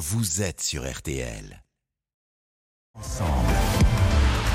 vous êtes sur RTL. Ensemble.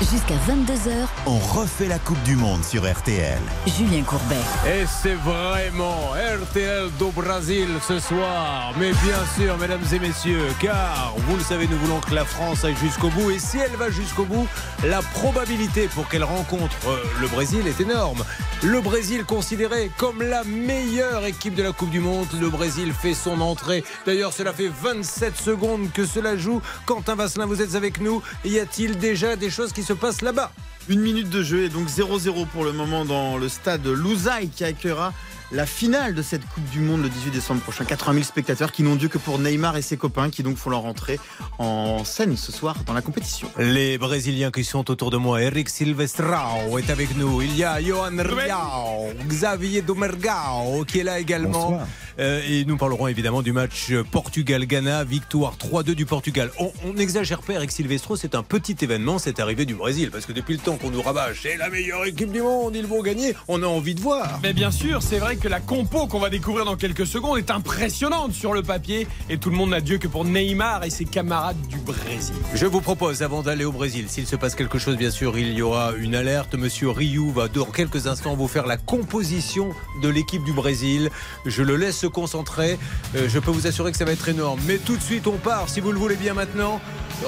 Jusqu'à 22h, on refait la Coupe du Monde sur RTL. Julien Courbet. Et c'est vraiment RTL do Brasil ce soir. Mais bien sûr, mesdames et messieurs, car vous le savez, nous voulons que la France aille jusqu'au bout. Et si elle va jusqu'au bout, la probabilité pour qu'elle rencontre le Brésil est énorme. Le Brésil considéré comme la meilleure équipe de la Coupe du Monde. Le Brésil fait son entrée. D'ailleurs, cela fait 27 secondes que cela joue. Quentin Vasselin, vous êtes avec nous. Y a-t-il déjà des choses qui se passe là-bas. Une minute de jeu et donc 0-0 pour le moment dans le stade Louzaï qui accueillera la finale de cette Coupe du Monde le 18 décembre prochain. 80 000 spectateurs qui n'ont Dieu que pour Neymar et ses copains qui donc font leur entrée en scène ce soir dans la compétition. Les Brésiliens qui sont autour de moi, Eric Silvestrao est avec nous. Il y a Johan Riao, Xavier Domergao qui est là également. Euh, et nous parlerons évidemment du match Portugal-Ghana, victoire 3-2 du Portugal. On n'exagère pas, Eric Silvestro, c'est un petit événement, cette arrivée du Brésil. Parce que depuis le temps qu'on nous rabâche, c'est la meilleure équipe du monde, ils vont gagner, on a envie de voir. Mais bien sûr, c'est vrai que la compo qu'on va découvrir dans quelques secondes est impressionnante sur le papier. Et tout le monde n'a Dieu que pour Neymar et ses camarades du Brésil. Je vous propose, avant d'aller au Brésil, s'il se passe quelque chose, bien sûr, il y aura une alerte. Monsieur Ryu va dans quelques instants vous faire la composition de l'équipe du Brésil. Je le laisse se concentrer. Euh, je peux vous assurer que ça va être énorme. Mais tout de suite, on part, si vous le voulez bien maintenant.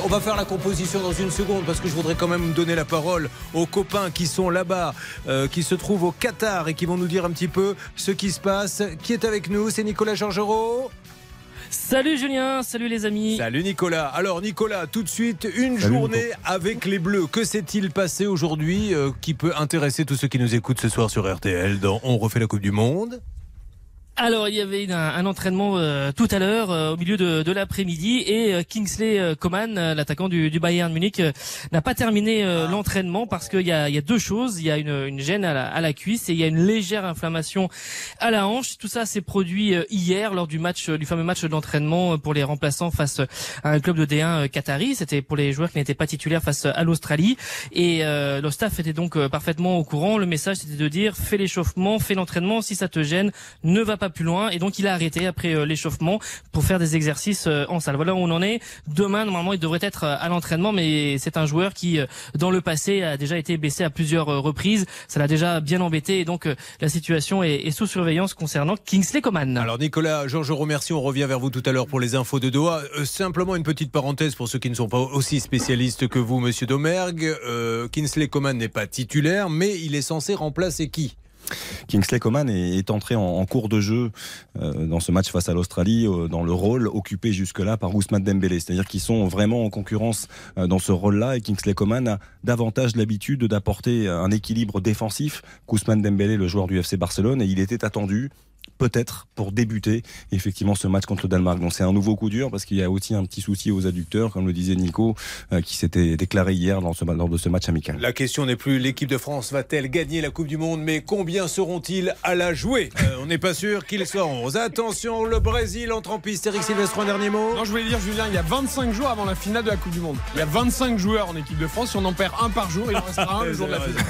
On va faire la composition dans une seconde parce que je voudrais quand même donner la parole aux copains qui sont là-bas, euh, qui se trouvent au Qatar et qui vont nous dire un petit peu ce qui se passe. Qui est avec nous C'est Nicolas Georgerot Salut Julien, salut les amis. Salut Nicolas. Alors Nicolas, tout de suite, une journée avec les Bleus. Que s'est-il passé aujourd'hui euh, qui peut intéresser tous ceux qui nous écoutent ce soir sur RTL dans On refait la Coupe du Monde? Alors il y avait un, entraînement euh, tout à l'heure euh, au milieu de, de l'après-midi et euh, Kingsley Coman, l'attaquant du, du, Bayern Munich, n'a pas terminé l'entraînement parce qu'il y a, il y a deux choses. Il y a une, une gêne à la, à la, cuisse et il y a une légère inflammation à la hanche. Tout ça s'est produit hier lors du match, du fameux match d'entraînement pour les remplaçants face à un club de D1 qatari. C'était pour les joueurs qui n'étaient pas titulaires face à l'Australie et le staff était donc parfaitement au courant. Le message c'était de dire fais l'échauffement, fais l'entraînement. Si ça te gêne, ne va pas plus loin et donc il a arrêté après euh, l'échauffement pour faire des exercices euh, en salle. Voilà où on en est. Demain normalement il devrait être euh, à l'entraînement mais c'est un joueur qui dans le passé a déjà été blessé à plusieurs reprises. Ça l'a déjà bien embêté et donc la situation est, sous surveillance concernant Kingsley Coman. Alors Nicolas, Georges remercie. On revient vers vous tout à l'heure pour les infos de Doha. simplement une petite parenthèse pour ceux qui ne sont pas aussi spécialistes que vous, Monsieur Domergue. Kingsley Coman n'est pas titulaire, mais il est censé remplacer qui? Kingsley Coman est, entré en, cours de jeu euh, dans ce match face à l'Australie euh, dans le rôle occupé jusque-là par Ousmane Dembélé. C'est-à-dire qu'ils sont vraiment en concurrence euh, dans ce rôle-là et Kingsley Coman a davantage l'habitude d'apporter un équilibre défensif qu'Ousmane Dembélé, le joueur du FC Barcelone, et il était attendu peut-être pour débuter effectivement ce match contre le Danemark. Donc c'est un nouveau coup dur parce qu'il y a aussi un petit souci aux adducteurs, comme le disait Nico, euh, qui s'était déclaré hier dans ce, lors de ce match amical. La question n'est plus l'équipe de France va-t-elle gagner la Coupe du Monde, mais combien seront-ils à la jouer? Euh, On n'est pas sûr qu'ils seront. Attention, le Brésil entre en piste. Eric Sylvestre, un dernier mot Non, je voulais dire, Julien, il y a 25 jours avant la finale de la Coupe du Monde. Il y a 25 joueurs en équipe de France. Si on en perd un par jour, il en restera un le jour de la finale.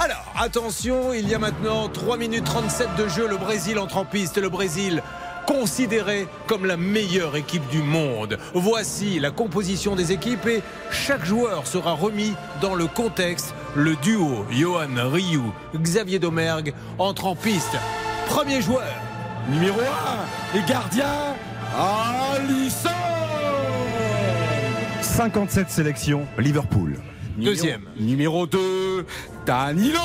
Alors, attention, il y a maintenant 3 minutes 37 de jeu. Le Brésil entre en piste, le Brésil considéré comme la meilleure équipe du monde. Voici la composition des équipes et chaque joueur sera remis dans le contexte. Le duo Johan Ryu, Xavier Domergue entre en piste. Premier joueur. Numéro 1, les gardiens, Alisson 57 sélections, Liverpool. Deuxième. Numéro 2, Danilo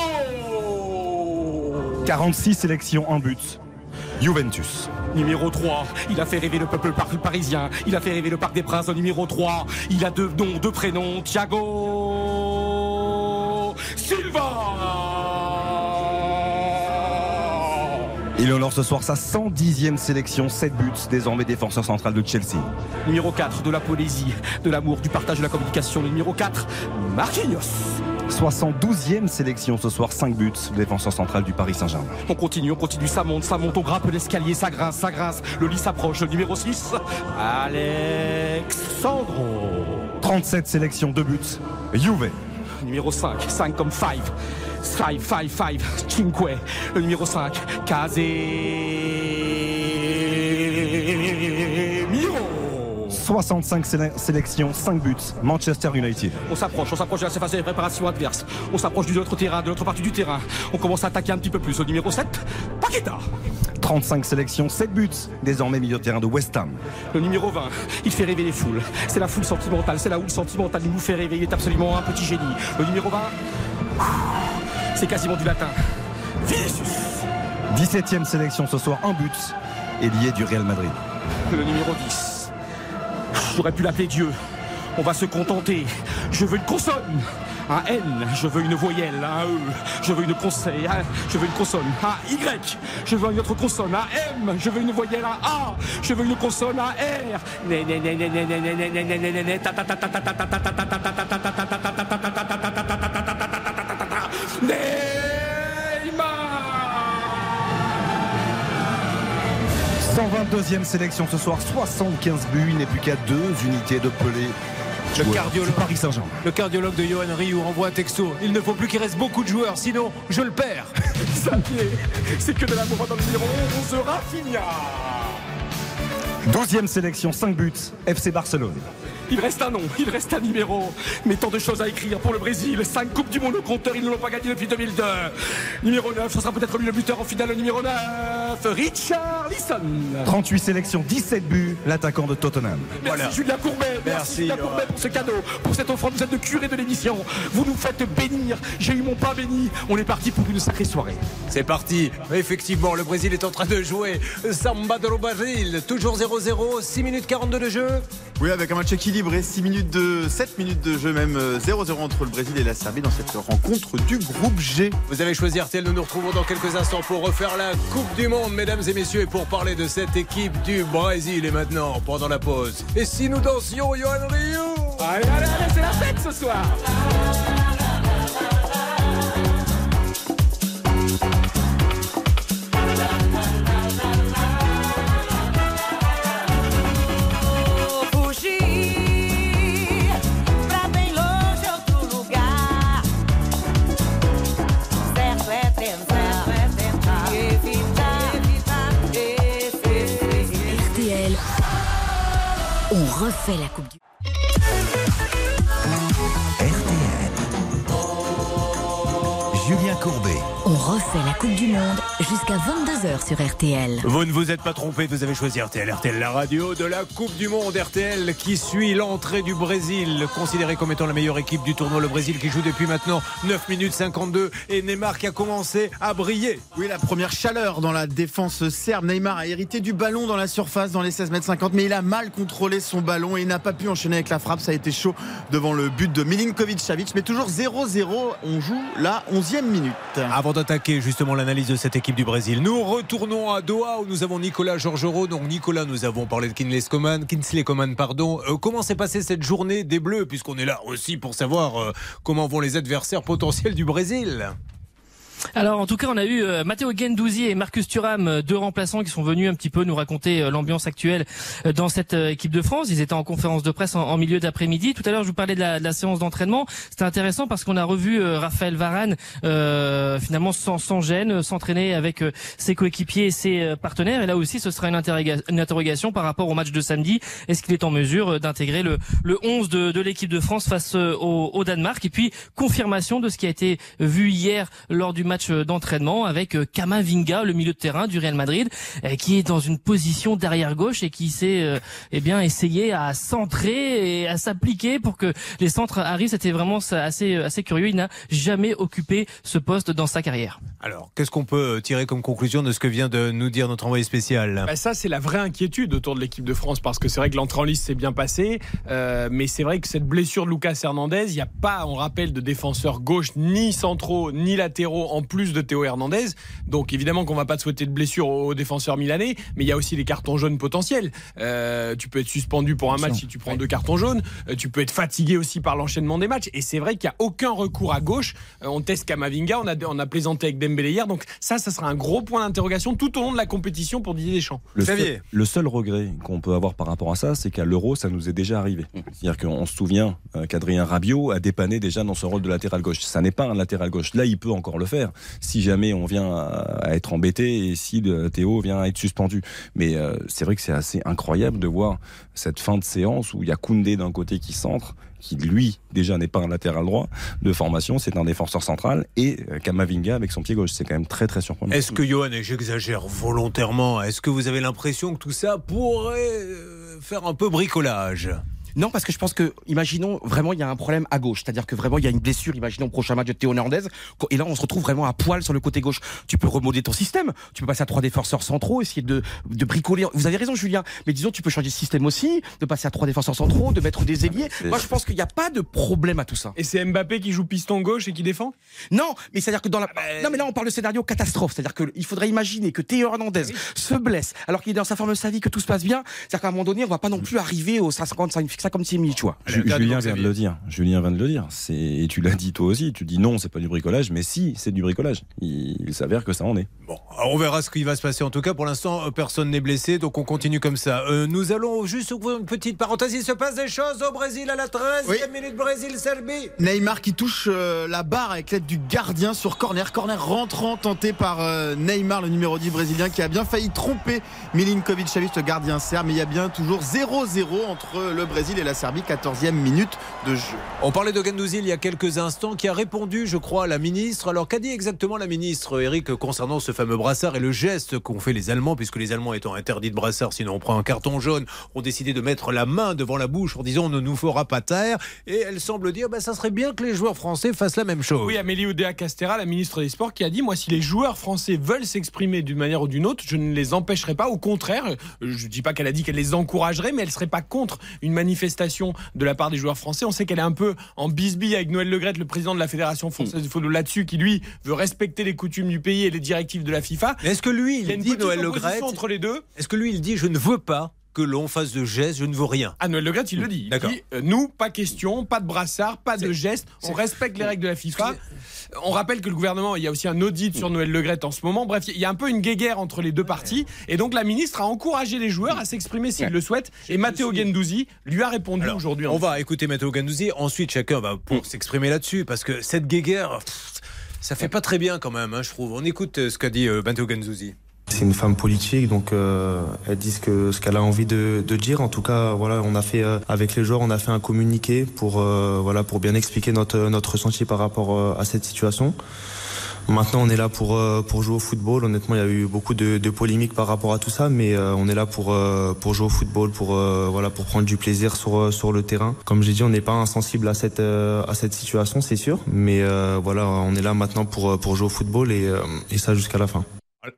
46 sélections, en but, Juventus. Numéro 3, il a fait rêver le peuple parisien. Il a fait rêver le Parc des Princes au numéro 3. Il a deux noms, deux prénoms. Thiago Silva Il honore ce soir sa 110e sélection, 7 buts, désormais défenseur central de Chelsea. Numéro 4, de la poésie, de l'amour, du partage de la communication. numéro 4, Marquinhos. 72e sélection ce soir, 5 buts, défenseur central du Paris Saint-Germain. On continue, on continue, ça monte, ça monte, on grimpe l'escalier, ça grince, ça grince. Le lit s'approche, le numéro 6, Alexandro. 37 sélections, 2 buts, Juve. Numéro 5, 5 comme 5. 5, 5, 5, Cinque. Le numéro 5, Casé. 65 séle- sélections, 5 buts. Manchester United. On s'approche, on s'approche de la surface de préparation adverse. On s'approche du autre terrain, de l'autre partie du terrain. On commence à attaquer un petit peu plus. Au numéro 7, Paqueta. 35 sélections, 7 buts. Désormais milieu de terrain de West Ham. Le numéro 20, il fait rêver les foules. C'est la foule sentimentale, c'est la houle sentimentale. Il nous fait rêver, il est absolument un petit génie. Le numéro 20, c'est quasiment du latin. Vinicius. 17e sélection ce soir, 1 but. Ailier du Real Madrid. Le numéro 10. J'aurais pu l'appeler Dieu. On va se contenter. Je veux une consonne. Un N, je veux une voyelle, un E, je veux une conseil, je veux une consonne, un Y, je veux une autre consonne, un M, je veux une voyelle, un A, je veux une consonne, un R. Né, 122e sélection ce soir, 75 buts. Il n'est plus qu'à deux unités de Pelé. Le cardiologue. Paris Saint-Germain. Le cardiologue de Johan Rioux envoie un texto. Il ne faut plus qu'il reste beaucoup de joueurs, sinon je le perds. Ça y est, c'est que de l'amour dans le numéro 11, Rafinha 12e sélection, 5 buts. FC Barcelone. Il reste un nom, il reste un numéro. Mais tant de choses à écrire pour le Brésil. 5 Coupes du Monde au compteur, ils ne l'ont pas gagné depuis 2002. Numéro 9, ce sera peut-être lui le buteur en finale, le numéro 9, Richard Lisson. 38 sélections, 17 buts. L'attaquant de Tottenham. Merci Julien Courbet, merci, Merci, Julien Laurent. Courbet pour ce cadeau, pour cette offrande. Vous êtes le curé de l'émission. Vous nous faites bénir. J'ai eu mon pain béni. On est parti pour une sacrée soirée. C'est parti. Effectivement, le Brésil est en train de jouer. Samba de Brésil. Toujours 0-0. 6 minutes 42 de jeu. Oui, avec un match équilibré, 6 minutes de 7 minutes de jeu, même euh, 0-0 entre le Brésil et la Serbie dans cette rencontre du groupe G. Vous avez choisi RTL. Nous nous retrouvons dans quelques instants pour refaire la Coupe du Monde, mesdames et messieurs, et pour parler de cette équipe du Brésil. Et maintenant, pendant la pause. Et si nous dansions, Johan Rioux Allez, allez, allez, c'est la fête ce soir. Refait la Coupe du refait la Coupe du Monde jusqu'à 22h sur RTL. Vous ne vous êtes pas trompé, vous avez choisi RTL. RTL, la radio de la Coupe du Monde. RTL qui suit l'entrée du Brésil, considéré comme étant la meilleure équipe du tournoi. Le Brésil qui joue depuis maintenant 9 minutes 52. Et Neymar qui a commencé à briller. Oui, la première chaleur dans la défense serbe. Neymar a hérité du ballon dans la surface dans les 16 mètres 50, mais il a mal contrôlé son ballon et il n'a pas pu enchaîner avec la frappe. Ça a été chaud devant le but de Milinkovic Savic, mais toujours 0-0. On joue la 11e minute. Avant d'attaquer justement l'analyse de cette équipe du Brésil, nous retournons à Doha où nous avons Nicolas Georgerot. Donc Nicolas, nous avons parlé de Kinsley Coman, Kinsley Coman, pardon. Euh, comment s'est passée cette journée des Bleus, puisqu'on est là aussi pour savoir euh, comment vont les adversaires potentiels du Brésil? Alors en tout cas, on a eu euh, Matteo Gendouzi et Marcus Thuram, euh, deux remplaçants qui sont venus un petit peu nous raconter euh, l'ambiance actuelle euh, dans cette équipe de France. Ils étaient en conférence de presse en, milieu d'après-midi. Tout à l'heure, je vous parlais de la, de la séance d'entraînement. C'était intéressant parce qu'on a revu Raphaël Varane finalement sans, sans gêne, s'entraîner avec ses coéquipiers et ses partenaires. Et là aussi, ce sera une, interroga- une interrogation par rapport au match de samedi. Est-ce qu'il est en mesure d'intégrer le, le 11 de, de l'équipe de France face au, au Danemark? Et puis confirmation de ce qui a été vu hier lors du match euh, d'entraînement avec euh, Kamavinga, le milieu de terrain du Real Madrid, euh, qui est dans une position derrière gauche et qui s'est eh bien essayé à centrer et à s'appliquer pour que les centres arrivent. C'était vraiment assez assez curieux. Il n'a jamais occupé ce poste dans sa carrière. Alors, qu'est-ce qu'on peut tirer comme conclusion de ce que vient de nous dire notre envoyé spécial? Bah, ça, c'est la vraie inquiétude autour de l'équipe de France parce que c'est vrai que l'entrée en liste s'est bien passée, euh, mais c'est vrai que cette blessure de Lucas Hernandez, il n'y a pas, on rappelle, de défenseurs gauche ni centraux ni latéraux en plus de Théo Hernandez. Donc évidemment qu'on va pas te souhaiter de blessure aux défenseurs milanais, mais il y a aussi les cartons jaunes potentiels. Euh, tu peux être suspendu pour un match si tu prends deux cartons jaunes. Euh, tu peux être fatigué aussi par l'enchaînement des matchs. Et c'est vrai qu'il n'y a aucun recours à gauche. Euh, on teste Kamavinga, on a, on a plaisanté avec Dembélé hier. Donc ça, ça sera un gros point d'interrogation tout au long de la compétition pour Didier Deschamps. Le Xavier. seul, le seul regret qu'on peut avoir par rapport à ça, c'est qu'à l'Euro, ça nous est déjà arrivé. C'est-à-dire qu'on se souvient qu'Adrien Rabiot a dépanné déjà dans ce rôle de latéral gauche. Ça n'est pas un latéral gauche. Là, il peut encore le faire. Si jamais on vient à, être embêté et si Théo vient à être suspendu. Mais euh, c'est vrai que c'est assez incroyable de voir cette fin de séance où il y a Koundé d'un côté qui centre, qui lui déjà n'est pas un latéral droit de formation, c'est un défenseur central, et euh, Kamavinga avec son pied gauche. C'est quand même très très surprenant. Est-ce que Johan, et j'exagère volontairement, est-ce que vous avez l'impression que tout ça pourrait euh, faire un peu bricolage? Non, parce que je pense que, imaginons vraiment, il y a un problème à gauche. C'est-à-dire que vraiment, il y a une blessure. Imaginons au prochain match de Théo Hernandez. Et là, on se retrouve vraiment à poil sur le côté gauche. Tu peux remodeler ton système. Tu peux passer à trois défenseurs centraux, essayer de, de bricoler. Vous avez raison, Julien. Mais disons, tu peux changer de système aussi, de passer à trois défenseurs centraux, de mettre des ailiers. Moi, je pense qu'il n'y a pas de problème à tout ça. Et c'est Mbappé qui joue piston gauche et qui défend? Non, mais c'est-à-dire que dans la. Non, mais là, on parle de scénario catastrophe. C'est-à-dire qu'il faudrait imaginer que Théo Hernandez se blesse alors qu'il est dans sa forme de sa vie, que tout se passe bien. C'est-à-dire qu'à un moment donné, on va pas non plus arriver aux 55, 56 minutes, tu vois. Allez, Julien vient de le dire. Julien vient de le dire. C'est et tu l'as dit toi aussi. Tu dis non, c'est pas du bricolage, mais si, c'est du bricolage. Il, il s'avère que ça en est. Bon, alors on verra ce qui va se passer. En tout cas, pour l'instant, euh, personne n'est blessé, donc on continue comme ça. Euh, nous allons juste ouvrir une petite parenthèse. Il se passe des choses au Brésil à la 13e Oui. minute. Brésil-Serbie. Neymar qui touche euh, la barre avec l'aide du gardien sur corner. Corner rentrant tenté par euh, Neymar, le numéro 10 brésilien, qui a bien failli tromper Milinkovic le gardien serbe? Mais il y a bien toujours 0-0 entre le Brésil et la Serbie, 14e minute de jeu. On parlait de Gendouzi il y a quelques instants, qui a répondu, je crois, à la ministre. Alors, qu'a dit exactement la ministre, Eric, concernant ce fameux brassard et le geste qu'ont fait les Allemands, puisque les Allemands étant interdits de brassard, sinon on prend un carton jaune, ont décidé de mettre la main devant la bouche en disant on ne nous fera pas taire. Et elle semble dire, bah, ça serait bien que les joueurs français fassent la même chose. Oui, Amélie Oudéa Castera, la ministre des Sports, qui a dit Moi, si les joueurs français veulent s'exprimer d'une manière ou d'une autre, je ne les empêcherai pas. Au contraire, je ne dis pas qu'elle a dit qu'elle les encouragerait, mais elle ne serait pas contre une manifestation de la part des joueurs français. On sait qu'elle est un peu en bisbille avec Noël Legrette, le président de la Fédération française de football là-dessus, qui lui veut respecter les coutumes du pays et les directives de la FIFA. Est-ce que lui, Il y a il une dit, Noël Le opposition Graët, entre les deux. est-ce que lui, il dit je ne veux pas que l'on fasse de gestes, je ne veux rien Ah, Noël Le Graët, il le dit. Il D'accord. dit euh, Nous, pas question, pas de brassard, pas de C'est- geste. On respecte les règles de la FIFA. On rappelle que le gouvernement, il y a aussi un audit sur Noël Le Graët en ce moment. Bref, il y a un peu une guéguerre entre les deux parties. Et donc, la ministre a encouragé les joueurs à s'exprimer s'ils le souhaitent. Et Matteo Gendouzi lui a répondu aujourd'hui. On va écouter Matteo Gandouzi. Ensuite, chacun va pour s'exprimer là-dessus. Parce que cette guéguerre, pff, ça fait pas très bien quand même, hein, je trouve. On écoute euh, ce qu'a dit euh, Matteo Gandouzi. C'est une femme politique, donc euh, elle dit ce que ce qu'elle a envie de, de dire. En tout cas, voilà, on a fait euh, avec les joueurs, on a fait un communiqué pour euh, voilà pour bien expliquer notre notre ressenti par rapport euh, à cette situation. Maintenant, on est là pour euh, pour jouer au football. Honnêtement, il y a eu beaucoup de, de polémiques par rapport à tout ça, mais euh, on est là pour pour jouer au football, pour voilà pour prendre du plaisir sur sur le terrain. Comme j'ai dit, on n'est pas insensible à cette à cette situation, c'est sûr, mais voilà, on est là maintenant pour pour jouer au football et et ça jusqu'à la fin.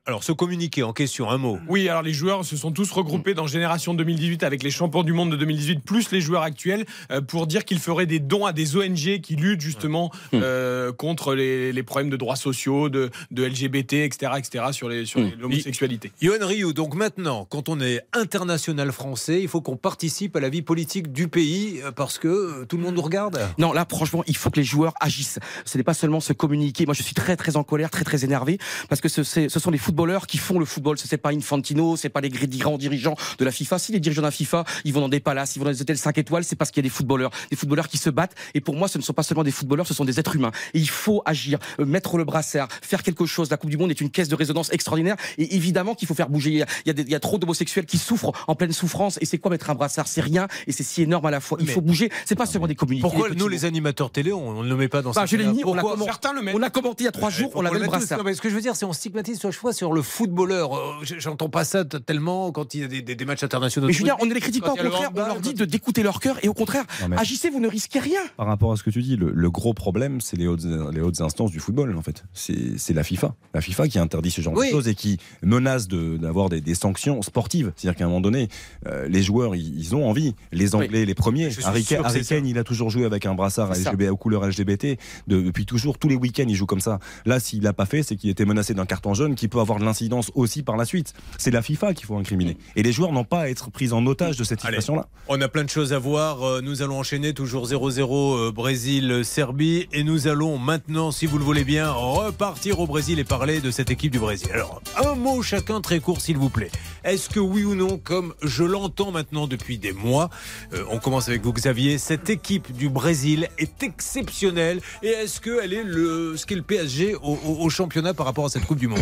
Alors, ce communiqué en question, un mot. Oui, alors les joueurs se sont tous regroupés dans Génération 2018 avec les champions du monde de 2018 plus les joueurs actuels euh, pour dire qu'ils feraient des dons à des ONG qui luttent justement euh, contre les, les problèmes de droits sociaux, de, de LGBT, etc., etc., sur les sur les- l'homosexualité. Johan Rioux, donc maintenant, quand on est international français, il faut qu'on participe à la vie politique du pays euh, parce que tout le monde nous regarde. Non, là, franchement, il faut que les joueurs agissent. Ce n'est pas seulement se communiquer. Moi, je suis très, très en colère, très, très énervé, parce que ce, ce sont les footballeurs qui font le football. Ce n'est pas Infantino, c'est pas les gr- grands dirigeants de la FIFA. Si les dirigeants de la FIFA, ils vont dans des palaces, ils vont dans des hôtels 5 étoiles, c'est parce qu'il y a des footballeurs, des footballeurs qui se battent. Et pour moi, ce ne sont pas seulement des footballeurs, ce sont des êtres humains. Et il faut agir, euh, mettre le brassard, faire quelque chose. La Coupe du Monde est une caisse de résonance extraordinaire. Et évidemment qu'il faut faire bouger. Il y a, il y a des- il y a trop d'homosexuels qui souffrent en pleine souffrance. Et c'est quoi mettre un brassard? C'est rien. Et c'est si énorme à la fois. Il Mais- faut bouger. C'est pas seulement des communiqués. Pourquoi nous, mots. les animateurs télé, on ne le met pas dans Bah, ce je on a, Pourquoi? comment- Certains le on a commenté il y a trois jours, Faut on qu'on avait le le mette tous? brassard. Non, mais ce que je veux dire, c'est on stigmatise sur fois sur le footballeur. Euh, J'entends pas ça tellement quand il y a des, des- des matchs internationaux. Mais Julien, on ne les critique pas, au contraire, on leur dit de d'écouter leur cœur et au contraire, Non, agissez, vous ne risquez rien. Par rapport à ce que tu dis, le, le gros problème, c'est les hautes, les hautes instances du football, en fait. C'est c'est la FIFA. La FIFA qui interdit ce genre Oui. de choses et qui menace de- d'avoir des, des sanctions sportives. C'est-à-dire qu'à un moment donné, euh, les joueurs, ils, ils ont envie. Les Anglais, les premiers. Harry, Kane- Harry il a toujours joué avec un brassard. LGBT, aux couleurs LGBT. de- depuis toujours, tous les week-ends, il joue comme ça. Là, s'il l'a pas fait, c'est qu'il était menacé d'un carton jaune qui peut avoir de l'incidence aussi par la suite. C'est la FIFA qu'il faut incriminer. Et les joueurs n'ont pas à être pris en otage de cette situation-là. On a plein de choses à voir. Euh, Nous allons enchaîner toujours 0-0 euh, Brésil-Serbie. Et nous allons maintenant, si vous le voulez bien, repartir au Brésil et parler de cette équipe du Brésil. Alors, un mot chacun très court, s'il vous plaît. Est-ce que oui ou non, comme je l'entends maintenant depuis des mois, euh, on commence avec vous, Xavier, cette équipe du Brésil est exceptionnelle Et est-ce qu'elle est le, ce qu'est le PSG au, au- au championnat par rapport à cette Coupe du Monde?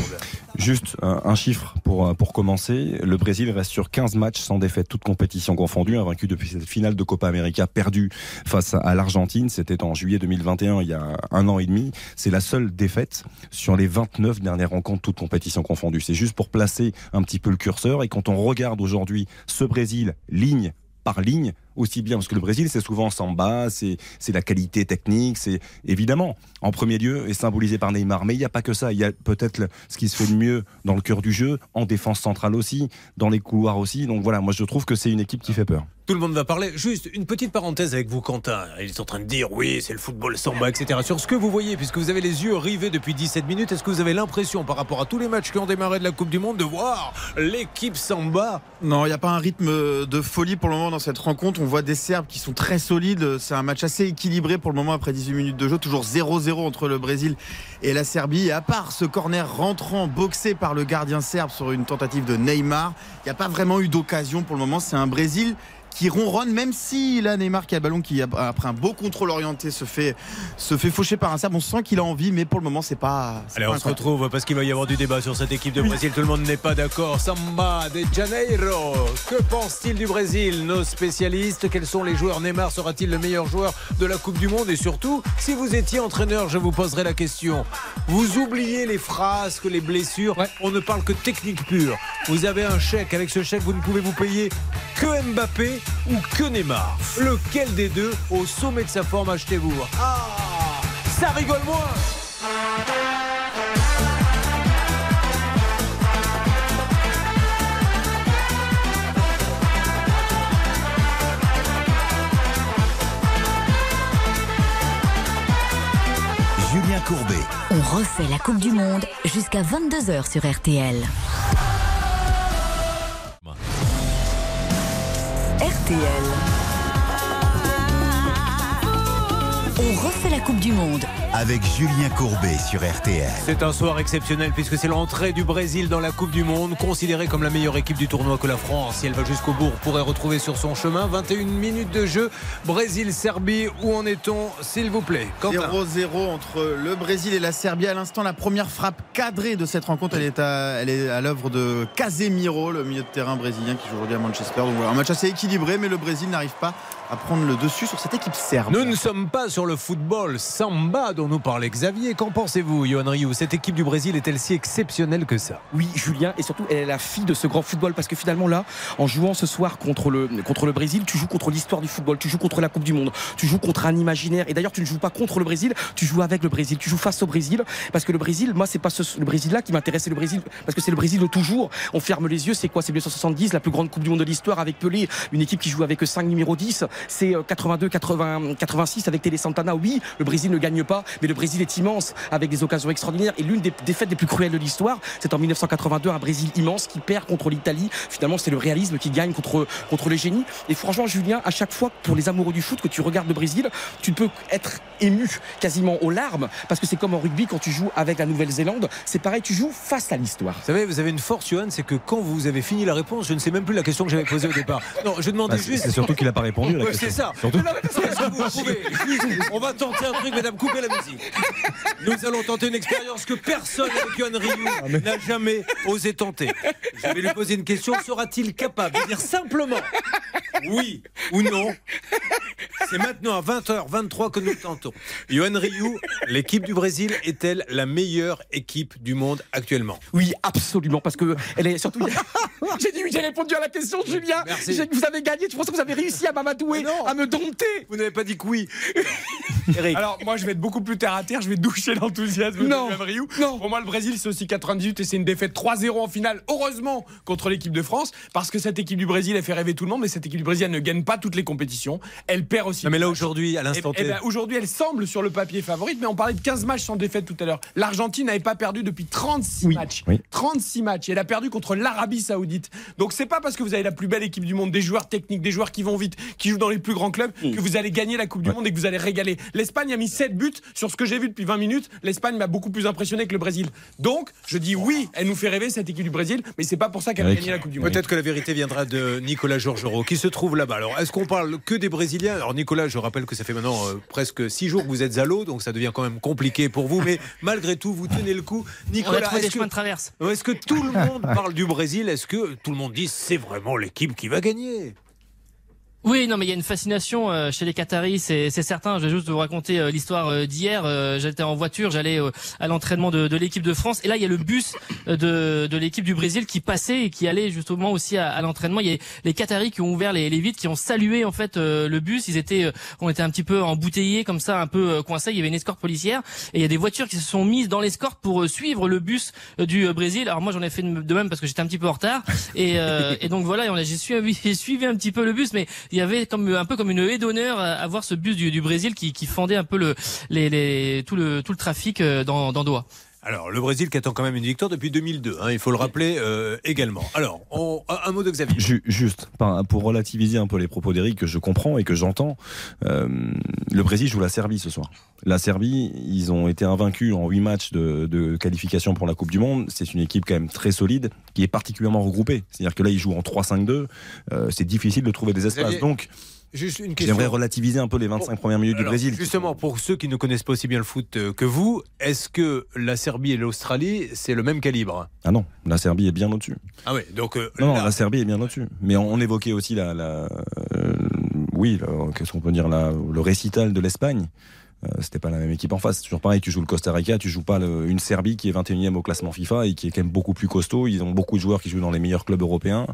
Juste un, chiffre pour, euh, pour commencer. Le Brésil reste sur 15 matchs sans défaite, toutes compétitions confondues, invaincu depuis cette finale de Copa América perdue face à l'Argentine. C'était en juillet 2021, il y a un an et demi. C'est la seule défaite sur les 29 dernières rencontres, toutes compétitions confondues. C'est juste pour placer un petit peu le curseur. Et quand on regarde aujourd'hui ce Brésil, ligne par ligne, aussi bien, parce que le Brésil, c'est souvent samba, c'est c'est la qualité technique, c'est évidemment, en premier lieu, est symbolisé par Neymar. Mais il n'y a pas que ça, il y a peut-être ce qui se fait de mieux dans le cœur du jeu, en défense centrale aussi, dans les couloirs aussi. Donc voilà, moi je trouve que c'est une équipe qui fait peur. Tout le monde va parler. Juste une petite parenthèse avec vous, Quentin. Il est en train de dire oui, c'est le football samba, etc. Sur ce que vous voyez, puisque vous avez les yeux rivés depuis 17 minutes, est-ce que vous avez l'impression, par rapport à tous les matchs qui ont démarré de la Coupe du Monde, de voir l'équipe samba? Non, il n'y a pas un rythme de folie pour le moment dans cette rencontre. On voit des Serbes qui sont très solides. C'est un match assez équilibré pour le moment après 18 minutes de jeu. Toujours 0-0 entre le Brésil et la Serbie. Et à part ce corner rentrant, boxé par le gardien serbe sur une tentative de Neymar, il n'y a pas vraiment eu d'occasion pour le moment. C'est un Brésil qui ronronne, même si là Neymar qui a le ballon, qui après un beau contrôle orienté se fait, se fait faucher par un Serbe. On sent qu'il a envie, mais pour le moment c'est pas. Allez, pas on se retrouve parce qu'il va y avoir du débat sur cette équipe de Brésil. Tout le monde n'est pas d'accord. Samba de Janeiro. Que pense-t-il du Brésil Nos spécialistes, quels sont les joueurs? Neymar sera-t-il le meilleur joueur de la Coupe du Monde? Et surtout, si vous étiez entraîneur, je vous poserai la question. Vous oubliez les phrases, que les blessures? On ne parle que technique pure. Vous avez un chèque. Avec ce chèque, vous ne pouvez vous payer que Mbappé ou que Neymar. Lequel des deux, au sommet de sa forme, achetez-vous? Ah Ça rigole moins Julien Courbet. On refait la Coupe du Monde jusqu'à 22h sur RTL. On refait la Coupe du Monde. Avec Julien Courbet sur RTL. C'est un soir exceptionnel puisque c'est l'entrée du Brésil dans la Coupe du Monde, considérée comme la meilleure équipe du tournoi que la France. Si elle va jusqu'au bout, on pourrait retrouver sur son chemin 21 minutes de jeu. Brésil-Serbie, où en est-on, s'il vous plaît? Quentin 0-0 entre le Brésil et la Serbie. À l'instant, la première frappe cadrée de cette rencontre, elle est à, elle est à l'œuvre de Casemiro, le milieu de terrain brésilien qui joue aujourd'hui à Manchester. Donc voilà, un match assez équilibré, mais le Brésil n'arrive pas à prendre le dessus sur cette équipe serbe. Nous ne sommes pas sur le football samba dont nous parlait Xavier. Qu'en pensez-vous, Johan Rioux? Cette équipe du Brésil est-elle si exceptionnelle que ça? Oui, Julien, et surtout, elle est la fille de ce grand football parce que finalement, là, en jouant ce soir contre le, contre le Brésil, tu joues contre l'histoire du football, tu joues contre la Coupe du Monde, tu joues contre un imaginaire. Et d'ailleurs, tu ne joues pas contre le Brésil, tu joues avec le Brésil, tu joues face au Brésil. Parce que le Brésil, moi, c'est pas ce- le Brésil-là qui m'intéresse, c'est le Brésil, parce que c'est le Brésil de toujours. On ferme les yeux, c'est quoi? C'est 1970, la plus grande Coupe du Monde de l'histoire avec Pelé, une équipe qui joue avec 5 numéro 10. C'est euh, 82, 80, 86 avec Télé Santana. Oui, le Brésil ne gagne pas, mais le Brésil est immense avec des occasions extraordinaires. Et l'une des défaites les plus cruelles de l'histoire, c'est en 1982, un Brésil immense qui perd contre l'Italie. Finalement, c'est le réalisme qui gagne contre, contre les génies. Et franchement, Julien, à chaque fois, pour les amoureux du foot, que tu regardes le Brésil, tu peux être ému quasiment aux larmes, parce que c'est comme en rugby quand tu joues avec la Nouvelle-Zélande. C'est pareil, tu joues face à l'histoire. Vous savez, vous avez une force, Johan, c'est que quand vous avez fini la réponse, je ne sais même plus la question que j'avais posée au départ. Non, je demandais Bah, c'est juste. c'est surtout qu'il n'a pas répondu Ouais, c'est ça. Surtout- Mais non, mais que vous On va tenter un truc, mesdames, coupez la Nous allons tenter une expérience que personne avec Johan Rioux n'a jamais osé tenter. Je vais lui poser une question. Sera-t-il capable de dire simplement oui ou non? C'est maintenant à 20h23 que nous le tentons. Johan Rioux, l'équipe du Brésil est-elle la meilleure équipe du monde actuellement? Oui, absolument, parce que elle est surtout. j'ai dit oui, j'ai répondu à la question, Julien. Merci. Vous avez gagné. Je pense que vous avez réussi à m'amadouer, non. à me dompter? Vous n'avez pas dit que oui. Eric. Alors moi je vais être beaucoup plus terre à terre, je vais doucher l'enthousiasme Non. de Johan Rioux. Pour moi le Brésil c'est aussi 98 et c'est une défaite 3-0 en finale, heureusement contre l'équipe de France, parce que cette équipe du Brésil elle fait rêver tout le monde, mais cette équipe du Brésil elle ne gagne pas toutes les compétitions, elle perd aussi. Non, mais là aujourd'hui, à Eh- l'instant eh T. ben, Aujourd'hui, elle semble sur le papier favorite, mais on parlait de 15 matchs sans défaite tout à l'heure. L'Argentine n'avait pas perdu depuis 36 matchs. Oui. 36 matchs. Et elle a perdu contre l'Arabie Saoudite. Donc c'est pas parce que vous avez la plus belle équipe du monde, des joueurs techniques, des joueurs qui vont vite, qui jouent dans les plus grands clubs, que vous allez gagner la Coupe du Monde et que vous allez régaler. L'Espagne a mis 7 buts sur ce que j'ai vu depuis 20 minutes. L'Espagne m'a beaucoup plus impressionné que le Brésil. Donc je dis oui, elle nous fait rêver cette équipe du Brésil, mais c'est pas pour ça qu'elle a gagné la Coupe du Monde. Peut-être que la vérité viendra de Nicolas Georgerot, qui se trouve là-bas. Alors, est-ce qu'on parle que des Brésiliens? Alors, Nicolas, je rappelle que ça fait maintenant euh, presque six jours que vous êtes à l'eau, donc ça devient quand même compliqué pour vous. Mais malgré tout, vous tenez le coup. On a Nicolas, est-ce que, traverse. est-ce que tout le monde parle du Brésil? Est-ce que tout le monde dit c'est vraiment l'équipe qui va gagner? Oui, non, mais il y a une fascination euh, chez les Qataris, c'est certain. Je vais juste vous raconter euh, l'histoire euh, d'hier. Euh, J'étais en voiture, j'allais euh, à l'entraînement de, de l'équipe de France, et là il y a le bus de, de l'équipe du Brésil qui passait et qui allait justement aussi à, à l'entraînement. Il y a les Qataris qui ont ouvert les, les vitres, qui ont salué en fait le bus. Ils étaient, on était un petit peu embouteillés comme ça, un peu coincés. Il y avait une escorte policière et il y a des voitures qui se sont mises dans l'escorte pour suivre le bus du Brésil. Alors moi j'en ai fait de même parce que j'étais un petit peu en retard et, et donc voilà, j'ai suivi un petit peu le bus, mais il y avait comme un peu comme une haie d'honneur à, voir ce bus du, Brésil qui, qui fendait un peu le, les, les, tout le tout le trafic euh, dans, dans Doha. Alors, le Brésil qui attend quand même une victoire depuis 2002, hein, il faut le rappeler euh, également. Alors, on- un mot de Xavier. Ju- Juste, pour relativiser un peu les propos d'Eric que je comprends et que j'entends, euh, le Brésil joue la Serbie ce soir. La Serbie, ils ont été invaincus en 8 matchs de, de qualification pour la Coupe du Monde. C'est une équipe quand même très solide, qui est particulièrement regroupée. C'est-à-dire que là, ils jouent en 3-5-2. Euh, c'est difficile de trouver des espaces. Xavier, Donc, Juste une question. j'aimerais relativiser un peu les 25 premières minutes Alors, du Brésil. Justement, pour ceux qui ne connaissent pas aussi bien le foot euh, que vous, est-ce que la Serbie et l'Australie, c'est le même calibre? Ah non, la Serbie est bien au-dessus. Ah oui, donc euh, Non, non, là- la Serbie est bien au-dessus. Mais on, on évoquait aussi la, la euh, oui, qu'est-ce qu'on peut dire, la- le récital de l'Espagne. Euh, C'était pas la même équipe en face. C'est toujours pareil, tu joues le Costa Rica, tu joues pas le- une Serbie qui est 21e au classement FIFA et qui est quand même beaucoup plus costaud. Ils ont beaucoup de joueurs qui jouent dans les meilleurs clubs européens.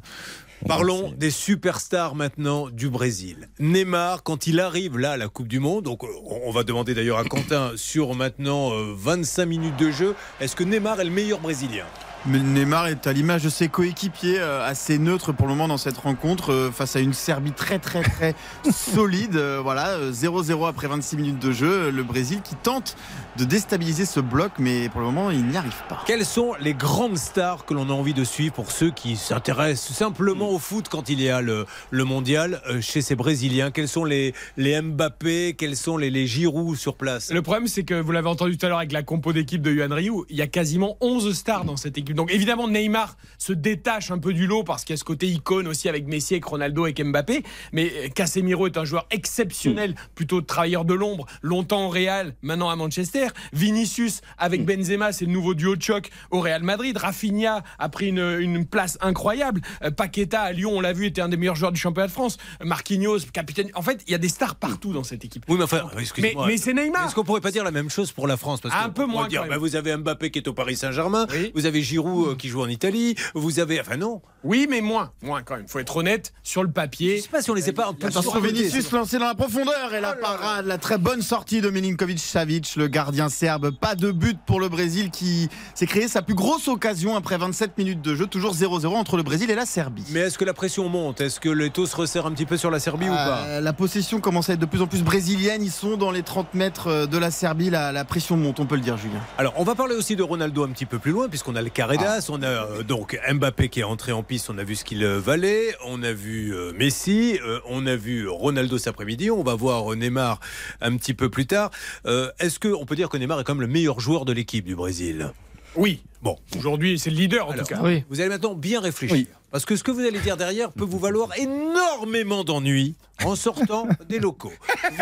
On Parlons des superstars maintenant du Brésil. Neymar, quand il arrive là à la Coupe du Monde, donc euh, on va demander d'ailleurs à Quentin sur maintenant euh, 25 minutes de jeu, est-ce que Neymar est le meilleur Brésilien? Neymar est à l'image de ses coéquipiers euh, assez neutre pour le moment dans cette rencontre euh, face à une Serbie très très très solide. Euh, voilà, euh, 0-0 après 26 minutes de jeu. Le Brésil qui tente de déstabiliser ce bloc, mais pour le moment il n'y arrive pas. Quelles sont les grandes stars que l'on a envie de suivre pour ceux qui s'intéressent simplement au foot quand il y a le, le mondial euh, chez ces Brésiliens? Quels sont les, les Mbappé? Quels sont les, les Giroud sur place? Le problème, c'est que vous l'avez entendu tout à l'heure avec la compo d'équipe de Yuan Ryu, il y a quasiment 11 stars dans cette équipe. Donc évidemment, Neymar se détache un peu du lot parce qu'il y a ce côté icône aussi avec Messi, avec Ronaldo, avec Mbappé. Mais euh, Casemiro est un joueur exceptionnel, plutôt travailleur de l'ombre, longtemps au Real, maintenant à Manchester. Vinicius avec Benzema, c'est le nouveau duo de choc au Real Madrid. Rafinha a pris une, une place incroyable. Euh, Paqueta à Lyon, on l'a vu, était un des meilleurs joueurs du championnat de France. Marquinhos, capitaine. En fait, il y a des stars partout dans cette équipe. Oui, mais enfin, excusez-moi. mais c'est Neymar. Est-ce qu'on pourrait pas dire la même chose pour la France? Parce Un peu moins, Dire, bah, vous avez Mbappé qui est au Paris Saint-Germain, Oui. vous avez Giroud euh, qui joue en Italie, vous avez. Enfin, non. Oui, mais moins, moins quand même. Faut être honnête sur le Je papier. sais pas si on les a pas Attention surcotés, Vinicius lancé dans la profondeur et la parade, la très bonne sortie de Milinkovic Savic, le gardien serbe. Pas de but pour le Brésil qui s'est créé sa plus grosse occasion après 27 minutes de jeu, toujours 0-0 entre le Brésil et la Serbie. Mais est-ce que la pression monte? Est-ce que le taux se resserre un petit peu sur la Serbie ou pas? Euh, la possession commence à être de plus en plus brésilienne. Ils sont dans les 30 mètres euh, de la Serbie. La, la pression monte, on peut le dire, Julien. Alors, on va parler aussi de Ronaldo un petit peu plus loin, puisqu'on a le Carredas, on a euh, donc Mbappé qui est entré en piste, on a vu ce qu'il euh, valait, on a vu euh, Messi, euh, on a vu Ronaldo cet après-midi, on va voir Neymar un petit peu plus tard. Euh, Est-ce qu'on peut dire que Neymar est quand même le meilleur joueur de l'équipe du Brésil? Oui. Bon, Aujourd'hui, c'est le leader en Alors, tout cas. Oui. vous allez maintenant bien réfléchir. Parce que ce que vous allez dire derrière peut vous valoir énormément d'ennuis en sortant des locaux.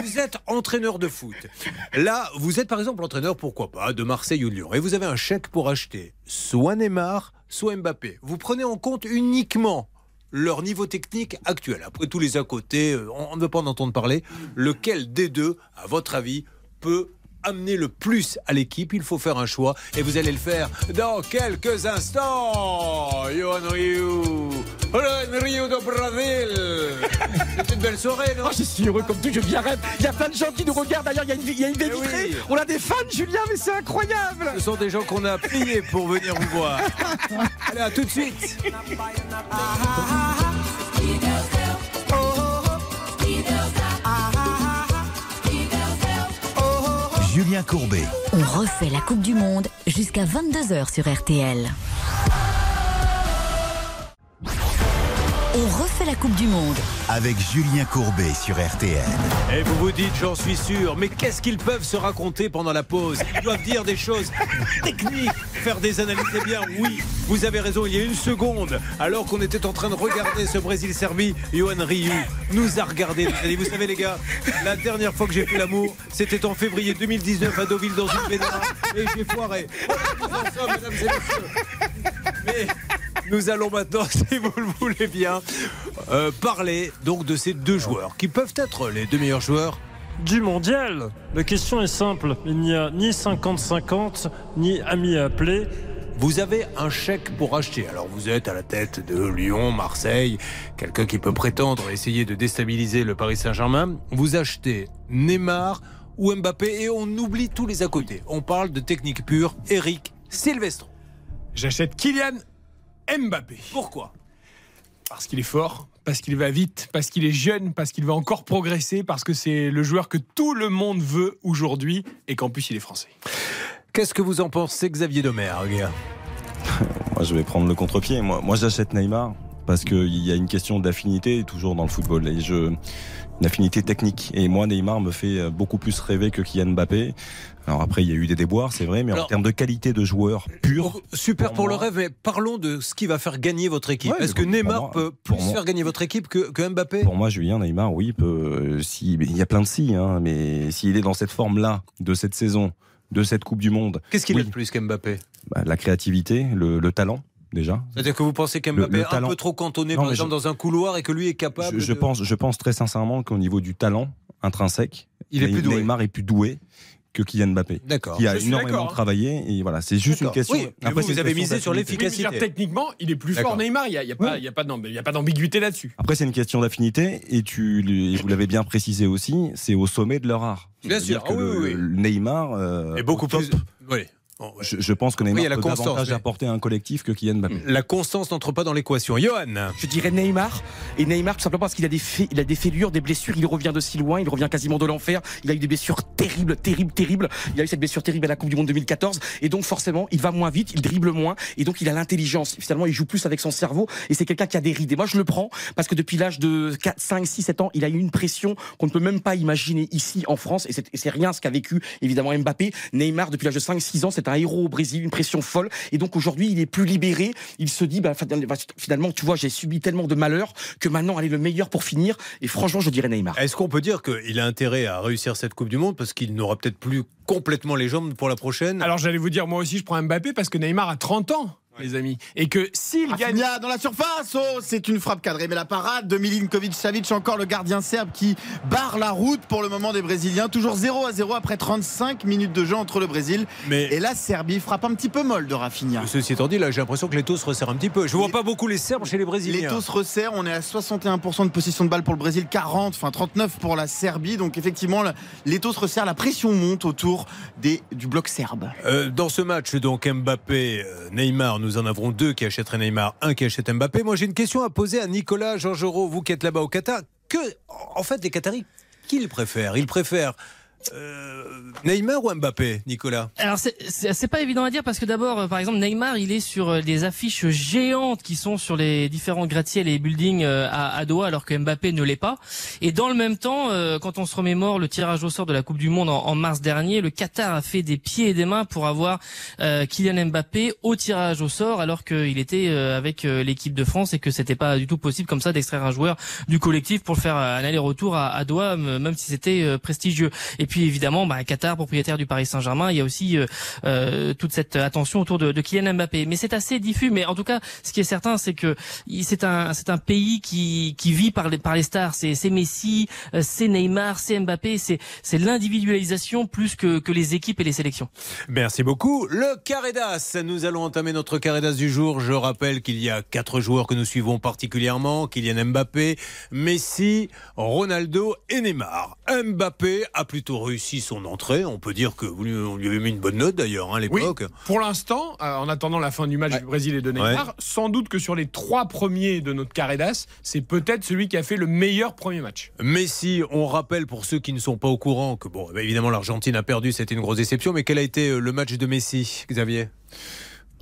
Vous êtes entraîneur de foot. Là, vous êtes par exemple entraîneur, pourquoi pas, de Marseille ou de Lyon. Et vous avez un chèque pour acheter soit Neymar, soit Mbappé. Vous prenez en compte uniquement leur niveau technique actuel. Après tous les à côté, euh, on on ne veut pas en entendre parler. Lequel des deux, à votre avis, peut amener le plus à l'équipe. Il faut faire un choix et vous allez le faire dans quelques instants. Johan Ryu, Johan Ryu do Brasil. C'est une belle soirée, non Oh, je suis heureux comme tout, je un rêve. Il y a plein de gens qui nous regardent. D'ailleurs, il y a une, il y a une baie Eh oui. vitrée. On a des fans, Julien, mais c'est incroyable. Ce sont des gens qu'on a payés pour venir vous voir. Allez, à tout de suite. Julien Courbet, On refait la Coupe du Monde jusqu'à 22h sur RTL. On refait la Coupe du Monde. avec Julien Courbet sur RTL. Et vous vous dites, j'en suis sûr, mais qu'est-ce qu'ils peuvent se raconter pendant la pause Ils doivent dire des choses techniques, faire des analyses. Eh bien, oui, vous avez raison, il y a une seconde, alors qu'on était en train de regarder ce Brésil-Serbie, Johan Ryu nous a regardé. Et vous savez, les gars, la dernière fois que j'ai fait l'amour, c'était en février 2019 à Deauville dans une baignoire, et j'ai foiré. Voilà, nous en sommes, mesdames et messieurs. Mais nous allons maintenant, si vous le voulez bien, euh, parler donc de ces deux joueurs qui peuvent être les deux meilleurs joueurs du mondial. La question est simple. Il n'y a ni 50-50, ni amis à appeler. Vous avez un chèque pour acheter. Alors vous êtes à la tête de Lyon, Marseille, quelqu'un qui peut prétendre essayer de déstabiliser le Paris Saint-Germain. Vous achetez Neymar ou Mbappé et on oublie tous les à côté. On parle de technique pure. Eric Silvestro. J'achète Kylian Mbappé. Pourquoi? Parce qu'il est fort, parce qu'il va vite, parce qu'il est jeune, parce qu'il va encore progresser, parce que c'est le joueur que tout le monde veut aujourd'hui et qu'en plus il est français. Qu'est-ce que vous en pensez, Xavier Domergue Moi, je vais prendre le contre-pied. Moi, moi j'achète Neymar parce qu'il y a une question d'affinité toujours dans le football. Et je, une affinité technique. Et moi, Neymar me fait beaucoup plus rêver que Kylian Mbappé. Alors après, il y a eu des déboires, c'est vrai, mais Alors- en termes de qualité de joueur pur, Super pour, Pour le rêve, mais parlons de ce qui va faire gagner votre équipe. Ouais, Est-ce que Neymar moi- peut plus moi- faire gagner votre équipe que, que Mbappé? Pour moi, Julien Neymar, oui, peut. euh, si, il y a plein de si, hein, mais s'il est dans cette forme-là de cette saison, de cette Coupe du Monde, Qu'est-ce qu'il a oui. de plus qu'Mbappé? Bah, la créativité, le, le talent déjà. C'est-à-dire que vous pensez qu'Mbappé est un talent- peu trop cantonné, Non, par exemple, dans un couloir et que lui est capable Je, je de- pense, je pense très sincèrement qu'au niveau du talent intrinsèque, Il est plus doué. Neymar est plus doué que Kylian Mbappé. D'accord. Qui a énormément hein. travaillé et voilà, c'est juste une question. Oui, Après, vous, c'est une vous avez question misé sur d'affinité. Oui, techniquement, il est plus fort Neymar. Il n'y a, il y a pas, a d'ambiguïté là-dessus. Après, c'est une question d'affinité et tu, et vous l'avez bien précisé aussi, c'est au sommet de leur art. Bien sûr. que Ah oui, le- oui, oui. le Neymar euh, Et beaucoup plus. Oui. Ouais. Je, je pense que Oui, il y Neymar a la peut constance, davantage mais- apporter à un collectif que Kylian Mbappé. La constance n'entre pas dans l'équation. Johan Je dirais Neymar. Et Neymar, tout simplement parce qu'il a des, il a des fêlures, des blessures. Il revient de si loin. Il revient quasiment de l'enfer. Il a eu des blessures terribles, terribles, terribles. Il a eu cette blessure terrible à la Coupe du Monde 2014. Et donc, forcément, il va moins vite, il dribble moins. Et donc, il a l'intelligence. Finalement, il joue plus avec son cerveau. Et c'est quelqu'un qui a des rides. Et moi, je le prends parce que depuis l'âge de 4, 5, 6, 7 ans, il a eu une pression qu'on ne peut même pas imaginer ici en France. Et c'est et c'est rien ce qu'a vécu, évidemment, Mbappé. Neymar, depuis l'âge de 5, 6 ans, c'est un héros au Brésil, une pression folle. Et donc, aujourd'hui, il est plus libéré. Il se dit, bah, finalement, tu vois, j'ai subi tellement de malheurs que maintenant, allez, le meilleur pour finir. Et franchement, je dirais Neymar. Est-ce qu'on peut dire qu'il a intérêt à réussir cette Coupe du Monde parce qu'il n'aura peut-être plus complètement les jambes pour la prochaine? Alors j'allais vous dire, moi aussi, je prends Mbappé parce que Neymar a 30 ans, les amis. Et que s'il gagne. Rafinha dans la surface, oh, c'est une frappe cadrée, mais la parade de Milinkovic Savic, encore le gardien serbe qui barre la route pour le moment des Brésiliens. Toujours 0 à 0 après 35 minutes de jeu entre le Brésil Mais et la Serbie. Frappe un petit peu molle de Rafinha. ceci étant dit, là, j'ai l'impression que les taux se resserrent un petit peu. Je vois Les- pas beaucoup les Serbes chez les Les Brésiliens. taux se resserrent, on est à 61% de possession de balle pour le Brésil, 40, enfin 39 pour la Serbie. Donc effectivement, le- les taux se resserrent, la pression monte autour des, du bloc serbe. Euh, dans ce match, donc Mbappé, euh, Neymar, nous en avons deux qui achèteraient Neymar, un qui achète Mbappé. Moi, j'ai une question à poser à Nicolas Georgerot, vous qui êtes là-bas au Qatar. Que, en fait, les Qataris, qui ils préfèrent Ils préfèrent euh, Neymar ou Mbappé, Nicolas? Alors c'est- pas évident à dire parce que d'abord euh, par exemple Neymar il est sur euh, des affiches géantes qui sont sur les différents gratte-ciel et buildings euh, à, à Doha alors que Mbappé ne l'est pas. Et dans le même temps quand on se remémore le tirage au sort de la Coupe du Monde en, mars dernier le Qatar a fait des pieds et des mains pour avoir Kylian Mbappé au tirage au sort alors qu'il était avec l'équipe de France et que c'était pas du tout possible comme ça d'extraire un joueur du collectif pour faire un aller-retour à, à Doha même si c'était prestigieux. Et puis évidemment, bah, Qatar, propriétaire du Paris Saint-Germain, il y a aussi euh, euh, toute cette attention autour de, de Kylian Mbappé. Mais c'est assez diffus. Mais en tout cas, ce qui est certain, c'est que c'est un c'est un pays qui qui vit par les par les stars. C'est c'est Messi, euh, c'est Neymar, c'est Mbappé. C'est c'est l'individualisation plus que que les équipes et les sélections. Merci beaucoup. Le carré d'as. Nous allons entamer notre carré d'as du jour. Je rappelle qu'il y a quatre joueurs que nous suivons particulièrement. Kylian Mbappé, Messi, Ronaldo et Neymar. Mbappé a plutôt réussi son entrée. On peut dire que vous lui- on lui avait mis une bonne note d'ailleurs hein, à Oui, l'époque. pour l'instant, euh, en attendant la fin du match du Brésil et de Neymar, Ouais. sans doute que sur les trois premiers de notre carré d'as, c'est peut-être celui qui a fait le meilleur premier match. Messi, on rappelle pour ceux qui ne sont pas au courant que, bon, bah, évidemment, l'Argentine a perdu, c'était une grosse déception, mais quel a été euh, le match de Messi, Xavier?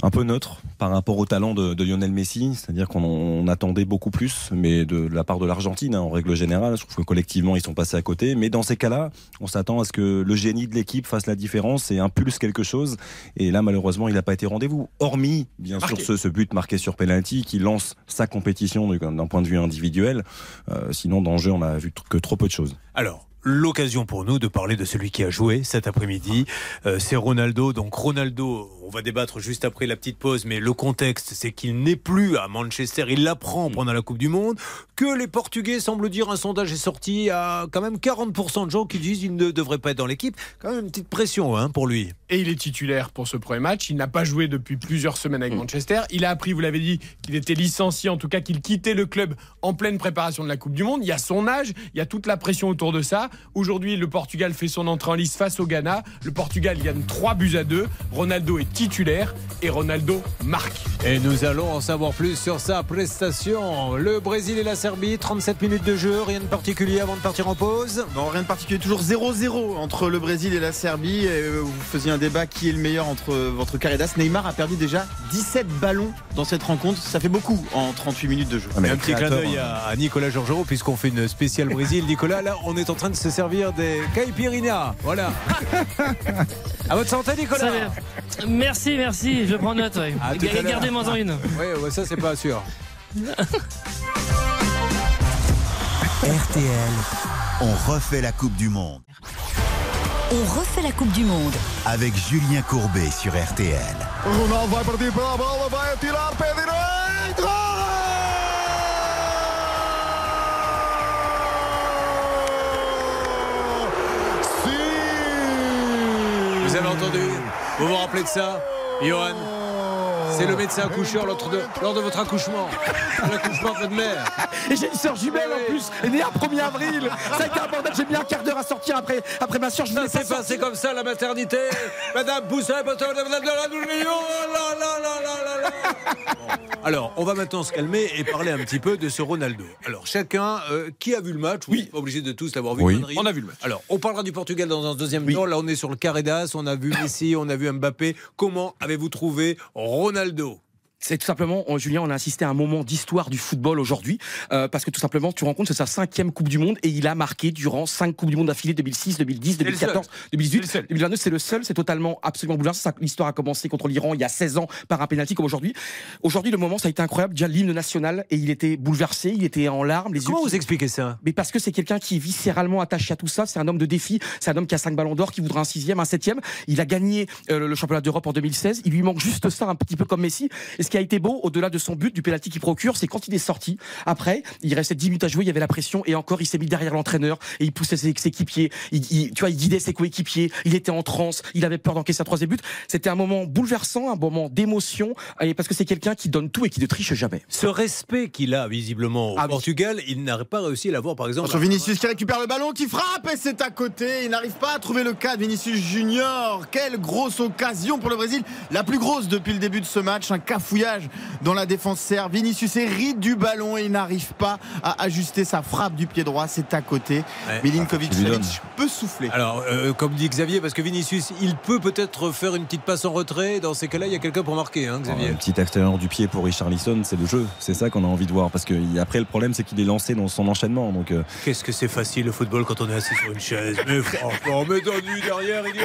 Un peu neutre par rapport au talent de, de Lionel Messi, c'est-à-dire qu'on on attendait beaucoup plus, mais de, la part de l'Argentine, hein, en règle générale, je trouve que collectivement ils sont passés à côté. Mais dans ces cas-là, on s'attend à ce que le génie de l'équipe fasse la différence et impulse quelque chose. Et là, malheureusement, il n'a pas été rendez-vous. Hormis, bien Marqué. sûr, ce, ce but marqué sur penalty qui lance sa compétition du- d'un point de vue individuel. Euh, sinon, dans le jeu, on a vu que trop peu de choses. Alors, l'occasion pour nous de parler de celui qui a joué cet après-midi. Euh, c'est Ronaldo. Donc Ronaldo, on va débattre juste après la petite pause, mais le contexte, c'est qu'il n'est plus à Manchester. Il l'apprend pendant la Coupe du Monde. Que les Portugais semblent dire, un sondage est sorti, à quand même 40% de gens qui disent qu'il ne devrait pas être dans l'équipe. Quand même une petite pression hein, pour lui. Et il est titulaire pour ce premier match. Il n'a pas joué depuis plusieurs semaines avec Manchester. Il a appris, vous l'avez dit, qu'il était licencié, en tout cas qu'il quittait le club en pleine préparation de la Coupe du Monde. Il y a son âge, il y a toute la pression autour de ça. Aujourd'hui, le Portugal fait son entrée en lice face au Ghana. Le Portugal gagne 3 buts à 2. Ronaldo est titulaire et Ronaldo marque. Et nous allons en savoir plus sur sa prestation. Le Brésil et la Serbie, 37 minutes de jeu, rien de particulier avant de partir en pause. Non, rien de particulier, toujours 0-0 entre le Brésil et la Serbie. Et, euh, vous faisiez un débat qui est le meilleur entre votre Caridas. Neymar a perdu déjà 17 ballons dans cette rencontre. Ça fait beaucoup en 38 minutes de jeu. Ah, mais un petit clin d'œil à, à Nicolas Georgerot, puisqu'on fait une spéciale Brésil. Nicolas, là, on est en train de se servir des caipirinha. Voilà. à votre santé, Nicolas. Va. Merci, merci. Je prends note. ouais. Gardez-moi en une. Oui, ouais, ça, c'est pas sûr. RTL, on refait la Coupe du Monde On refait la Coupe du Monde. avec Julien Courbet sur RTL. Ronaldo vai partir pela bola, vai atirar pé Vous avez entendu Vous vous rappelez de ça Johan c'est le médecin accoucheur lors de, lors de votre accouchement. L'accouchement de votre mère. Et j'ai une sœur jumelle en plus, elle est née un 1er avril. Ça a été un bordel, j'ai mis un quart d'heure à sortir après, après ma sœur. Je Ça voulais s'est passé comme ça, la maternité. Madame Poussin, madame de la Oh là là là là là là. Bon. Alors, on va maintenant se calmer et parler un petit peu de ce Ronaldo. Alors, chacun, euh, qui a vu le match? Oui. Pas obligé de tous l'avoir vu. Oui. On a vu le match. Alors, on parlera du Portugal dans un deuxième temps. Là, on est sur le carré d'as. On a vu Messi, on a vu Mbappé. Comment avez-vous trouvé Ronaldo Ronaldo. C'est tout simplement, euh, Julien, on a assisté à un moment d'histoire du football aujourd'hui, euh, parce que tout simplement, tu rends compte, c'est sa cinquième Coupe du Monde et il a marqué durant cinq Coupes du Monde d'affilée 2006, 2010, le 2014, C'est le 2018, seul. 2022. C'est le seul, c'est totalement, absolument bouleversant. L'histoire a commencé contre l'Iran il y a 16 ans par un pénalty comme aujourd'hui. Aujourd'hui, le moment, ça a été incroyable. Déjà, l'hymne national et il était bouleversé, il était en larmes, les yeux. Comment qui- vous expliquez ça? Mais parce que c'est quelqu'un qui est viscéralement attaché à tout ça. C'est un homme de défi. C'est un homme qui a cinq ballons d'or, qui voudra un sixième, un septième. Il a gagné euh, le championnat d'Europe en 2016. Il lui manque juste ça, un petit peu comme Messi. Et qui a été beau, au-delà de son but, du penalty qu'il procure, c'est quand il est sorti. Après, il restait 10 minutes à jouer, il y avait la pression, et encore, il s'est mis derrière l'entraîneur et il poussait ses, ses équipiers. Il, il- tu vois, il guidait ses coéquipiers. Il était en transe. Il avait peur d'encaisser un troisième but. C'était un moment bouleversant, un moment d'émotion, et parce que c'est quelqu'un qui donne tout et qui ne triche jamais. Ce respect qu'il a visiblement au Ah oui. Portugal, il n'a pas réussi à l'avoir, par exemple. Sur Vinicius qui récupère le ballon, qui frappe et c'est à côté. Il n'arrive pas à trouver le cadre. Vinicius Junior, quelle grosse occasion pour le Brésil. La plus grosse depuis le début de ce match. Un cafouillage dans la défense serbe. Vinicius hérite du ballon et il n'arrive pas à ajuster sa frappe du pied droit. C'est à côté. Ouais. Milinkovic. Savic peut souffler. Alors, euh, comme dit Xavier, parce que Vinicius, il peut peut-être faire une petite passe en retrait. Dans ces cas-là, il y a quelqu'un pour marquer, hein, Xavier. Un petit extérieur du pied pour Richarlison, c'est le jeu. C'est ça qu'on a envie de voir. Parce que après, le problème, c'est qu'il est lancé dans son enchaînement. Donc, euh, Qu'est-ce que c'est facile le football quand on est assis sur une chaise. Mais franchement, mais donne-lui derrière, idiot.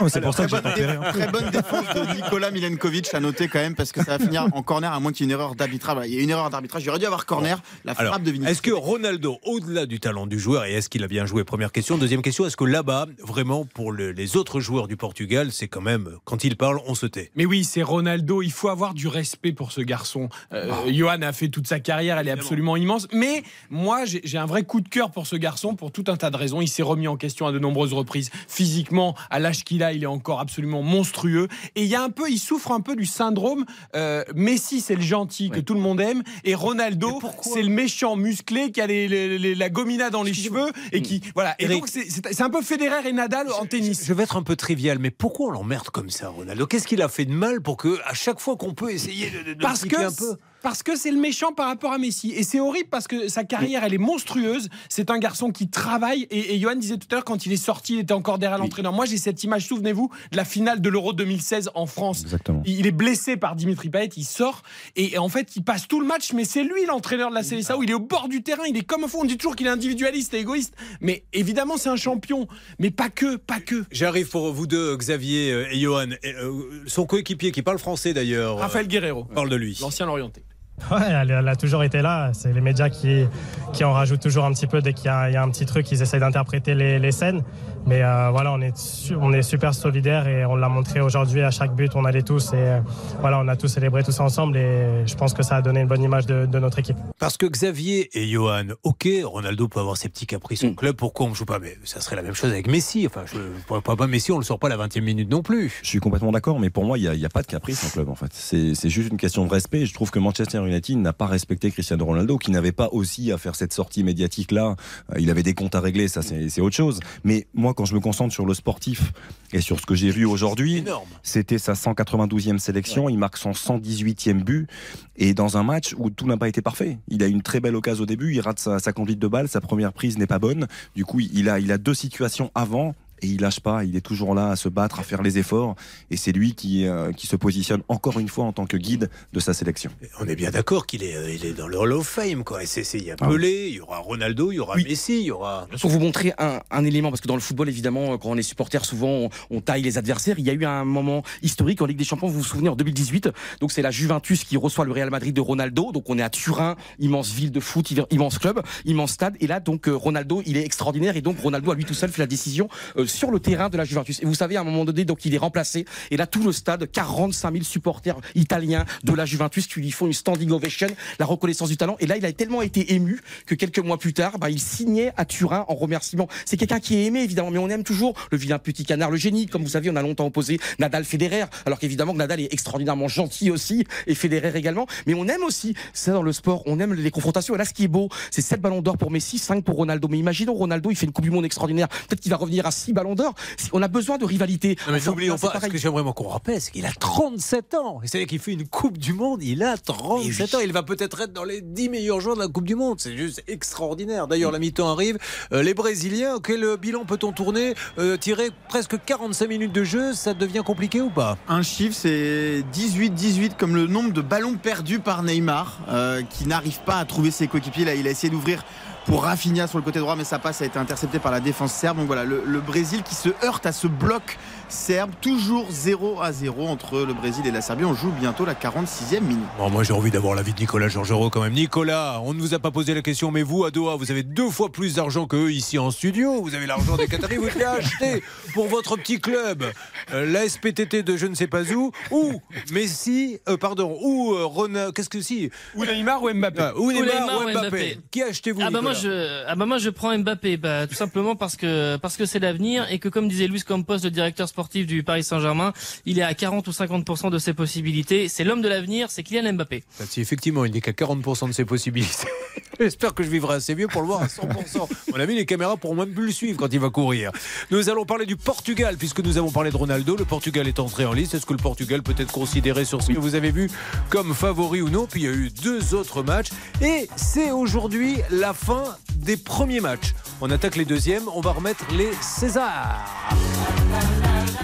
oh, c'est pour ça Très que j'ai dé- très bonne défense de Nicolas Milenkovic à noter quand même parce que ça va finir en corner à moins qu'il y ait une erreur d'arbitrage. Il y a une erreur d'arbitrage. Il aurait dû avoir corner. La frappe Alors, de Vinicius. est-ce que Ronaldo, au-delà du talent du joueur, et est-ce qu'il a bien joué? Première question. Deuxième question, est-ce que là-bas, vraiment, pour le- les autres joueurs du Portugal, c'est quand même, quand ils parlent, on se tait? Mais oui, c'est Ronaldo. Il faut avoir du respect pour ce garçon. Euh, Johan a fait toute sa carrière, elle est absolument immense. Mais moi, j'ai j'ai un vrai coup de cœur pour ce garçon pour tout un tas de raisons. Il s'est remis en question à de nombreuses reprises. Physiquement, à l'âge qu'il a, il est encore absolument monstrueux. Et il y a un peu, il souffre un peu du syndrome. Euh, Messi, c'est le gentil que tout le monde aime, et Ronaldo, c'est le méchant musclé qui a les- les- les- la gomina dans les cheveux et qui voilà. Et Eric. donc c'est- un peu Federer et Nadal en tennis. Je vais être un peu trivial, mais pourquoi on l'emmerde comme ça, Ronaldo? Qu'est-ce qu'il a fait de mal pour que, à chaque fois qu'on peut essayer de, de, de parce que un peu parce que c'est le méchant par rapport à Messi. Et c'est horrible parce que sa carrière elle est monstrueuse. C'est un garçon qui travaille. Et, et Johan disait tout à l'heure quand il est sorti il était encore derrière l'entraîneur. Moi j'ai cette image souvenez-vous de la finale de l'Euro 2016 en France. Exactement. il est blessé par Dimitri Payet il sort. Et, et en fait il passe tout le match mais c'est lui l'entraîneur de la CSA où il est au bord du terrain. Il est comme un fou. On dit toujours qu'il est individualiste et égoïste. Mais évidemment c'est un champion. Mais pas que pas que. J'arrive pour vous deux, Xavier euh, et Johan. Euh, son coéquipier qui parle français d'ailleurs. Raphaël Guerrero. Parle de lui. l'ancien Lorienté Ouais, elle, a toujours été là. C'est les médias qui, qui en rajoutent toujours un petit peu dès qu'il y, y a un petit truc. Ils essayent d'interpréter les scènes. Mais euh, voilà, on est, on est super solidaires et on l'a montré aujourd'hui à chaque but. On allait tous et euh, voilà, on a tous célébré tous ensemble et je pense que ça a donné une bonne image de, de notre équipe. Parce que Xavier et Johan, ok, Ronaldo peut avoir ses petits caprices Mm. au club, pourquoi on ne joue pas? Mais ça serait la même chose avec Messi. Enfin, je ne pourrais pas Messi, on ne le sort pas à la 20e minute non plus. Je suis complètement d'accord, mais pour moi, il n'y a, a pas de caprice en club, en fait. C'est c'est juste une question de respect. Je trouve que Manchester United n'a pas respecté Cristiano Ronaldo, qui n'avait pas aussi à faire cette sortie médiatique-là. Euh, Il avait des comptes à régler, ça, c'est autre chose. Mais moi, quand je me concentre sur le sportif et sur ce que j'ai vu aujourd'hui, c'était sa 192e sélection. Il marque son 118e but. Et dans un match où tout n'a pas été parfait. Il a une très belle occasion au début. Il rate sa, sa conduite de balle. Sa première prise n'est pas bonne. Du coup, il a, il a deux situations avant. Et il lâche pas, il est toujours là à se battre, à faire les efforts. Et c'est lui qui, euh, qui se positionne encore une fois en tant que guide de sa sélection. On est bien d'accord qu'il est, euh, il est dans le Hall of Fame. Quoi. Et c'est- c'est- Il y a Ah oui. Pelé, il y aura Ronaldo, il y aura Messi, il y aura. Pour vous montrer un, un élément, parce que dans le football, évidemment, quand on est supporter, souvent on, on taille les adversaires. Il y a eu un moment historique en Ligue des Champions, vous vous souvenez, en 2018. Donc c'est la Juventus qui reçoit le Real Madrid de Ronaldo. Donc on est à Turin, immense ville de foot, immense club, immense stade. Et là, donc euh, Ronaldo, il est extraordinaire. Et donc Ronaldo, à lui tout seul, fait la décision euh, sur le terrain de la Juventus. Et vous savez, à un moment donné, donc il est remplacé. Et là, tout le stade, 45 000 supporters italiens de la Juventus qui lui font une standing ovation, la reconnaissance du talent. Et là, il a tellement été ému que quelques mois plus tard, bah, il signait à Turin en remerciement. C'est quelqu'un qui est aimé, évidemment, mais on aime toujours le vilain petit canard, le génie. Comme vous savez, on a longtemps opposé Nadal Federer, alors qu'évidemment Nadal est extraordinairement gentil aussi, et Federer également. Mais on aime aussi, c'est dans le sport, on aime les confrontations. Et là, ce qui est beau, c'est 7 ballons d'or pour Messi, 5 pour Ronaldo. Mais imaginons Ronaldo, il fait une Coupe du Monde extraordinaire. Peut-être qu'il va revenir à 6 ballons d'or. On a besoin de rivalité. Non, mais Enfin, n'oublions pas, ce que j'aimerais vraiment qu'on rappelle, c'est qu'il a 37 ans. Et c'est-à-dire qu'il fait une Coupe du Monde, il a 37 ans. Il va peut-être être dans les 10 meilleurs joueurs de la Coupe du Monde. C'est juste extraordinaire. D'ailleurs, la mi-temps arrive. Euh, les Brésiliens, quel bilan peut-on tourner Euh, Tirer presque 45 minutes de jeu, ça devient compliqué ou pas? Un chiffre, c'est 18-18 comme le nombre de ballons perdus par Neymar, euh, qui n'arrive pas à trouver ses coéquipiers. Là, il a essayé d'ouvrir pour Rafinha sur le côté droit, mais sa passe a été interceptée par la défense serbe. Donc voilà, le, le Brésil qui se heurte à ce bloc serbe, toujours 0 à 0 entre le Brésil et la Serbie. On joue bientôt la 46e minute. Bon, moi j'ai envie d'avoir l'avis de Nicolas Georgerot quand même. Nicolas, on ne vous a pas posé la question, mais vous à Doha, vous avez deux fois plus d'argent qu'eux ici en studio. Vous avez l'argent des Qataris, vous l'avez acheté pour votre petit club, euh, la SPTT de je ne sais pas où, ou Messi, euh, pardon, ou euh, Ronald, qu'est-ce que si? Ou Neymar ou Mbappé Ah, ou Neymar, ou Mbappé. Qui achetez-vous ah bah moi je ah bah moi je prends Mbappé bah tout simplement parce que parce que c'est l'avenir et que comme disait Luis Campos le directeur sportif du Paris Saint-Germain il est à 40 ou 50 de ses possibilités c'est l'homme de l'avenir c'est Kylian Mbappé Bah, si effectivement il n'est qu'à 40% de ses possibilités, j'espère que je vivrai assez vieux pour le voir à 100%. Mon ami, les caméras pourront même plus le suivre quand il va courir. Nous allons parler du Portugal, puisque nous avons parlé de Ronaldo. Le Portugal est entré en liste. Est-ce que le Portugal peut être considéré sur ce que vous avez vu comme favori ou non? Puis il y a eu deux autres matchs. Et c'est aujourd'hui la fin des premiers matchs. On attaque les deuxièmes. On va remettre les Césars.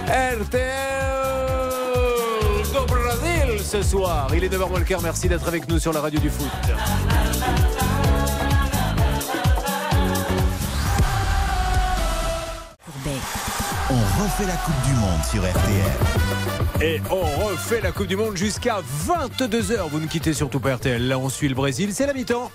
RTL do Brasil ce soir. Il est 9h moins le quart. Merci d'être avec nous sur la radio du foot. On refait la Coupe du Monde sur RTL. Et on refait la Coupe du Monde jusqu'à 22h. Vous ne quittez surtout pas RTL. Là, on suit le Brésil. C'est la mi-temps.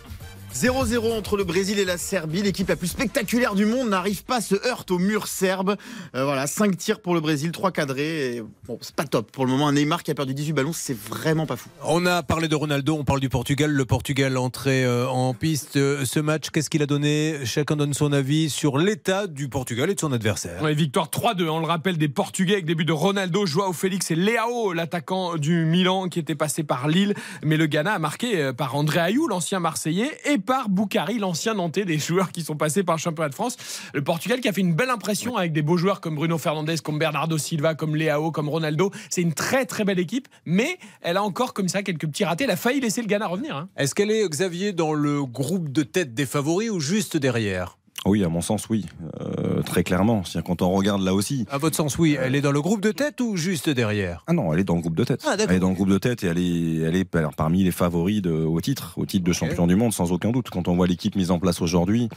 0-0 entre le Brésil et la Serbie. L'équipe la plus spectaculaire du monde n'arrive pas à se heurte au mur serbe. Euh, voilà, 5 tirs pour le Brésil, 3 cadrés. Et bon, c'est pas top. Pour le moment, un Neymar qui a perdu 18 ballons, c'est vraiment pas fou. On a parlé de Ronaldo, on parle du Portugal. Le Portugal entré euh, en piste. Euh, Ce match, qu'est-ce qu'il a donné? Chacun donne son avis sur l'état du Portugal et de son adversaire. Ouais, victoire 3-2, on le rappelle, des Portugais avec début de Ronaldo, Joao Félix et Leao, l'attaquant du Milan qui était passé par Lille. Mais le Ghana a marqué par André Ayou, l'ancien Marseillais, et par Boukari, l'ancien Nantais, des joueurs qui sont passés par le championnat de France. Le Portugal qui a fait une belle impression avec des beaux joueurs comme Bruno Fernandes, comme Bernardo Silva, comme Leao, comme Ronaldo. C'est une très très belle équipe, mais elle a encore comme ça quelques petits ratés. Elle a failli laisser le Ghana revenir. hein. Est-ce qu'elle est, Xavier, dans le groupe de tête des favoris ou juste derrière? Oui, à mon sens, oui. Euh, très clairement. C'est-à-dire, quand on regarde là aussi. À votre sens, oui. Elle est dans le groupe de tête ou juste derrière? Ah non, elle est dans le groupe de tête. Ah, elle est dans le groupe de tête et elle est, elle est par- parmi les favoris de- au titre, au titre de champion du monde, sans aucun doute. Quand on voit l'équipe mise en place aujourd'hui,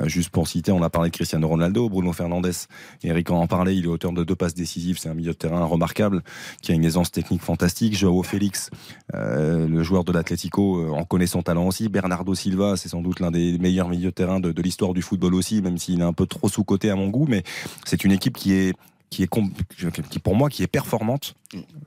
euh, juste pour citer, on a parlé de Cristiano Ronaldo, Bruno Fernandes. Eric en parlait, il est auteur de deux passes décisives. C'est un milieu de terrain remarquable, qui a une aisance technique fantastique. Joao Félix, euh, le joueur de l'Atlético, en connaît son talent aussi. Bernardo Silva, c'est sans doute l'un des meilleurs milieux de terrain de, de l'histoire du football aussi, même s'il est un peu trop sous-coté à mon goût. Mais c'est une équipe qui est qui est qui pour moi qui est performante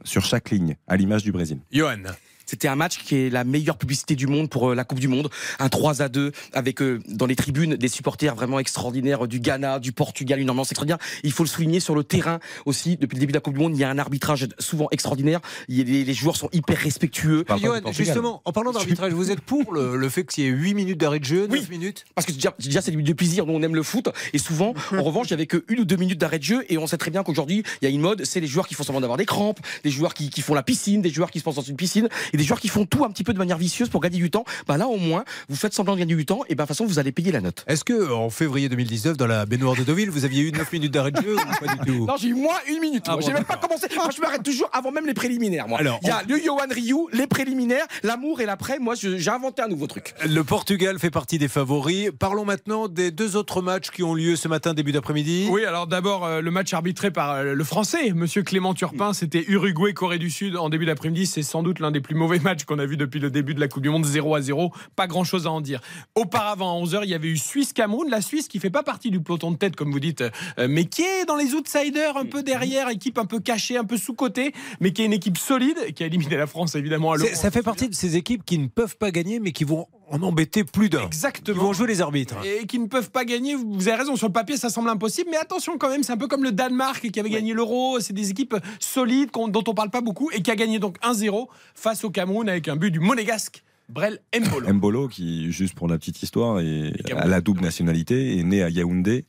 sur chaque ligne, à l'image du Brésil. Johan. C'était un match qui est la meilleure publicité du monde pour euh, la Coupe du Monde. Un 3 à 2 avec euh, dans les tribunes des supporters vraiment extraordinaires euh, du Ghana, du Portugal, une ambiance extraordinaire. Il faut le souligner sur le terrain aussi. Depuis le début de la Coupe du Monde, il y a un arbitrage souvent extraordinaire. Les, les joueurs sont hyper respectueux. Johan, justement, en parlant d'arbitrage, vous êtes pour le, le fait qu'il y ait 8 minutes d'arrêt de jeu, 9 minutes? Parce que déjà, déjà, c'est du plaisir, nous on aime le foot. Et souvent, en revanche, il y avait que une ou deux minutes d'arrêt de jeu. Et on sait très bien qu'aujourd'hui, il y a une mode, c'est les joueurs qui font semblant d'avoir des crampes, des joueurs qui, qui font la piscine, des joueurs qui se pensent dans une piscine, et des joueurs qui font tout un petit peu de manière vicieuse pour gagner du temps. Bah là, au moins, vous faites semblant de gagner du temps, et ben de toute façon, vous allez payer la note. Est-ce que en février 2019, dans la baignoire de Deauville, vous aviez eu 9 minutes d'arrêt de jeu ou pas du tout? Non, j'ai eu moins une minute. Ah moi. bon, j'ai même pas commencé. Moi, je m'arrête toujours avant même les préliminaires. Moi, Alors, il y a le Johan Ryu, les préliminaires, l'amour et l'après. Moi, j'ai inventé un nouveau truc. Le Portugal fait partie des favoris. Parlons maintenant des deux autres matchs qui ont lieu ce matin, début d'après-midi. Oui, alors d'abord, euh, le match arbitré par euh, le français, monsieur Clément Turpin, c'était Uruguay-Corée du Sud en début d'après-midi. C'est sans doute l'un des plus mauvais matchs qu'on a vu depuis le début de la Coupe du Monde, 0 à 0. Pas grand-chose à en dire. Auparavant, à 11h, il y avait eu Suisse-Cameroun. La Suisse qui fait pas partie du peloton de tête, comme vous dites, euh, mais qui est dans les outsiders, un peu derrière, équipe un peu cachée, un peu sous-cotée, mais qui est une équipe solide, qui a éliminé la France évidemment à Ça fait partie de ces équipes qui ne peuvent pas gagner, mais qui vont en embêter plus d'un. Exactement. Ils vont jouer les arbitres. et qui ne peuvent pas gagner. Vous avez raison, sur le papier, ça semble impossible, mais attention quand même, c'est un peu comme le Danemark qui avait gagné l'Euro. C'est des équipes solides dont on parle pas beaucoup et qui a gagné donc 1-0 face au Cameroun avec un but du Monégasque, Brel Mbolo. Mbolo, qui, juste pour la petite histoire, est à la double nationalité, est né à Yaoundé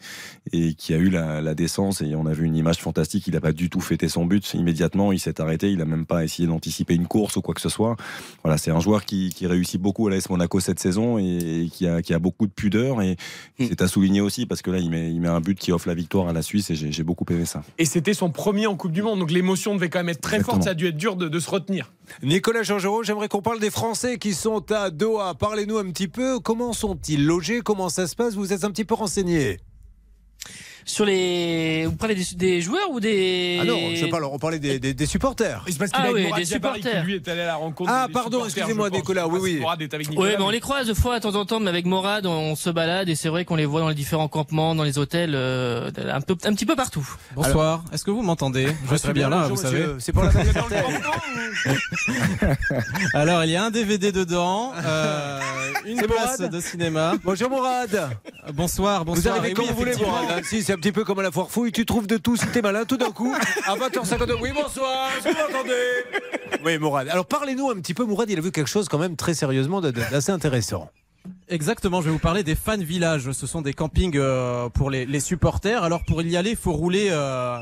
et qui a eu la, la décence. Et on a vu une image fantastique. Il n'a pas du tout fêté son but immédiatement. Il s'est arrêté. Il n'a même pas essayé d'anticiper une course ou quoi que ce soit. Voilà, c'est un joueur qui, qui réussit beaucoup à l'AS Monaco cette saison et, et qui, a, qui a beaucoup de pudeur. Et c'est à souligner aussi parce que là, il met, il met un but qui offre la victoire à la Suisse et j'ai j'ai beaucoup aimé ça. Et c'était son premier en Coupe du Monde, donc l'émotion devait quand même être très forte. Ça a dû être dur de, de se retenir. Nicolas Changereau, j'aimerais qu'on parle des Français qui sont à Doha. Parlez-nous un petit peu. Comment sont-ils logés? Comment ça se passe? Vous êtes un petit peu renseigné Sur les, vous parlez des, des joueurs ou des Ah non, je parle, on parlait des, des- des supporters. C'est parce qu'il Ah est avec oui, des qui, supporters. lui est allé à la rencontre. Ah, des pardon, excusez-moi. Nicolas, oui, oui. Mourad est avec Oui, Nicolas, mais on les croise de fois de temps en temps, mais avec Morad, on se balade et c'est vrai qu'on les voit dans les différents campements, dans les hôtels, euh, un, peu, un petit peu partout. Bonsoir, est-ce que vous m'entendez Je suis bien là, vous savez. C'est pour la Alors, il y a un DVD dedans, euh, une C'est place de cinéma. Bonjour Mourad. Euh, Bonsoir, bonsoir. Vous arrivez quand oui, vous voulez, hein. Si, un petit peu comme à la foire fouille, tu trouves de tout si t'es malin tout d'un coup. À 20h52. Oui, bonsoir, est-ce que vous m'entendez? Oui, Mourad. Alors parlez-nous un petit peu, Mourad, il a vu quelque chose quand même très sérieusement d'assez intéressant. Exactement, je vais vous parler des fan villages. Ce sont des campings euh, pour les, les supporters. Alors pour y aller, il faut rouler euh,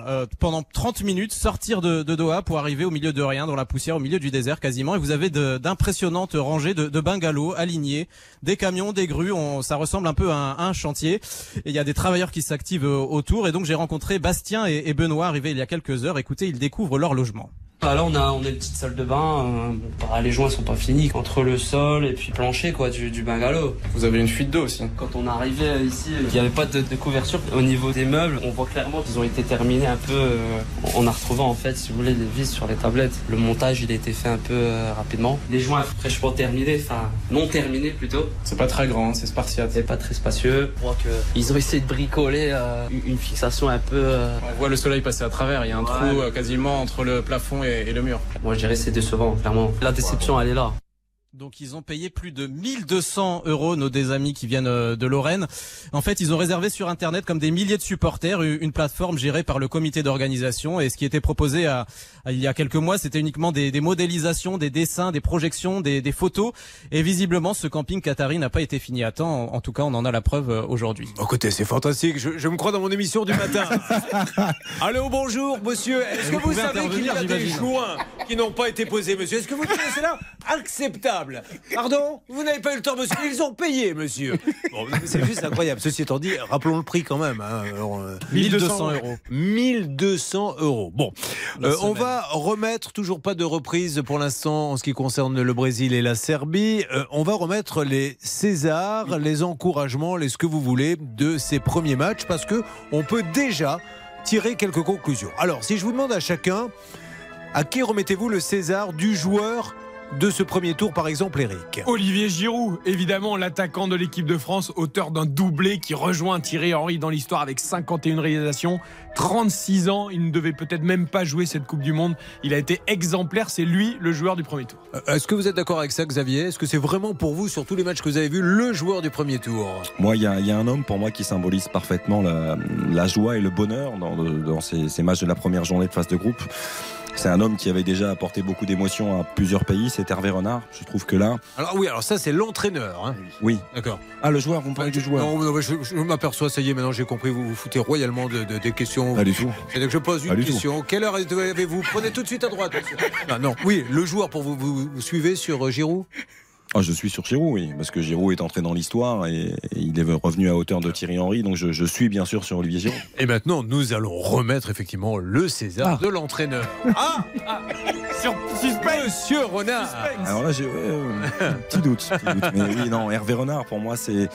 euh, pendant 30 minutes, sortir de, de Doha pour arriver au milieu de rien, dans la poussière, au milieu du désert quasiment. Et vous avez d'impressionnantes rangées de, de bungalows alignés, des camions, des grues. On, ça ressemble un peu à un, chantier. Et il y a des travailleurs qui s'activent euh, autour. Et donc j'ai rencontré Bastien et Benoît arrivés il y a quelques heures. Écoutez, ils découvrent leur logement. Bah là on a on a une petite salle de bain, euh, bah, les joints sont pas finis entre le sol et puis le plancher quoi du, du bungalow. Vous avez une fuite d'eau aussi. Quand on arrivait ici, il n'y avait pas de, de couverture. Au niveau des meubles, on voit clairement qu'ils ont été terminés un peu euh, en en retrouvant en fait, si vous voulez, des vis sur les tablettes. Le montage, il a été fait un peu euh, rapidement. Les joints fraîchement terminés, enfin non terminés plutôt. C'est pas très grand, c'est spartiate. C'est pas très spacieux. Je crois qu'ils ont essayé de bricoler euh, une fixation un peu. euh, On voit le soleil passer à travers, il y a un trou euh, quasiment entre le plafond et, et le mur. Moi je dirais c'est décevant, clairement. La déception, elle est là. Donc ils ont payé plus de 1200 euros, nos des amis qui viennent euh, de Lorraine. En fait, ils ont réservé sur Internet, comme des milliers de supporters, une plateforme gérée par le comité d'organisation. Et ce qui était proposé à, à- il y a quelques mois, c'était uniquement des, des modélisations, des dessins, des projections, des, des photos. Et visiblement, ce camping qatari n'a pas été fini à temps. En, en tout cas, on en a la preuve euh, aujourd'hui. Écoutez, c'est fantastique. Je, je me crois dans mon émission du matin. Allô, bonjour, monsieur. Est-ce que Vous savez qu'il y a des joints qui n'ont pas été posés, monsieur? Est-ce que vous trouvez cela acceptable Pardon Vous n'avez pas eu le temps, monsieur. Ils ont payé, monsieur. Bon, c'est juste incroyable. Ceci étant dit, rappelons le prix quand même. hein. Alors, euh, 1200 euros. 1200 euros. Bon, Euh, on va remettre, toujours pas de reprise pour l'instant en ce qui concerne le Brésil et la Serbie. Euh, on va remettre les Césars, les encouragements, les ce que vous voulez de ces premiers matchs parce que on peut déjà tirer quelques conclusions. Alors, si je vous demande à chacun, à qui remettez-vous le César du joueur de ce premier tour, par exemple, Eric Olivier Giroud, évidemment l'attaquant de l'équipe de France, auteur d'un doublé qui rejoint Thierry Henry dans l'histoire avec 51 réalisations, 36 ans, il ne devait peut-être même pas jouer cette Coupe du Monde. Il a été exemplaire, c'est lui le joueur du premier tour. Euh, Est-ce que vous êtes d'accord avec ça, Xavier? Est-ce que c'est vraiment pour vous, sur tous les matchs que vous avez vus, le joueur du premier tour? Moi, il y, a il y a un homme pour moi qui symbolise parfaitement la, la joie et le bonheur dans, dans ces, ces matchs de la première journée de phase de groupe. C'est un homme qui avait déjà apporté beaucoup d'émotions à plusieurs pays, c'est Hervé Renard. Je trouve que là, Alors oui, alors ça c'est l'entraîneur. hein. oui. D'accord. Ah, le joueur, vous me parlez du joueur Non, non, mais je, je m'aperçois, ça y est, maintenant j'ai compris, vous vous foutez royalement de, de- des questions. Pas du tout. Je pose une tout. question. Quelle heure avez-vous Prenez tout de suite à droite. monsieur. Non, non. Oui, le joueur pour vous, vous, vous suivez sur euh, Giroud? Ah, je suis sur Giroud, oui, parce que Giroud est entré dans l'histoire et, et il est revenu à hauteur de Thierry Henry, donc je, je suis bien sûr sur Olivier Giroud. Et maintenant, nous allons remettre effectivement le César de l'entraîneur. Ah, Sur Monsieur Renard Alors là, j'ai euh, petit doute, petit doute. Mais oui, non, Hervé Renard, pour moi, c'est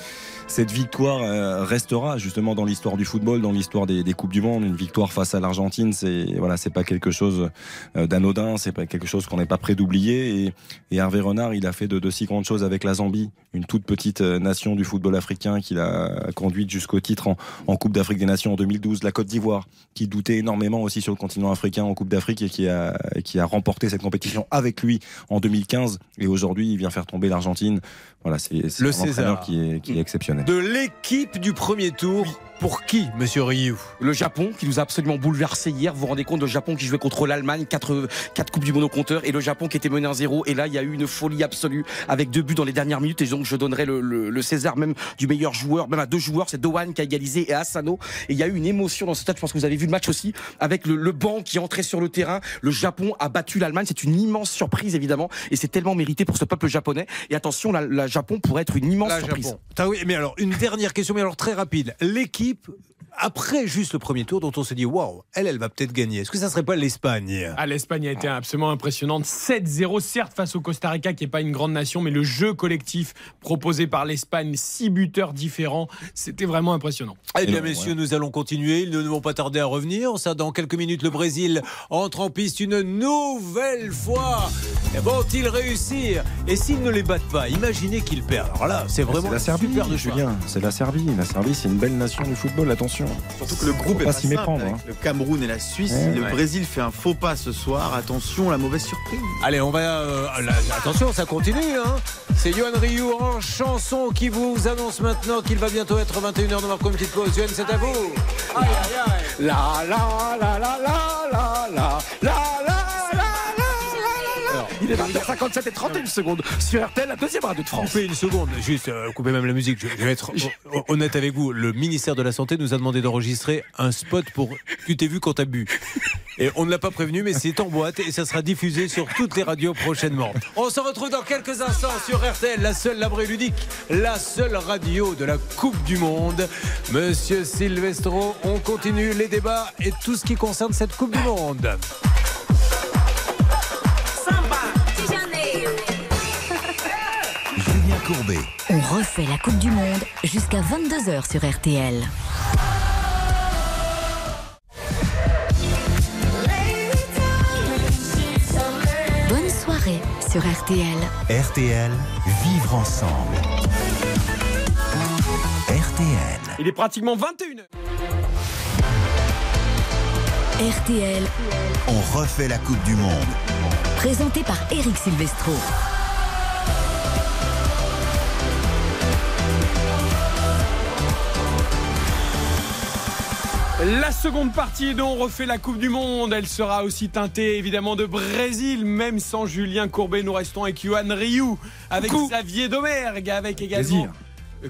cette victoire euh, restera justement dans l'histoire du football, dans l'histoire des, des coupes du monde. Une victoire face à l'Argentine, c'est voilà, c'est pas quelque chose euh, d'anodin, c'est pas quelque chose qu'on n'est pas prêt d'oublier. Et, et Hervé Renard, il a fait de, de si grandes choses avec la Zambie, une toute petite euh, nation du football africain qu'il a conduite jusqu'au titre en, en Coupe d'Afrique des Nations en 2012. La Côte d'Ivoire, qui doutait énormément aussi sur le continent africain en Coupe d'Afrique et qui a qui a remporté cette compétition avec lui en 2015. Et aujourd'hui, il vient faire tomber l'Argentine. Voilà, c'est c'est Le César. qui est, qui est exceptionnel. De l'équipe du premier tour, pour qui, Monsieur Rioux Le Japon qui nous a absolument bouleversé hier. Vous vous rendez compte, le Japon qui jouait contre l'Allemagne, 4, quatre Coupes du Monde au compteur, et le Japon qui était mené 1-0. Et là, il y a eu une folie absolue avec deux buts dans les dernières minutes. Et donc, je donnerai le, le- le César même du meilleur joueur, même à deux joueurs. C'est Dohan qui a égalisé et Asano. Et il y a eu une émotion dans ce stade. Je pense que vous avez vu le match aussi avec le, le banc qui entrait sur le terrain. Le Japon a battu l'Allemagne. C'est une immense surprise, évidemment. Et c'est tellement mérité pour ce peuple japonais. Et attention, la, la Japon pourrait être une immense La surprise. Japon. Ah oui, mais alors, une dernière question, mais alors très rapide. L'équipe, equipe après juste le premier tour, dont on s'est dit, waouh, elle, elle va peut-être gagner. Est-ce que ça serait pas l'Espagne? Ah, l'Espagne a été absolument impressionnante. 7-0, certes, face au Costa Rica, qui n'est pas une grande nation, mais le jeu collectif proposé par l'Espagne, six buteurs différents, c'était vraiment impressionnant. Eh bien, messieurs, nous allons continuer. Ils ne vont pas tarder à revenir. Ça, dans quelques minutes, le Brésil entre en piste une nouvelle fois. Et Vont-ils réussir? Et s'ils ne les battent pas, imaginez qu'ils perdent. Alors là, c'est vraiment la Serbie, super de. Julien. C'est la Serbie. La Serbie, c'est une belle nation du football. Attention. Surtout que le groupe est pas pas s'y simple méprendre. avec hein. le Cameroun et la Suisse. Ouais. le Ouais. Brésil fait un faux pas ce soir. Attention, la mauvaise surprise. Allez, on va. euh, attention, ça continue. Hein. C'est Johan Rioux en chanson qui vous annonce maintenant qu'il va bientôt être 21h. Nous marquons une petite pause. Johan, c'est à vous. Aïe, aïe, aïe. La la la la la la la la la Il est 20h57 et 31 secondes sur RTL, la deuxième radio de France. Coupez une seconde, juste euh, coupez même la musique. Je, je vais être hon- honnête avec vous. Le ministère de la Santé nous a demandé d'enregistrer un spot pour Tu t'es vu quand t'as bu. Et on ne l'a pas prévenu, mais c'est en boîte et ça sera diffusé sur toutes les radios prochainement. On se retrouve dans quelques instants sur RTL, la seule, la vraie ludique, la seule radio de la Coupe du Monde. Monsieur Silvestro, on continue les débats et tout ce qui concerne cette Coupe du Monde. Courbet. On refait la Coupe du Monde jusqu'à 22h sur RTL. Bonne soirée sur RTL. RTL, vivre ensemble. RTL. Il est pratiquement 21h. RTL, On refait la Coupe du Monde. présenté par Eric Silvestro. La seconde partie dont on refait la Coupe du Monde, elle sera aussi teintée évidemment de Brésil, même sans Julien Courbet. Nous restons avec Johan Rioux, avec Xavier Domergue, avec également Plaisir.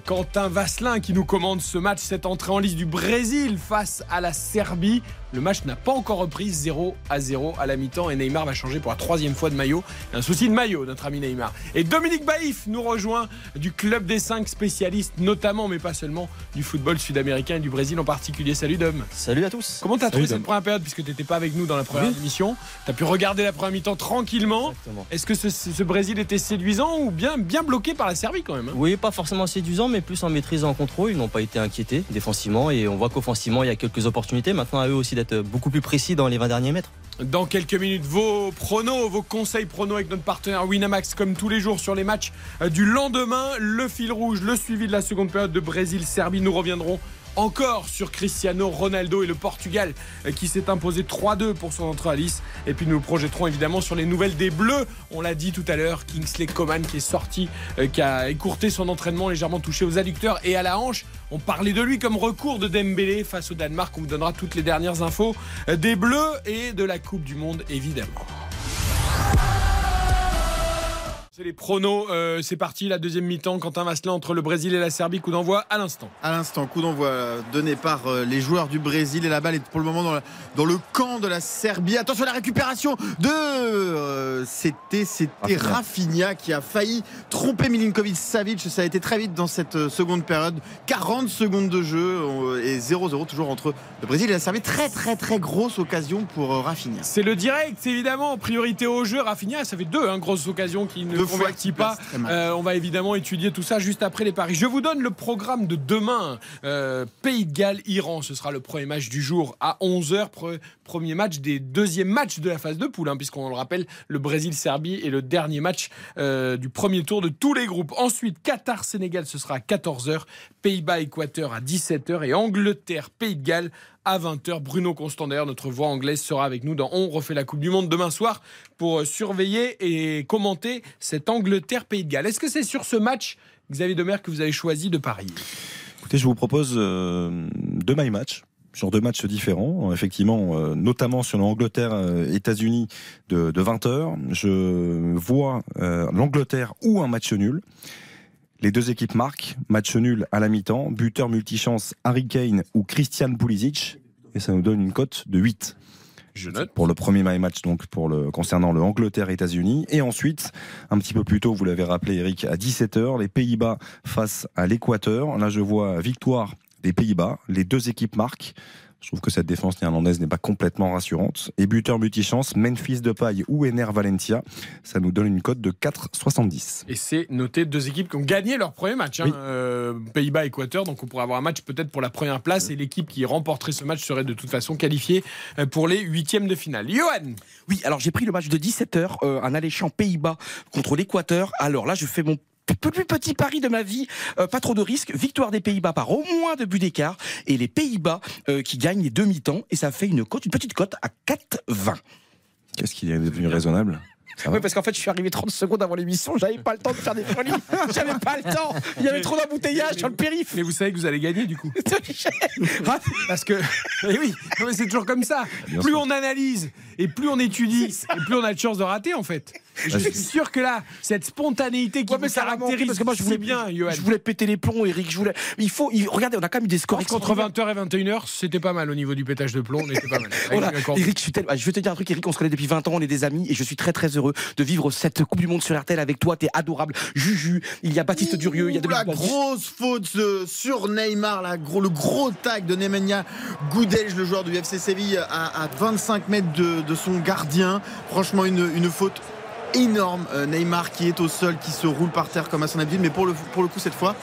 Quentin Vasselin qui nous commande ce match, cette entrée en liste du Brésil face à la Serbie. Le match n'a pas encore repris 0 à 0 à la mi-temps et Neymar va changer pour la troisième fois de maillot. Un souci de maillot, notre ami Neymar. Et Dominique Baïf nous rejoint du club des 5 spécialistes, notamment mais pas seulement du football sud-américain et du Brésil en particulier. Salut Dom. Salut à tous. Comment t'as trouvé Dom. cette première période puisque tu n'étais pas avec nous dans la première Oui. émission? Tu as pu regarder la première mi-temps tranquillement. Est-ce que ce, ce Brésil était séduisant ou bien, bien bloqué par la Serbie quand même hein? Oui, pas forcément séduisant, mais plus en maîtrise et en contrôle. Ils n'ont pas été inquiétés défensivement et on voit qu'offensivement, il y a quelques opportunités. Maintenant, à eux aussi d'être beaucoup plus précis dans les 20 derniers mètres. Dans quelques minutes, vos pronos, vos conseils pronos avec notre partenaire Winamax, comme tous les jours sur les matchs euh, du lendemain. Le fil rouge, le suivi de la seconde période de Brésil-Serbie. Nous reviendrons encore sur Cristiano Ronaldo et le Portugal euh, qui s'est imposé 3-2 pour son entrée à Nice. Et puis nous nous projetterons évidemment sur les nouvelles des Bleus. On l'a dit tout à l'heure, Kingsley Coman qui est sorti, euh, qui a écourté son entraînement légèrement touché aux adducteurs et à la hanche. On parlait de lui comme recours de Dembélé face au Danemark. On vous donnera toutes les dernières infos euh, des Bleus et de la Coupe du Monde évidemment. C'est les pronos, euh, c'est parti, la deuxième mi-temps, Quentin Vasselin entre le Brésil et la Serbie, coup d'envoi à l'instant. À l'instant, coup d'envoi donné par euh, les joueurs du Brésil et la balle est pour le moment dans, la- dans le camp de la Serbie. Attention à la récupération de euh, c'était c'était Rafinha qui a failli tromper Milinkovic Savic. Ça a été très vite dans cette euh, seconde période. 40 secondes de jeu et 0-0 toujours entre le Brésil et la Serbie. Très très très grosse occasion pour Rafinha. C'est le direct, évidemment, priorité au jeu. Rafinha, ça fait deux hein, grosses occasions qui ne Deux convertit pas. Euh, on va évidemment étudier tout ça juste après les paris. Je vous donne le programme de demain. Euh, Pays de Galles, Iran, ce sera le premier match du jour à 11h. Premier match des deuxièmes matchs de la phase de poule, hein, puisqu'on le rappelle, le Brésil-Serbie est le dernier match euh, du premier tour de tous les groupes. Ensuite, Qatar-Sénégal, ce sera à 14h. Pays-Bas-Équateur à 17h. Et Angleterre-Pays de Galles à 20h. Bruno Constant, d'ailleurs, notre voix anglaise, sera avec nous dans On refait la Coupe du Monde demain soir pour euh, surveiller et commenter cette Angleterre-Pays de Galles. Est-ce que c'est sur ce match, Xavier Demer, que vous avez choisi de parier? Écoutez, je vous propose euh, deux my match sur deux matchs différents, effectivement, euh, notamment sur l'Angleterre-États-Unis de, de 20h. Je vois euh, l'Angleterre ou un match nul. Les deux équipes marquent, match nul à la mi-temps, buteur multichance Harry Kane ou Christian Pulisic, et ça nous donne une cote de 8. Je note. Pour le premier my match, donc pour le, concernant le Angleterre-États-Unis. Et ensuite, un petit peu plus tôt, vous l'avez rappelé Eric, à 17h, les Pays-Bas face à l'Équateur. Là, je vois victoire des Pays-Bas. Les deux équipes marquent. Je trouve que cette défense néerlandaise n'est pas complètement rassurante. Et buteur multichance, Memphis Depay ou Ener Valencia. Ça nous donne une cote de 4,70. Et c'est noté deux équipes qui ont gagné leur premier match. hein, Oui. euh, Pays-Bas-Équateur. Donc on pourrait avoir un match peut-être pour la première place. Et l'équipe qui remporterait ce match serait de toute façon qualifiée euh, pour les huitièmes de finale. Johan Oui, alors j'ai pris le match de 17h, euh, un alléchant Pays-Bas contre l'Équateur. Alors là, je fais mon plus petit pari de ma vie, euh, pas trop de risques, victoire des Pays-Bas par au moins deux buts d'écart. Et les Pays-Bas euh, qui gagnent les demi-temps. Et ça fait une cote, une petite cote à 4,20. Qu'est-ce qui est devenu raisonnable? Oui, parce qu'en fait, je suis arrivé 30 secondes avant l'émission, j'avais pas le temps de faire des folies, j'avais pas le temps, il y avait trop d'embouteillages sur le périph. Mais vous savez que vous allez gagner du coup. Parce que, oui, c'est toujours comme ça. Plus on analyse et plus on étudie, et plus on a de chances de rater en fait. Je Ah, suis sûr que là, cette spontanéité qui Ouais, vous caractérise, parce que moi je voulais c'est bien. Je voulais péter les plombs, Eric. Je voulais. Il faut. il- Regardez, on a quand même eu des scores Entre extraordinaires. 20h et 21h, c'était pas mal au niveau du pétage de plomb, on était pas mal. Voilà. Eric, je, suis tel- je veux te dire un truc, Eric, on se connaît depuis 20 ans, on est des amis et je suis très très heureux de vivre cette Coupe du Monde sur RTL avec toi. T'es adorable. Juju, il y a Baptiste Durieux, il y a la grosse faute euh, sur Neymar, la gros, le gros tag de Nemanja Goudelj, le joueur du FC Séville, à, à 25 mètres de, de son gardien. Franchement, une, une faute énorme. Euh, Neymar qui est au sol, qui se roule par terre comme à son habitude, mais pour le, pour le coup cette fois,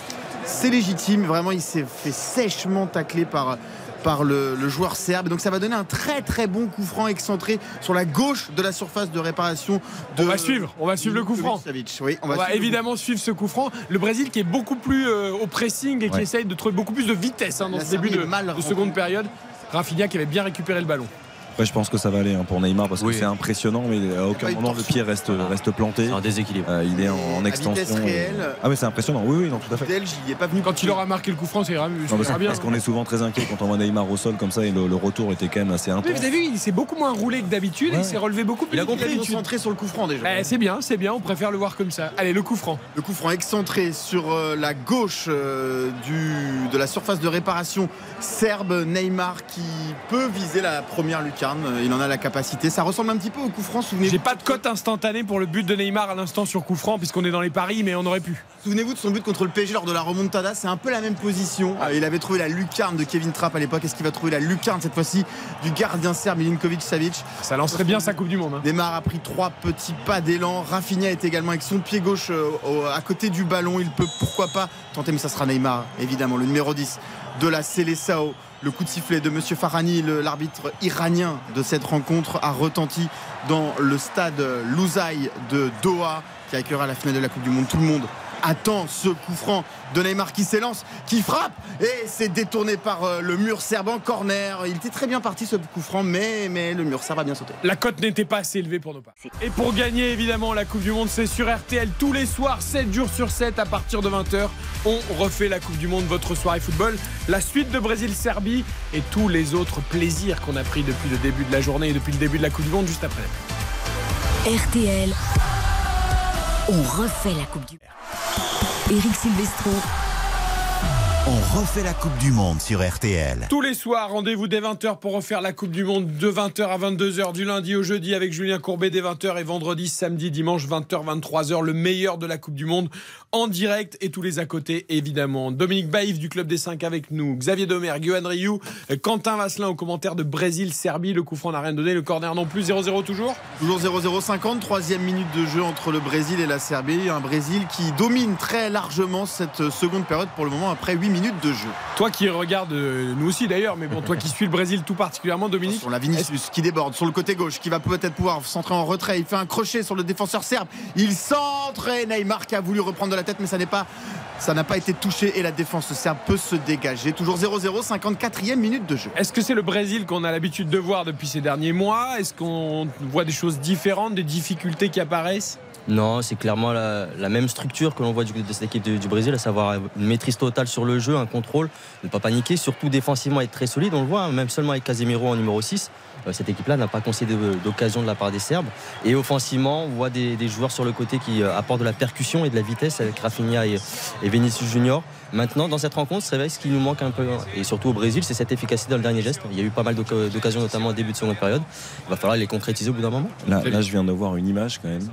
c'est légitime. Vraiment, il s'est fait sèchement tacler par par le, le joueur serbe. Donc ça va donner un très très bon coup franc excentré sur la gauche de la surface de réparation. De On va suivre, on va suivre le coup franc. Oui, on On va, évidemment suivre ce coup franc. Le Brésil qui est beaucoup plus euh, au pressing et qui Ouais. essaye de trouver beaucoup plus de vitesse hein, dans La ce début de, mal de seconde période. Rafinha qui avait bien récupéré le ballon. Après, je pense que ça va aller hein, pour Neymar parce que Oui. c'est impressionnant, mais à aucun moment le pied reste, reste planté. C'est un déséquilibre. Euh, il est en, en extension. vitesse réelle. Ah oui, c'est impressionnant. Oui, oui, non, tout à fait. Delge, il est pas venu. Quand il aura marqué le coup franc, c'est grave. Non, ça parce sera bien. parce qu'on est souvent très inquiet quand on voit Neymar au sol comme ça et le, le retour était quand même assez Mais intense. vous avez vu, il s'est beaucoup moins roulé que d'habitude. et Il s'est relevé beaucoup plus Il a compris, il est d'habitude. concentré sur le coup franc déjà. Eh, c'est bien, c'est bien. On préfère le voir comme ça. Allez, le coup franc. Le coup franc excentré sur euh, la gauche euh, du, de la surface de réparation serbe Neymar qui peut viser la première lucarne. Euh, Il en a la capacité. Ça ressemble un petit peu au coup franc, souvenez-vous. J'ai pas de cote instantanée pour le but de Neymar à l'instant sur coup franc puisqu'on est dans les paris, mais on aurait pu. Souvenez-vous de son but contre le PSG lors de la remontada, c'est un peu la même position. Euh, Il avait trouvé la lucarne de Kevin Trapp à l'époque. Est-ce qu'il va trouver la lucarne cette fois-ci du gardien serbe Milinkovic Savic? Ça lancerait bien sa Coupe du Monde. hein. Neymar a pris trois petits pas d'élan. Rafinha est également avec son pied gauche euh, à côté du ballon. Il peut pourquoi pas tenter, mais ça sera Neymar, évidemment, le numéro 10 de la Seleção. Le coup de sifflet de Monsieur Farhani, l'arbitre iranien de cette rencontre, a retenti dans le stade Louzaï de Doha, qui accueillera la finale de la Coupe du Monde. Tout le monde attend ce coup franc de Neymar qui s'élance, qui frappe et c'est détourné par euh, le mur serbe en corner. Il était très bien parti ce coup franc, mais, mais le mur serbe a bien sauté. La cote n'était pas assez élevée pour nos pas. Et pour gagner évidemment la Coupe du Monde, c'est sur RTL tous les soirs, 7 jours sur 7 à partir de 20h. On refait la Coupe du Monde, votre soirée football, la suite de Brésil-Serbie et tous les autres plaisirs qu'on a pris depuis le début de la journée et depuis le début de la Coupe du Monde juste après. RTL, on refait la Coupe du Monde. Eric Silvestro, On refait la Coupe du Monde sur RTL. Tous les soirs, rendez-vous dès 20h pour refaire la Coupe du Monde de 20h à 22h du lundi au jeudi avec Julien Courbet dès 20h et vendredi, samedi, dimanche 20h, 23h, le meilleur de la Coupe du Monde en direct et tous les à côté évidemment. Dominique Baïf du Club des 5 avec nous, Xavier Domer, Guillaume Rioux, Quentin Vasselin au commentaire de Brésil-Serbie, le coup franc n'a rien donné, le corner non plus, 0-0 toujours Toujours 0-0-50, troisième minute de jeu entre le Brésil et la Serbie. Un Brésil qui domine très largement cette seconde période pour le moment après 8 minutes de jeu. Toi qui regardes, euh, nous aussi d'ailleurs, mais bon, toi qui suis le Brésil tout particulièrement, Dominique. Sur la Vinicius qui déborde sur le côté gauche, qui va peut-être pouvoir centrer en retrait. Il fait un crochet sur le défenseur serbe. Il centre et Neymar qui a voulu reprendre de la tête, mais ça n'est pas. Ça n'a pas été touché et la défense serbe peut se dégager. Toujours 0-0, 54e minute de jeu. Est-ce que c'est le Brésil qu'on a l'habitude de voir depuis ces derniers mois? Est-ce qu'on voit des choses différentes, des difficultés qui apparaissent? Non, c'est clairement la, même structure que l'on voit de cette équipe du, Brésil, à savoir une maîtrise totale sur le jeu, un contrôle, ne pas paniquer, surtout défensivement être très solide. On le voit, hein, même seulement avec Casemiro en numéro 6. euh, Cette équipe-là n'a pas concédé d'occasion de la part des Serbes. Et offensivement, on voit des, joueurs sur le côté qui euh, apportent de la percussion et de la vitesse avec Rafinha et, et Vinicius Junior. Maintenant, dans cette rencontre, c'est vrai ce qui nous manque un peu, hein, et surtout au Brésil, c'est cette efficacité dans le dernier geste. Il y a eu pas mal d'oc- d'occasions, notamment au début de seconde période. Il va falloir les concrétiser au bout d'un moment. Là, là, je viens de voir une image quand même.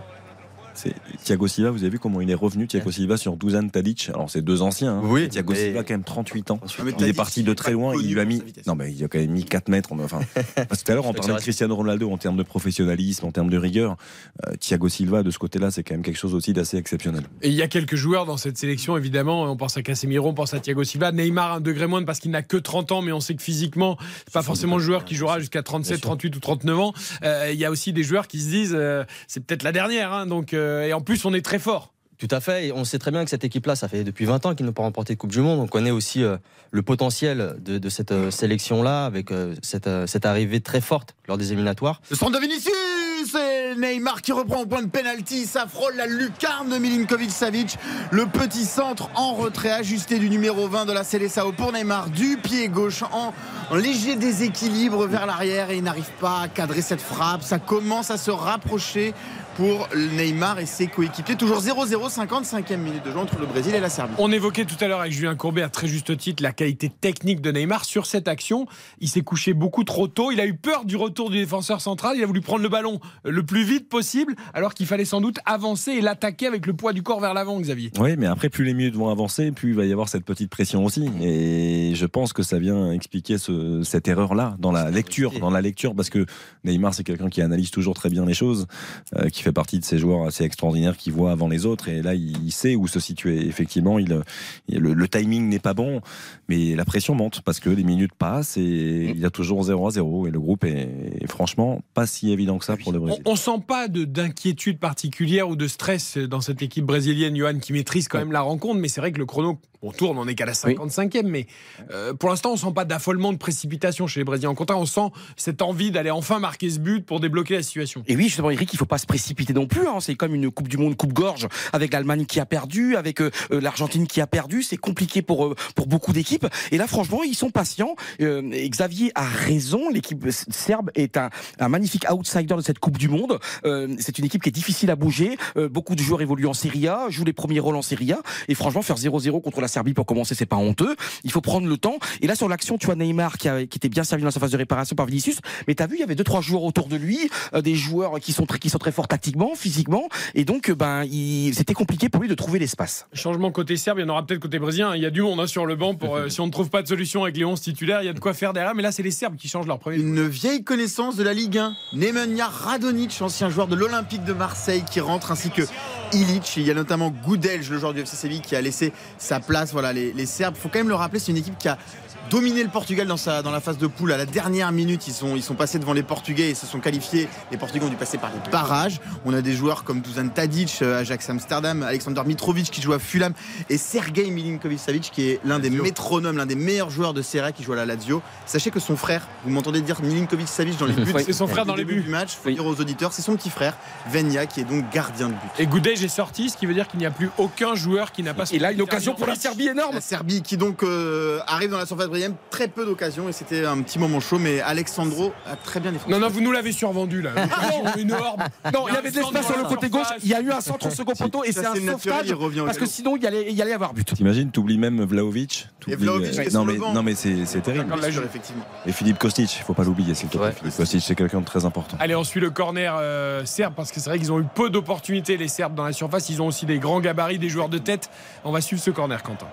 C'est Thiago Silva, vous avez vu comment il est revenu, Thiago Silva, sur Dusan Tadic. Alors, c'est deux anciens. hein. Oui, Thiago mais- Silva, quand même 38 ans. mais Il est parti de très loin. Il lui a mis. Non, mais il a quand même mis 4 mètres. Enfin, parce que tout à l'heure, on parlait de Cristiano Ronaldo en termes de professionnalisme, en termes de rigueur. Euh, Thiago Silva, de ce côté-là, c'est quand même quelque chose aussi d'assez exceptionnel. Et il y a quelques joueurs dans cette sélection, évidemment. On pense à Casemiro, on pense à Thiago Silva. Neymar, un degré moindre parce qu'il n'a que 30 ans, mais on sait que physiquement, c'est pas forcément le joueur qui jouera jusqu'à 37, 38 ou 39 ans. Euh, Il y a aussi des joueurs qui se disent, euh, c'est peut-être la dernière. hein, donc, euh, et en plus, on est très fort. Tout à fait. Et on sait très bien que cette équipe-là, ça fait depuis 20 ans qu'ils n'ont pas remporté de Coupe du Monde. On connaît aussi euh, le potentiel de, de cette euh, sélection-là, avec euh, cette, euh, cette arrivée très forte lors des éliminatoires. Le centre de Vinicius et Neymar qui reprend au point de pénalty. Ça frôle la lucarne de Milinkovic Savic. Le petit centre en retrait ajusté du numéro 20 de la Seleção pour Neymar du pied gauche en, en léger déséquilibre vers l'arrière et il n'arrive pas à cadrer cette frappe. Ça commence à se rapprocher pour Neymar et ses coéquipiers. Toujours 0-0, 55e minute de jeu entre le Brésil et la Serbie. On évoquait tout à l'heure avec Julien Courbet à très juste titre la qualité technique de Neymar sur cette action. Il s'est couché beaucoup trop tôt. Il a eu peur du retour du défenseur central. Il a voulu prendre le ballon le plus vite possible, alors qu'il fallait sans doute avancer et l'attaquer avec le poids du corps vers l'avant, Xavier. Oui, mais après, plus les minutes vont avancer, plus il va y avoir cette petite pression aussi. Et je pense que ça vient expliquer ce- cette erreur-là dans la lecture, dans la lecture, parce que Neymar, c'est quelqu'un qui analyse toujours très bien les choses, euh, qui fait fait partie de ces joueurs assez extraordinaires qui voient avant les autres. Et là, il, sait où se situer. Effectivement, il, il- le, le timing n'est pas bon, mais la pression monte parce que les minutes passent et il y a toujours 0 à 0. Et le groupe est, est franchement pas si évident que ça pour le Brésil. On, on sent pas de- d'inquiétude particulière ou de stress dans cette équipe brésilienne, Johan, qui maîtrise quand même la rencontre. Mais c'est vrai que le chrono, on tourne, on est qu'à la 55e. Mais euh, pour l'instant, on sent pas d'affolement, de précipitation chez les Brésiliens. Au contraire, on sent cette envie d'aller enfin marquer ce but pour débloquer la situation. Et oui, justement, Eric, il faut pas se précipiter non plus. hein. C'est comme une Coupe du Monde, Coupe Gorge, avec l'Allemagne qui a perdu, avec euh, euh, l'Argentine qui a perdu. C'est compliqué pour euh, pour beaucoup d'équipes. Et là, franchement, ils sont patients. Xavier a raison. L'équipe serbe est un, un magnifique outsider de cette Coupe du Monde. C'est une équipe qui est difficile à bouger. Beaucoup de joueurs évoluent en Serie A, jouent les premiers rôles en Serie A. Et franchement, faire 0-0 contre la Serbie pour commencer, c'est pas honteux. Il faut prendre le temps. Et là, sur l'action, tu vois Neymar qui, a- qui était bien servi dans sa phase de réparation par Vinicius. Mais t'as vu, il y avait deux trois joueurs autour de lui, euh, des joueurs qui sont très qui sont très forts tactiquement, physiquement. Et donc, euh, ben, il- c'était compliqué pour lui de trouver l'espace. Changement côté serbe, il y en aura peut-être côté brésilien. Il y a du monde hein, sur le banc. Pour, euh, si on ne trouve pas de solution avec les 11 titulaires, il y a de quoi faire derrière. Mais là, c'est les Serbes qui changent leur premier. Une vieille connaissance de la Ligue 1, Nemanja Radonic, ancien joueur de l'Olympique de Marseille, qui rentre, ainsi que Ilic. Il y a notamment Goudelj, le joueur du FC Séville, qui a laissé sa place. Voilà, les, les Serbes, faut quand même le rappeler, c'est une équipe qui a dominé le Portugal dans, sa, dans la phase de poule. À la dernière minute, ils sont, ils sont passés devant les Portugais et se sont qualifiés. Les Portugais ont dû passer par les barrages. On a des joueurs comme Dusan Tadic, euh, Ajax Amsterdam, Alexander Mitrovic qui joue à Fulham et Sergei Milinkovic-Savic qui est l'un des métronomes, l'un des meilleurs joueurs de Serie A qui joue à la Lazio. Sachez que son frère, vous m'entendez dire Milinkovic-Savic dans les buts, C'est son frère dans les buts. du match. Faut dire aux auditeurs, c'est son petit frère, Venya, qui est donc gardien de but. Et Goudej est sorti, ce qui veut dire qu'il n'y a plus aucun joueur qui n'a pas. Et là, une occasion pour la Serbie énorme. La Serbie qui donc euh, arrive dans la surface très peu d'occasions et c'était un petit moment chaud, mais Alexandro a très bien défendu. Non, non, vous nous l'avez survendu là. L'occasion énorme. Non, il y avait de l'espace sur le côté gauche. Il y a eu un centre au second poteau et c'est un sauvetage parce que sinon il y allait, il y allait avoir but. T'imagines, t'oublies même Vlaovic. qui est non, mais, non c'est c'est terrible. Effectivement. Et Philippe Kostic, il faut pas l'oublier, s'il te plaît. Philippe Kostic, c'est quelqu'un de très important. Allez, on suit le corner euh, serbe parce que c'est vrai qu'ils ont eu peu d'opportunités, les Serbes, dans la surface. Ils ont aussi des grands gabarits, des joueurs de tête. On va suivre ce corner, Quentin.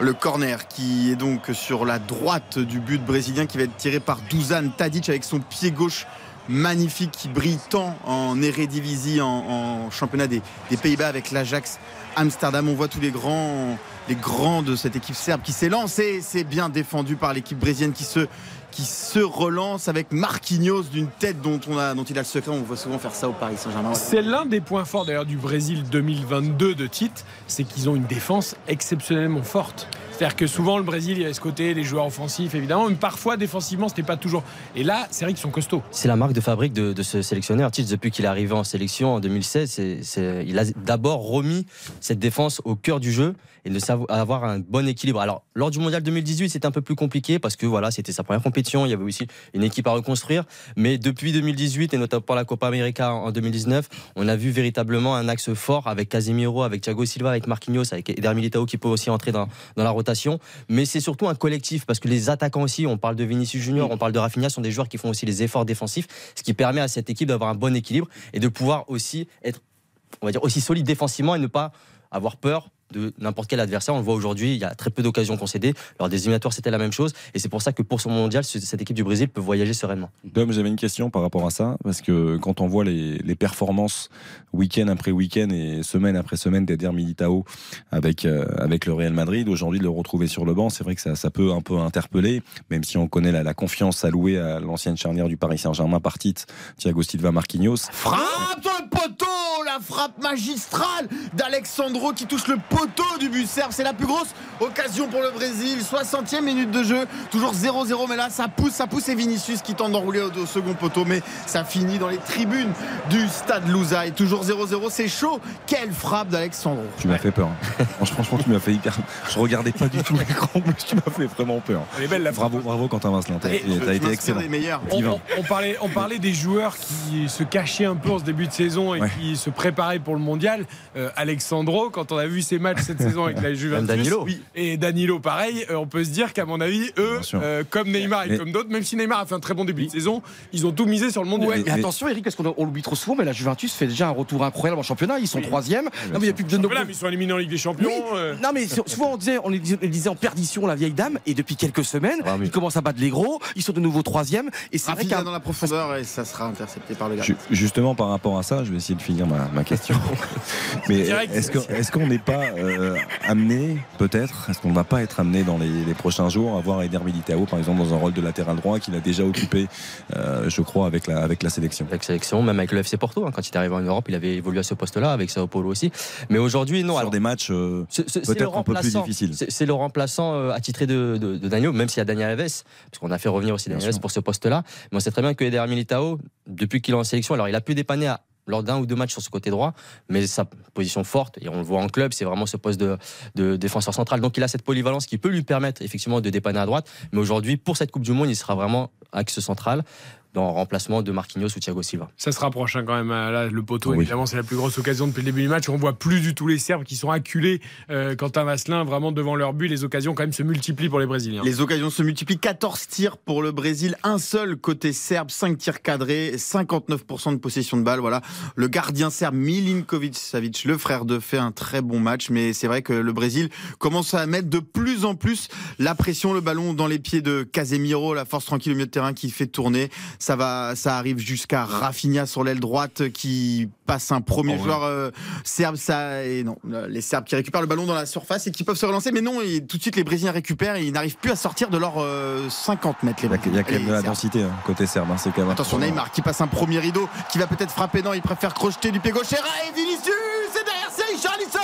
Le corner qui est donc sur la droite du but brésilien qui va être tiré par Dusan Tadic avec son pied gauche magnifique qui brille tant en Eredivisie, en, championnat des, des Pays-Bas avec l'Ajax Amsterdam. On voit tous les grands, les grands de cette équipe serbe qui s'élance et c'est bien défendu par l'équipe brésilienne qui se qui se relance avec Marquinhos d'une tête dont, on a, dont il a le secret. On voit souvent faire ça au Paris Saint-Germain. C'est l'un des points forts d'ailleurs du Brésil 2022 de Tite, c'est qu'ils ont une défense exceptionnellement forte. C'est-à-dire que souvent le Brésil, il y avait ce côté, les joueurs offensifs évidemment, mais parfois défensivement, c'était pas toujours. Et là, c'est vrai qu'ils sont costauds. C'est la marque de fabrique de, ce sélectionneur. Tite, depuis qu'il est arrivé en sélection en 2016, c'est- c'est- il a d'abord remis cette défense au cœur du jeu et de savoir avoir un bon équilibre. Alors, lors du mondial 2018, c'était un peu plus compliqué parce que voilà, c'était sa première compétition. Il y avait aussi une équipe à reconstruire. Mais depuis 2018 et notamment la Copa América en 2019, on a vu véritablement un axe fort avec Casemiro, avec Thiago Silva, avec Marquinhos, avec Eder Militao qui peut aussi entrer dans, dans la rotation. Mais c'est surtout un collectif parce que les attaquants aussi, on parle de Vinicius Junior, on parle de Rafinha, sont des joueurs qui font aussi les efforts défensifs, ce qui permet à cette équipe d'avoir un bon équilibre et de pouvoir aussi être, on va dire, aussi solide défensivement et ne pas avoir peur de n'importe quel adversaire. On le voit aujourd'hui, il y a très peu d'occasions concédées. Lors des éliminatoires, c'était la même chose. Et c'est pour ça que pour ce mondial, ce- cette équipe du Brésil peut voyager sereinement. Dom, j'avais une question par rapport à ça, parce que quand on voit les, les performances week-end après week-end et semaine après semaine d'Eder Militao avec, euh, avec le Real Madrid, aujourd'hui de le retrouver sur le banc, c'est vrai que ça, ça peut un peu interpeller, même si on connaît la, la confiance allouée à l'ancienne charnière du Paris Saint-Germain par Thiago Silva Marquinhos. Frappe le poteau La frappe magistrale d'Alexandro qui touche le poteau du but serbe. C'est la plus grosse occasion pour le Brésil. 60e minute de jeu. Toujours 0-0. Mais là, ça pousse, ça pousse. Et Vinicius qui tente d'enrouler au, au second poteau. Mais ça finit dans les tribunes du stade Louza. Et toujours 0-0. C'est chaud. Quelle frappe d'Alexandro. Tu m'as fait peur. hein. Franchement, tu m'as fait hyper. Je regardais pas du tout l'écran, mais tu m'as fait vraiment peur. Elle est belle la Bravo, bravo Quentin Vincent. T'as été, excellent. On, on- on parlait, on parlait des joueurs qui se cachaient un peu en ce début de saison et qui se préparer pour le mondial. Euh, Alexandro, quand on a vu ses matchs cette saison avec la Juventus, Danilo. oui, et Danilo pareil, euh, on peut se dire qu'à mon avis, eux, euh, comme Neymar et Mais- comme d'autres, même si Neymar a fait un très bon début de saison, ils ont tout misé sur le mondial. Ouais, mais attention Eric, parce qu'on on l'oublie trop souvent, mais la Juventus fait déjà un retour incroyable en championnat. Ils sont troisième. Non, mais il y a plus de Championnat, mais ils sont éliminés en Ligue des Champions. Oui. euh. Non mais souvent on disait, on les disait, en perdition la vieille dame et depuis quelques semaines ils commencent à battre les gros, ils sont de nouveau troisième et c'est vrai dans la profondeur et ça sera intercepté par le gars. Ju- Justement par rapport à ça, je vais essayer de finir ma, ma question. Mais est-ce qu'on n'est pas euh, amené, peut-être, est-ce qu'on ne va pas être amené dans les, les prochains jours à voir Eder Militao, par exemple, dans un rôle de latéral droit qu'il a déjà occupé, euh, je crois, avec la, avec la sélection? Avec sélection, même avec le FC Porto, hein, quand il est arrivé en Europe, il avait évolué à ce poste-là, avec Sao Paulo aussi. Mais aujourd'hui, non. Sur alors, des matchs euh, peut-être un peu plus difficiles. C'est c'est le remplaçant euh, attitré de, de, de Daniel, même s'il y a Daniel Alves, parce qu'on a fait revenir aussi Daniel Alves pour ce poste-là. Mais on sait très bien que Eder Militao, depuis qu'il est en sélection, alors il a pu dépanner à- lors d'un ou deux matchs sur ce côté droit, mais sa position forte, et on le voit en club, c'est vraiment ce poste de, défenseur central. Donc il a cette polyvalence qui peut lui permettre effectivement de dépanner à droite. Mais aujourd'hui, pour cette Coupe du Monde, il sera vraiment axe central dans le remplacement de Marquinhos ou Thiago Silva. Ça se rapproche hein, quand même. Là, le poteau, évidemment, c'est la plus grosse occasion depuis le début du match. On voit plus du tout les Serbes qui sont acculés. Euh, Quentin Vasselin, vraiment devant leur but, les occasions quand même se multiplient pour les Brésiliens. Les occasions se multiplient. 14 tirs pour le Brésil, un seul côté serbe, 5 tirs cadrés, 59% de possession de balle. Voilà. Le gardien serbe Milinkovic Savic, le frère de, fait un très bon match. Mais c'est vrai que le Brésil commence à mettre de plus en plus la pression, le ballon dans les pieds de Casemiro, la force tranquille au milieu de terrain qui fait tourner. Ça va, ça arrive jusqu'à Rafinha sur l'aile droite qui passe un premier Oh, ouais. joueur euh, serbe. Ça, et non, les Serbes qui récupèrent le ballon dans la surface et qui peuvent se relancer. Mais non, et tout de suite les Brésiliens récupèrent et ils n'arrivent plus à sortir de leurs euh, 50 mètres. Les Il y a, quand même de la densité hein, côté serbe. hein, c'est quand même Attention. Neymar qui passe un premier rideau, qui va peut-être frapper. Non, il préfère crocheter du pied gauche. Et Vinicius C'est derrière, c'est Richarlison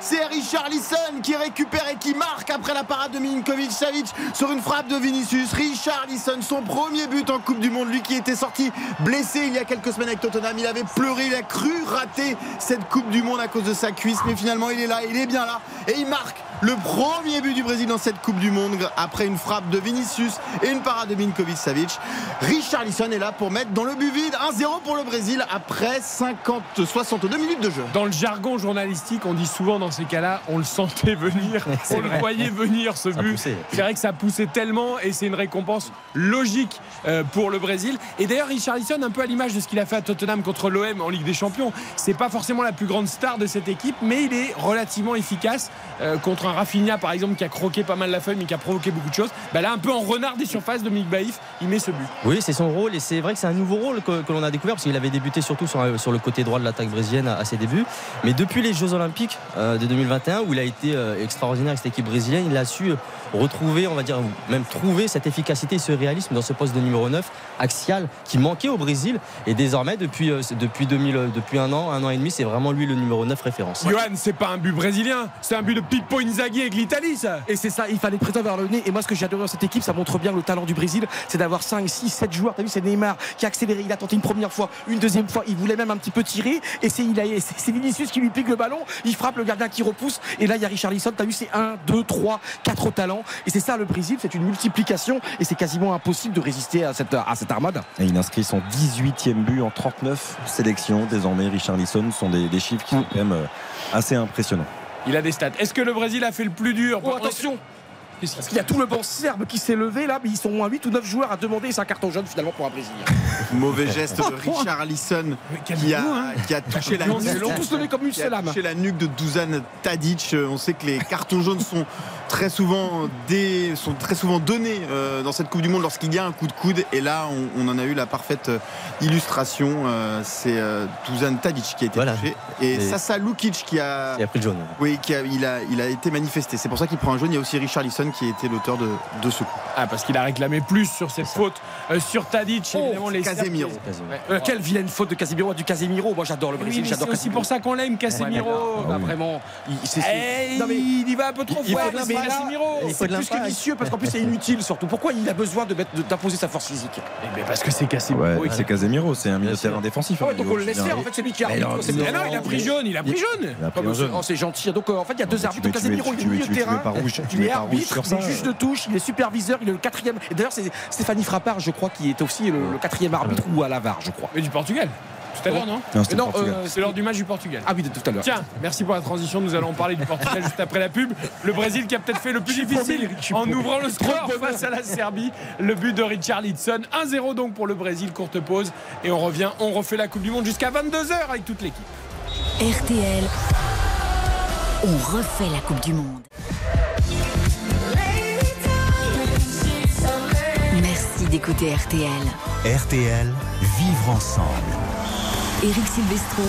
C'est Richarlison qui récupère et qui marque après la parade de Milinkovic Savic sur une frappe de Vinicius. Richarlison, son premier but en Coupe du Monde, qui était sorti blessé il y a quelques semaines avec Tottenham. Il avait pleuré, il a cru rater cette Coupe du Monde à cause de sa cuisse, mais finalement il est là, il est bien là et il marque le premier but du Brésil dans cette Coupe du Monde après une frappe de Vinicius et une parade de Milinkovic Savic. Richarlison est là pour mettre dans le but vide 1-0 pour le Brésil après 50, 62 minutes de jeu. Dans le jargon journalistique, on dit souvent dans ces cas-là, on le sentait venir, on le voyait venir ce Ça but. C'est vrai que ça poussait tellement et c'est une récompense logique euh, pour le Brésil. Et d'ailleurs, Richarlison, un peu à l'image de ce qu'il a fait à Tottenham contre l'OM en Ligue des Champions, c'est pas forcément la plus grande star de cette équipe, mais il est relativement efficace euh, contre un Rafinha par exemple qui a croqué pas mal la feuille mais qui a provoqué beaucoup de choses. Bah là, un peu en renard des surfaces, Dominique Baïf, il met ce but. Oui, c'est son rôle et c'est vrai que c'est un nouveau rôle que, l'on a découvert parce qu'il avait débuté surtout sur, sur le côté droit de l'attaque brésilienne à, ses débuts. Mais depuis les Jeux Olympiques euh, de 2021 où il a été euh, extraordinaire avec cette équipe brésilienne, il a su euh, retrouver, on va dire, même trouver cette efficacité et ce réalisme dans ce poste de numéro 9 axial qui manquait au Brésil. Et désormais, depuis, euh, depuis, 2000, euh, depuis un an, un an et demi, c'est vraiment lui le numéro 9 référence. Johan, c'est pas un but brésilien, c'est un but de Pippo Inzaghi avec l'Italie, ça. Et c'est ça, il fallait présenter vers le nez. Et moi, ce que j'ai adoré dans cette équipe, ça montre bien le talent du Brésil, c'est d'avoir 5, 6, 7 joueurs. T'as vu, c'est Neymar qui a accéléré. Il a tenté une première fois, une deuxième fois. Il voulait même un petit peu tirer. Et c'est il a- c'est- c'est Vinicius qui lui pique le ballon. Il frappe le gardien qui repousse. Et là, il y a Richarlison. T'as vu, c'est 1, 2, 3, 4 talents. Et c'est ça le Brésil, c'est une multiplication. Et c'est quasiment impossible de résister à cette, à cette armade. Et il inscrit son 18e but en 39 sélections. Désormais, Richarlison sont des, des chiffres qui sont quand même euh, assez impressionnants. Il a des stats. Est-ce que le Brésil a fait le plus dur? Oh, attention Parce qu'il y a tout le banc serbe qui s'est levé là, mais ils sont moins 8 ou 9 joueurs à demander c'est un carton jaune finalement pour un Brésilien. Mauvais geste de Richarlison qui a, qui a touché la nuque. ils l'ont tous levé comme la nuque de Dusan Tadic. On sait que les cartons jaunes sont très souvent, des, sont très souvent donnés euh, dans cette Coupe du Monde lorsqu'il y a un coup de coude. Et là, on, on en a eu la parfaite euh, illustration. Euh, C'est euh, Dusan Tadic qui a été Voilà. touché. Et Et- Sasa Lukic qui a, Il a pris le jaune. oui, qui a, il, a, il a été manifesté. C'est pour ça qu'il prend un jaune. Il y a aussi Richarlison qui a été l'auteur de, de ce coup. Ah, parce qu'il a réclamé plus sur cette faute euh, sur Tadic. Oh, évidemment, les Casemiro. Euh, quelle vilaine faute de Casemiro, du Casemiro. Moi j'adore le Brésil, j'adore c'est aussi pour ça qu'on l'aime, Casemiro. Ouais, là, là, vraiment, il, c'est- Eh, Non, mais- il y va un peu trop fort, mais l'impact. Casemiro. Et C'est plus que vicieux parce qu'en plus c'est inutile surtout. Pourquoi il a besoin de mettre- de- d'imposer sa force physique? Eh ben, parce que c'est Casemiro. Ouais, c'est Casemiro, c'est un milieu de terrain défensif. Ah ouais, hein, donc il on le est laisse aussi faire, en fait c'est lui qui arbitre. non, il a pris jaune, il a pris jaune. C'est gentil. Donc euh, en fait il y a deux arbitres. Casemiro il est milieu de terrain. Il est arbitre, il est juge de touche, il est superviseur, il est le quatrième. Et d'ailleurs c'est Stéphanie Frappard, je crois, qui est aussi le, le quatrième arbitre ou à la VAR, je crois. Mais du Portugal. Tout à l'heure, non Non, c'était euh, c'est l'heure du match du Portugal. Ah oui, de tout à l'heure. Tiens, merci pour la transition. Nous allons parler du Portugal juste après la pub. Le Brésil qui a peut-être fait le plus difficile en ouvrant le score face à la Serbie. Le but de Richarlison. 1-0 donc pour le Brésil. Courte pause. Et on revient. On refait la Coupe du Monde jusqu'à 22h avec toute l'équipe. RTL, on refait la Coupe du Monde. Merci d'écouter RTL. RTL, vivre ensemble. Eric Silvestro,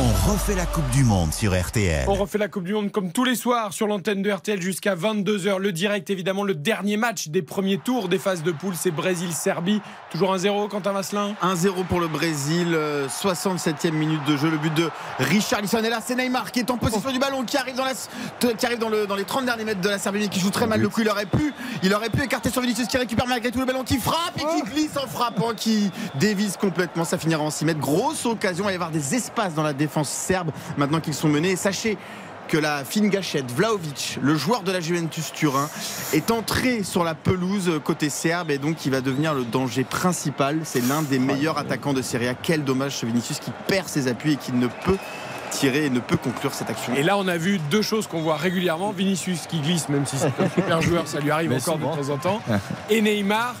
On refait la Coupe du Monde sur RTL. On refait la Coupe du Monde comme tous les soirs sur l'antenne de RTL jusqu'à 22h. Le direct, évidemment, le dernier match des premiers tours des phases de poule, c'est Brésil-Serbie. Toujours 1-0, Quentin Vasselin 1-0 pour le Brésil, euh, 67e minute de jeu, le but de Richarlison. Et là, c'est Neymar qui est en possession du ballon, qui arrive dans, la, qui arrive dans, le, dans les 30 derniers mètres de la Serbie, mais qui joue très mal le coup. Il aurait pu, il aurait pu écarter sur Vinicius qui récupère malgré tout le ballon, qui frappe et qui glisse en frappant, qui dévisse complètement. Ça finira en 6 mètres. Grosse occasion, il va y avoir des espaces dans la défense serbe maintenant qu'ils sont menés. Et sachez que la fine gâchette Vlaovic, le joueur de la Juventus Turin, est entré sur la pelouse côté serbe et donc il va devenir le danger principal. C'est l'un des meilleurs attaquants de Serie A. Quel dommage ce Vinicius qui perd ses appuis et qui ne peut tirer et ne peut conclure cette action. Et là, on a vu deux choses qu'on voit régulièrement. Vinicius qui glisse, même si c'est un super joueur, ça lui arrive Mais encore souvent. de temps en temps. Et Neymar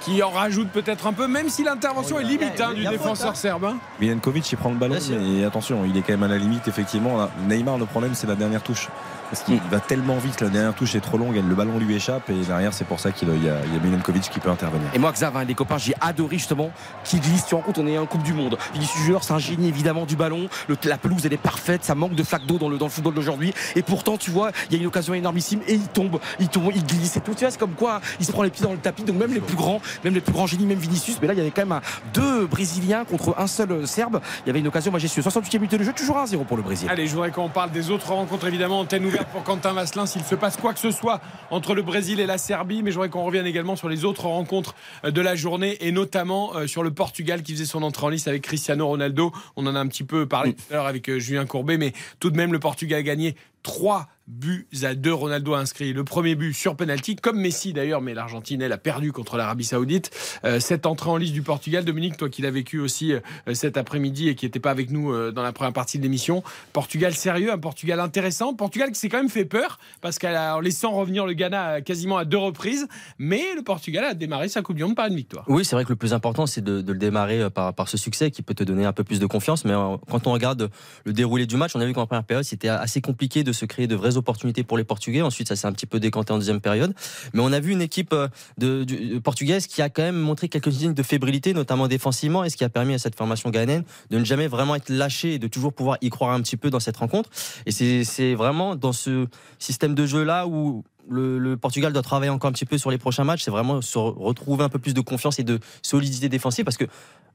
qui en rajoute peut-être un peu, même si l'intervention est limite hein, il du défenseur hein. serbe. hein. Milenkovic, il prend le ballon, Bien sûr. mais attention, il est quand même à la limite, effectivement. Là, Neymar, le problème, c'est la dernière touche. Parce qu'il va tellement vite, la dernière touche est trop longue, le ballon lui échappe, et derrière, c'est pour ça qu'il y a, il y a Milenkovic qui peut intervenir. Et moi, Xav, un des copains, j'ai adoré justement qu'il glisse. Tu rends compte, on est en Coupe du Monde. Vinicius Junior, c'est un génie évidemment du ballon. Le- la pelouse, elle est parfaite. Ça manque de flaques d'eau dans le, dans le football d'aujourd'hui. Et pourtant, tu vois, il y a une occasion énormissime et il tombe, il tombe, il glisse et tout. Tu vois, c'est comme quoi il se prend les pieds dans le tapis. Donc même les plus grands, même les plus grands génies, même Vinicius. Mais là, il y avait quand même un- deux Brésiliens contre un seul euh, Serbe. Il y avait une occasion majestueuse. 68e minute de jeu, toujours 1-0 pour le Brésil. Allez, je voudrais qu'on parle des autres rencontres, évidemment, antenne ouverte pour Quentin Vasselin, s'il se passe quoi que ce soit entre le Brésil et la Serbie, mais je voudrais qu'on revienne également sur les autres rencontres euh, de la journée, et notamment euh, sur le Portugal qui faisait son entrée en liste avec Cristiano Ronaldo. On en a un petit peu parlé tout à l'heure avec Julien Courbet, mais tout de même, le Portugal a gagné 3 buts à 2. Ronaldo a inscrit le premier but sur penalty, comme Messi d'ailleurs, mais l'Argentine, elle a perdu contre l'Arabie Saoudite. Euh, cette entrée en liste du Portugal, Dominique, toi qui l'as vécu aussi euh, cet après-midi et qui n'était pas avec nous euh, dans la première partie de l'émission, Portugal sérieux, un Portugal intéressant, Portugal qui s'est quand même fait peur parce qu'en laissant revenir le Ghana quasiment à deux reprises, mais le Portugal a démarré sa Coupe du Monde par une victoire. Oui, c'est vrai que le plus important, c'est de, le démarrer par, par ce succès qui peut te donner un peu plus de confiance. Mais quand on regarde le déroulé du match, on a vu qu'en première période, c'était assez compliqué de se créer de opportunités pour les Portugais. Ensuite, ça s'est un petit peu décanté en deuxième période. Mais on a vu une équipe euh, de, du- portugaise qui a quand même montré quelques signes de fébrilité, notamment défensivement, et ce qui a permis à cette formation ghanéenne de ne jamais vraiment être lâchée et de toujours pouvoir y croire un petit peu dans cette rencontre. Et c'est vraiment dans ce système de jeu-là où le, le Portugal doit travailler encore un petit peu sur les prochains matchs. C'est vraiment se re- retrouver un peu plus de confiance et de solidité défensive parce que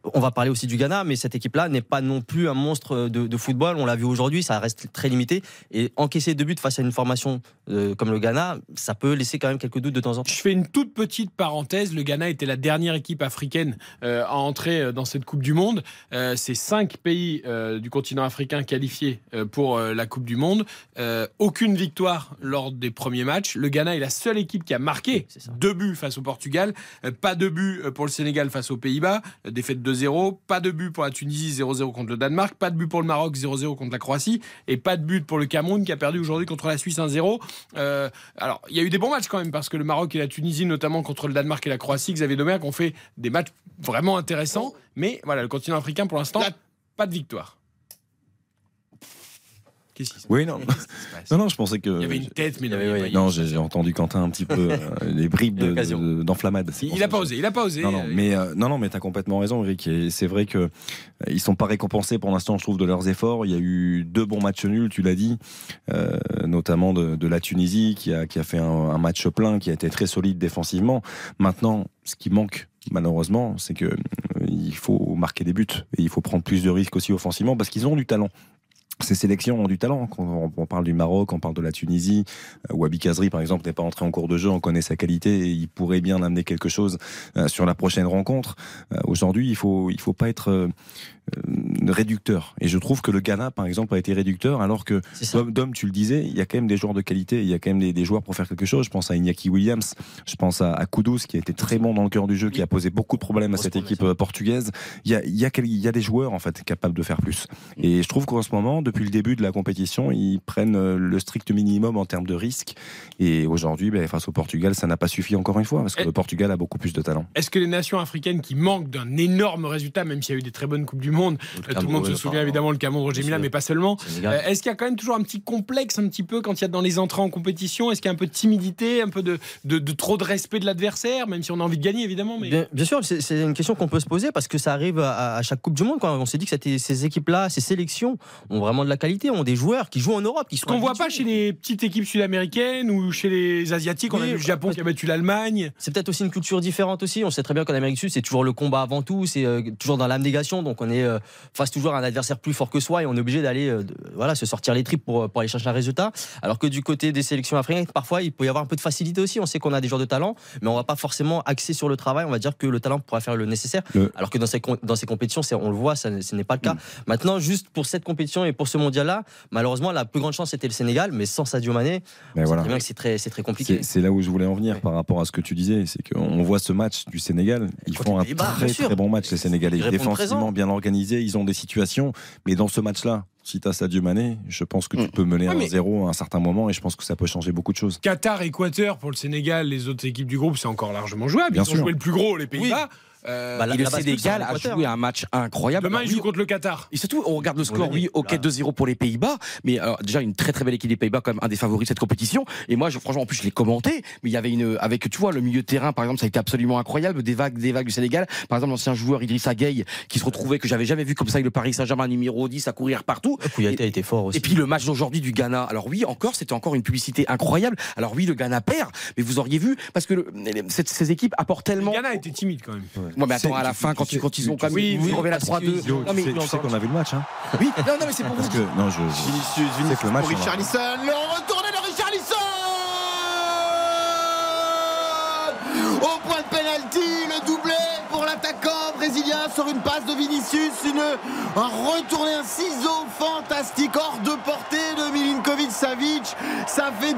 on va parler aussi du Ghana, mais cette équipe-là n'est pas non plus un monstre de, de football. On l'a vu aujourd'hui, ça reste très limité. Et encaisser deux buts face à une formation euh, comme le Ghana, ça peut laisser quand même quelques doutes de temps en temps. Je fais une toute petite parenthèse. Le Ghana était la dernière équipe africaine euh, à entrer euh, dans cette Coupe du Monde. Euh, c'est cinq pays du continent africain qualifiés pour la Coupe du Monde. Aucune victoire lors des premiers matchs. Le Ghana est la seule équipe qui a marqué deux buts face au Portugal. Pas de but pour le Sénégal face aux Pays-Bas. Défaite 2-0. Pas de but pour la Tunisie 0-0 contre le Danemark. Pas de but pour le Maroc 0-0 contre la Croatie. Et pas de but pour le Cameroun qui a perdu aujourd'hui contre la Suisse 1-0. Euh, alors, il y a eu des bons matchs quand même parce que le Maroc et la Tunisie, notamment contre le Danemark et la Croatie, Xavier Domergue ont fait des matchs vraiment intéressants. Mais voilà, le continent africain pour l'instant, pas de victoire. Qu'est-ce qui se Oui, non. non, non, je pensais que. Il y avait une tête, mais il y avait- Non, j'ai entendu Quentin un petit peu euh, les bribes de- d'enflammade. Il n'a pas osé, il n'a pas osé. Non, non, mais euh, non, non, mais t'as complètement raison, Eric. Et c'est vrai que euh, ils sont pas récompensés pour l'instant, je trouve, de leurs efforts. Il y a eu deux bons matchs nuls, tu l'as dit, euh, notamment de, de la Tunisie qui a qui a fait un, un match plein, qui a été très solide défensivement. Maintenant, ce qui manque malheureusement, c'est que euh, il faut marquer des buts et il faut prendre plus de risques aussi offensivement parce qu'ils ont du talent. Ces sélections ont du talent. On, parle du Maroc, on parle de la Tunisie. Euh, Wabi Kazri, par exemple, n'est pas entré en cours de jeu. On connaît sa qualité et il pourrait bien amener quelque chose euh, sur la prochaine rencontre. Euh, Aujourd'hui, il faut, il faut pas être réducteur. Et je trouve que le Ghana, par exemple, a été réducteur, alors que, Dom, tu le disais, il y a quand même des joueurs de qualité, il y a quand même des, des joueurs pour faire quelque chose. Je pense à Iñaki Williams, je pense à, à Kudus, qui a été très bon dans le cœur du jeu, qui a posé beaucoup de problèmes à cette équipe euh, portugaise. Il y a, il y a, quel- il y a des joueurs, en fait, capables de faire plus. Et je trouve qu'en ce moment, depuis le début de la compétition, ils prennent euh, le strict minimum en termes de risque. Et aujourd'hui, ben, face au Portugal, ça n'a pas suffi encore une fois, parce que le Portugal a beaucoup plus de talent. Est-ce que les nations africaines qui manquent d'un énorme résultat, même s'il y a eu des très bonnes Coupes du Monde, euh, tout le monde se souvient évidemment le Cameroun, Roger Mila, mais pas seulement. Euh, Est-ce qu'il y a quand même toujours un petit complexe, un petit peu, quand il y a dans les entrées en compétition Est-ce qu'il y a un peu de timidité, un peu de, de- de trop de respect de l'adversaire, même si on a envie de gagner évidemment mais... Bien, bien sûr, c'est une question qu'on peut se poser parce que ça arrive à, à chaque Coupe du Monde. Quoi. On s'est dit que c'était- ces équipes-là, ces sélections ont vraiment de la qualité, ont des joueurs qui jouent en Europe, qui sont Ce qu'on voit pas chez les petites équipes sud-américaines ou chez les Asiatiques, on a Oui, vu le Japon qui a battu l'Allemagne. C'est peut-être aussi une culture différente aussi. On sait très bien qu'en Amérique du Sud, c'est toujours le combat avant tout, c'est euh, toujours dans l'abnégation. Donc on est euh, face toujours à un adversaire plus fort que soi et on est obligé d'aller euh, voilà, se sortir les tripes pour, pour aller chercher un résultat. Alors que du côté des sélections africaines, parfois il peut y avoir un peu de facilité aussi. On sait qu'on a des joueurs de talent, mais on va pas forcément axer sur le travail. On va dire que le talent pourra faire le nécessaire. Le- Alors que dans ces, dans ces compétitions, on le voit, ça, ce n'est pas le cas. Maintenant, juste pour cette compétition et pour ce mondial-là, malheureusement, la plus grande chance c'était le Sénégal, mais sans Sadio Mané, Mais on sait voilà. très bien que c'est très, compliqué. C'est là où je voulais en venir par rapport à ce que tu disais. C'est qu'on voit ce match du Sénégal. Ils font un très très bon match, les Sénégalais. Défensivement, bien organisés. Ils ont des situations. Mais dans ce match-là, si tu as Sadio Mané, je pense que tu peux mener Ouais, mais- 0 à un certain moment et je pense que ça peut changer beaucoup de choses. Qatar, Équateur pour le Sénégal, les autres équipes du groupe, c'est encore largement jouable. Bien ils ont sûr. joué le plus gros, les Pays-Bas. Euh, Bah, la- et le Sénégal a joué un match incroyable. Demain, Alors, ils oui, contre le Qatar. Et surtout, on regarde le score, oui, ok 2-0 pour les Pays-Bas, mais alors, déjà une très très belle équipe des Pays-Bas, quand même un des favoris de cette compétition. Et moi, je, franchement, en plus, je l'ai commenté, mais il y avait une, avec, tu vois, le milieu de terrain, par exemple, ça a été absolument incroyable, des vagues, des vagues du Sénégal. Par exemple, l'ancien joueur Idrissa Gueye, qui se retrouvait, que j'avais jamais vu comme ça avec le Paris Saint-Germain numéro 10 à courir partout. Kouyaté a été fort aussi. Et puis le match d'aujourd'hui du Ghana. Alors oui, encore, c'était encore une publicité incroyable. Alors oui, leGhana perd, mais vous auriez vu, parce que le- cette- ces équipes apportent Le tellement. Ghana était timide quand même. Ouais, mais attends, C'est- à la fin, quand, quand tu- quand même oui, reviennent à parce 3-2. que- Yo, Non, mais tu sais, qu'on a vu le match. Hein oui, non, non, mais c'est pour vous Parce que, non, je, sais que Vinicius le match, Richarlison. Le de Richarlison Au point de pénalty, le doublé pour l'attaquant brésilien sur une passe de Vinicius. Une, un retourné, un ciseau fantastique hors de portée de Milinkovic Savic. Ça fait 2-0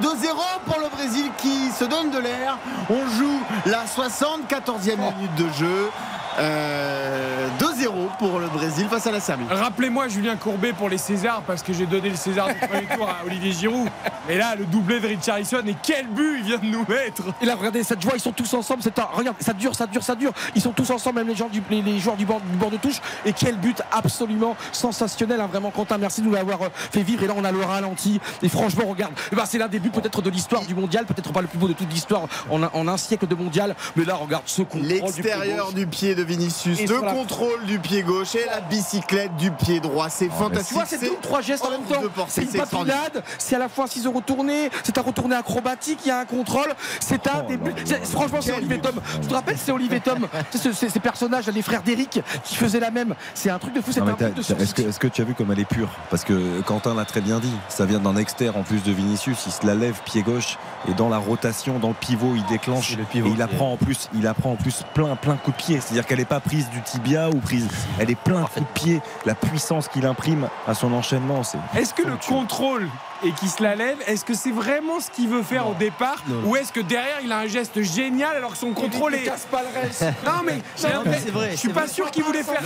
pour le Brésil qui se donne de l'air. On joue la 74e minute de jeu. Euh, 2-0 pour le Brésil face à la Serbie. Rappelez-moi Julien Courbet pour les Césars, parce que j'ai donné le César du premier tour à Olivier Giroud. Et là, le doublé de Richarlison, et quel but il vient de nous mettre Et là, regardez cette joie, ils sont tous ensemble. C'est un- regarde, ça dure, ça dure, ça dure. Ils sont tous ensemble, même les, gens du, les, joueurs du bord, du bord de touche. Et quel but absolument sensationnel, hein, vraiment Quentin. Merci de nous l'avoir euh, fait vivre. Et là, on a le ralenti. Et franchement, regarde, eh ben, c'est l'un des buts peut-être de l'histoire du mondial, peut-être pas le plus beau de toute l'histoire en, un- en un siècle de mondial. Mais là, regarde ce contrôle du L'extérieur du pied de Vinicius, Et le la- contrôle du pied gauche et la bicyclette du pied droit. C'est Tu fantastique. vois, c'est deux ou trois gestes en même temps. C'est une papillade, c'est à la fois un ciseau retourné, c'est un retourné acrobatique, il y a un contrôle. C'est un des buts. c'est- Franchement, c'est Olivier Tom. Tu te rappelles, c'est Olivier Tom. Tu ces, ces personnages, les frères d'Eric, qui faisaient la même. C'est un truc de fou, c'est un truc de Est-ce que, est-ce que tu as vu comme elle est pure? Parce que Quentin l'a très bien dit, ça vient d'un externe en plus de Vinicius, il se la lève pied gauche et dans la rotation, dans le pivot, il déclenche le pivot et il apprend en plus, il apprend en plus plein plein coup de pied, c'est-à-dire qu'elle n'est pas prise du tibia ou prise, elle est plein coup de pied, la puissance qu'il imprime à son enchaînement, c'est Est-ce que le contrôle et qui se la lève, est-ce que c'est vraiment ce qu'il veut faire au départ Ou est-ce que derrière il a un geste génial alors que son contrôle est. casse pas le reste. Non mais, Non, c'est vrai, je suis pas vrai. sûr qu'il voulait faire.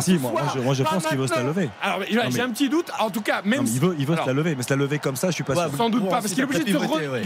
Si, moi, moi, je, moi, je pense qu'il veut se la lever. Alors j'ai mais- un petit doute. En tout cas, même il veut, il veut alors, se la lever, mais se la lever comme ça, je suis pas Ouais, sûr. Sans doute pas, parce qu'il est est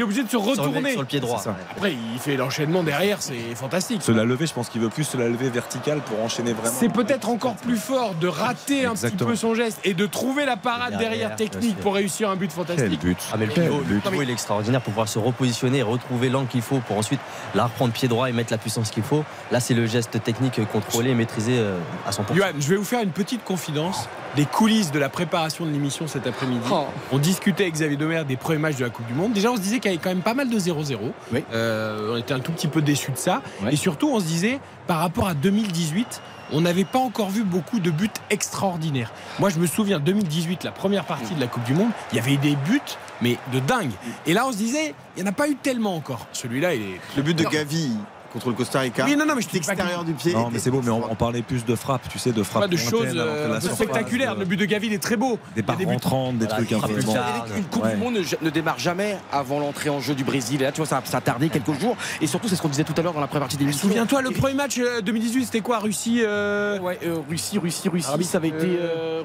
obligé de se retourner. sur le pied droit. Après, il fait l'enchaînement derrière, c'est fantastique. Se la lever, je pense qu'il veut plus se la lever verticale pour enchaîner vraiment. C'est peut-être encore plus fort de rater un petit peu son geste et de trouver la parade Derrière, technique pour réussir un but Quel fantastique. but Ah mais le Quel pivot, le but. pivot, il est extraordinaire pour pouvoir se repositionner et retrouver l'angle qu'il faut pour ensuite la reprendre pied droit et mettre la puissance qu'il faut. Là c'est le geste technique contrôlé et maîtrisé euh, à 100%. Johan, je vais vous faire une petite confidence. Les coulisses de la préparation de l'émission cet après-midi. Oh. On discutait avec Xavier Domer des premiers matchs de la Coupe du Monde. Déjà, on se disait qu'il y avait quand même pas mal de 0-0. Oui. Euh, on était un tout petit peu déçus de ça. Ouais. Et surtout, on se disait, par rapport à 2018, on n'avait pas encore vu beaucoup de buts extraordinaires. Moi, je me souviens, 2018, la première partie de la Coupe du Monde, il y avait eu des buts, mais de dingue. Et là, on se disait, il n'y en a pas eu tellement encore. Celui-là, il est. Le but de Gavi contre le Costa Rica. Oui, non, non, mais je extérieur du pied. Non, mais c'est beau, mais on, on parlait plus de frappe, tu sais, de frappe. Pas de choses euh, spectaculaires. euh, Le but de Gavin est très beau. Des Il barres rentrantes, des trucs un peu. bon. Eric, une Coupe Ouais. du Monde ne, ne démarre jamais avant l'entrée en jeu du Brésil. Et là, tu vois, ça, ça a tardé quelques jours. Et surtout, c'est ce qu'on disait tout à l'heure dans la première partie d'émission. Souviens-toi, le premier match euh, 2018, c'était quoi Russie euh, Ouais, euh, Russie, Russie, Russie. Arabie- ça avait été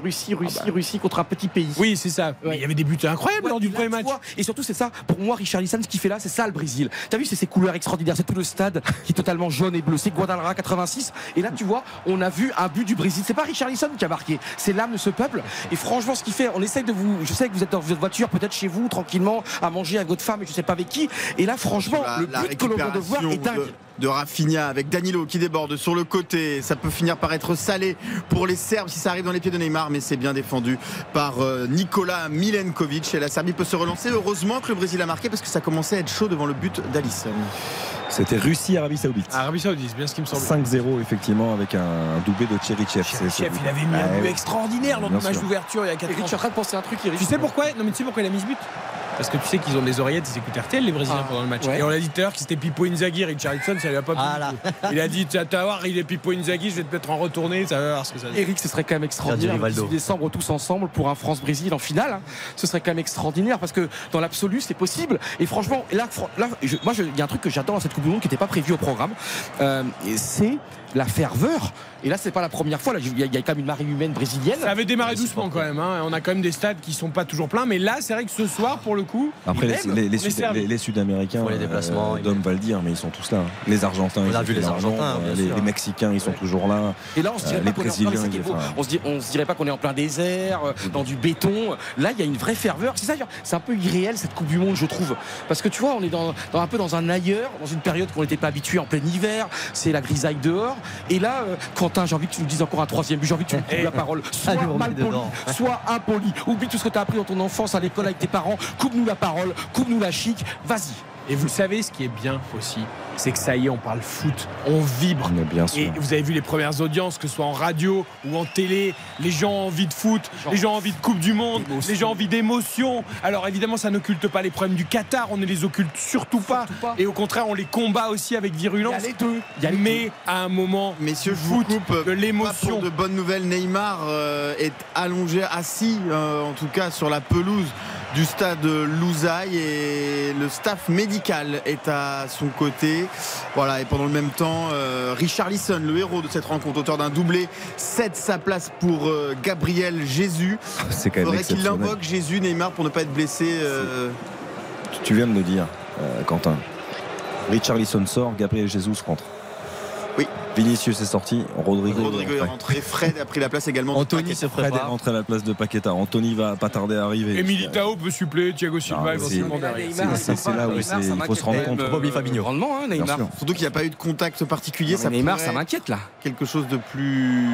Russie, Russie, ah bah. Russie contre un petit pays. Oui, c'est ça. Mais il y avait des buts incroyables lors du Là, premier match. et surtout, c'est ça, pour moi, Richarlison, ce qu'il fait là, c'est ça le Brésil. T'as vu, c'est ces couleurs extraordinaires, c'est tout le stade qui est totalement jaune et bleu. C'est Guadalajara 86. Et là, tu vois, on a vu un but du Brésil. C'est pas Richarlison qui a marqué, c'est l'âme de ce peuple. Et franchement, ce qu'il fait, on essaye de vous. Je sais que vous êtes dans votre voiture, peut-être chez vous, tranquillement, à manger avec votre femme et je sais pas avec qui. Et là, franchement, La- le but que l'on vient de voir est dingue. de, de Rafinha avec Danilo qui déborde sur le côté. Ça peut finir par être salé pour les Serbes si ça arrive dans les pieds de Neymar, mais c'est bien défendu par euh, Nikola Milenkovic. Et la Serbie peut se relancer. Heureusement que le Brésil a marqué parce que ça commençait à être chaud devant le but d'Alisson. C'était Russie-Arabie Saoudite. Arabie Saoudite, c'est bien ce qui me semble. 5-0 effectivement avec un doublé de Cherichev. c'est- Chef, c'est- il avait mis un Ouais, but extraordinaire lors du match d'ouverture il y a 4 Eric, je suis en ans. train de penser à un truc. Tu sais pourquoi? Non, mais tu sais pourquoi il a mis ce but? Parce que tu sais qu'ils ont des oreillettes, des écouteurs RTL, les Brésiliens, Ah, pendant le match. ouais. Et on l'a dit tout à l'heure que c'était Pipo Inzaghi, Richardson, ça lui a pas plu. Ah là. du tout. Il a dit Tu vas voir, il est Pipo Inzaghi, je vais te mettre en retourné, ça va voir ce que ça dit. Eric, ce serait quand même extraordinaire. Le Rivaldo. 18 décembre, tous ensemble pour un France-Brésil en finale. hein. Ce serait quand même extraordinaire parce que dans l'absolu, c'est possible. Et franchement, là, là je- moi, je- il y a un truc que j'adore dans cette Coupe du Monde qui n'était pas prévu au programme. Euh, c'est la ferveur. Et là, c'est pas la première fois. Là, il y, a- il y a quand même une marée humaine brésilienne. Ça avait démarré doucement quand même. hein. On a quand même des stades qui sont pas toujours pleins, mais là, c'est vrai que ce soir, pour le coup, Après, les, Sud-Américains, les déplacements, Dom va le dire, mais ils sont tous là. hein. Les Argentins, On ils a ont vu les Argentins, euh, les, Mexicains, ils sont toujours là. Et là, on se dirait Euh, pas qu'on on, se dit- on se dirait pas qu'on est en plein désert, euh, dans du béton. Là, il y a une vraie ferveur. C'est ça, c'est un peu irréel cette Coupe du Monde, je trouve. Parce que tu vois, on est dans, dans un peu dans un ailleurs, dans une période qu'on n'était pas habitué en plein hiver. C'est la grisaille dehors. Et là, euh, Quentin, j'ai envie que tu nous dises encore un troisième but. J'ai envie que tu me coupes la parole. Soit Allez, on mal met poli, dedans. soit impoli. Oublie tout ce que tu as appris dans ton enfance à l'école avec tes parents. Coupe-nous la parole, coupe-nous la chic. Vas-y. Et vous savez, ce qui est bien aussi, c'est que ça y est, on parle foot, on vibre. Mais bien sûr. Et vous avez vu les premières audiences, que ce soit en radio ou en télé, les gens ont envie de foot, les gens ont envie de Coupe du Monde, les gens ont envie d'émotion. Alors évidemment, ça n'occulte pas les problèmes du Qatar, on ne les occulte surtout pas. pas. Et au contraire, on les combat aussi avec Il y virulence. a les deux. Il y a les Mais à un moment, Messieurs, je foot, vous coupe. de l'émotion. de bonnes nouvelles. Neymar euh, est allongé, assis, euh, en tout cas sur la pelouse du stade Louzaï et le staff médical est à son côté. Voilà, et pendant le même temps, euh, Richard Lisson, le héros de cette rencontre, auteur d'un doublé, cède sa place pour euh, Gabriel Jésus. C'est quand Il même faudrait qu'il invoque Jésus, Neymar, pour ne pas être blessé. euh, Tu- viens de le dire, Quentin. Richarlison sort, Gabriel Jesus rentre. Oui. Vinicius est sorti, Rodrigo, Rodrigo est rentré. Fred a pris la place également. de Anthony se Fred est rentré à la place de Paqueta. Anthony va pas tarder à arriver. Et Militao peut suppléer Thiago Silva éventuellement derrière. C'est- là où il faut se rendre compte. même, Bobby euh, Fabinho. Grandement, hein, Neymar. Surtout qu'il n'y a pas eu de contact particulier. Non, ça mais Neymar, ça m'inquiète là. quelque chose de plus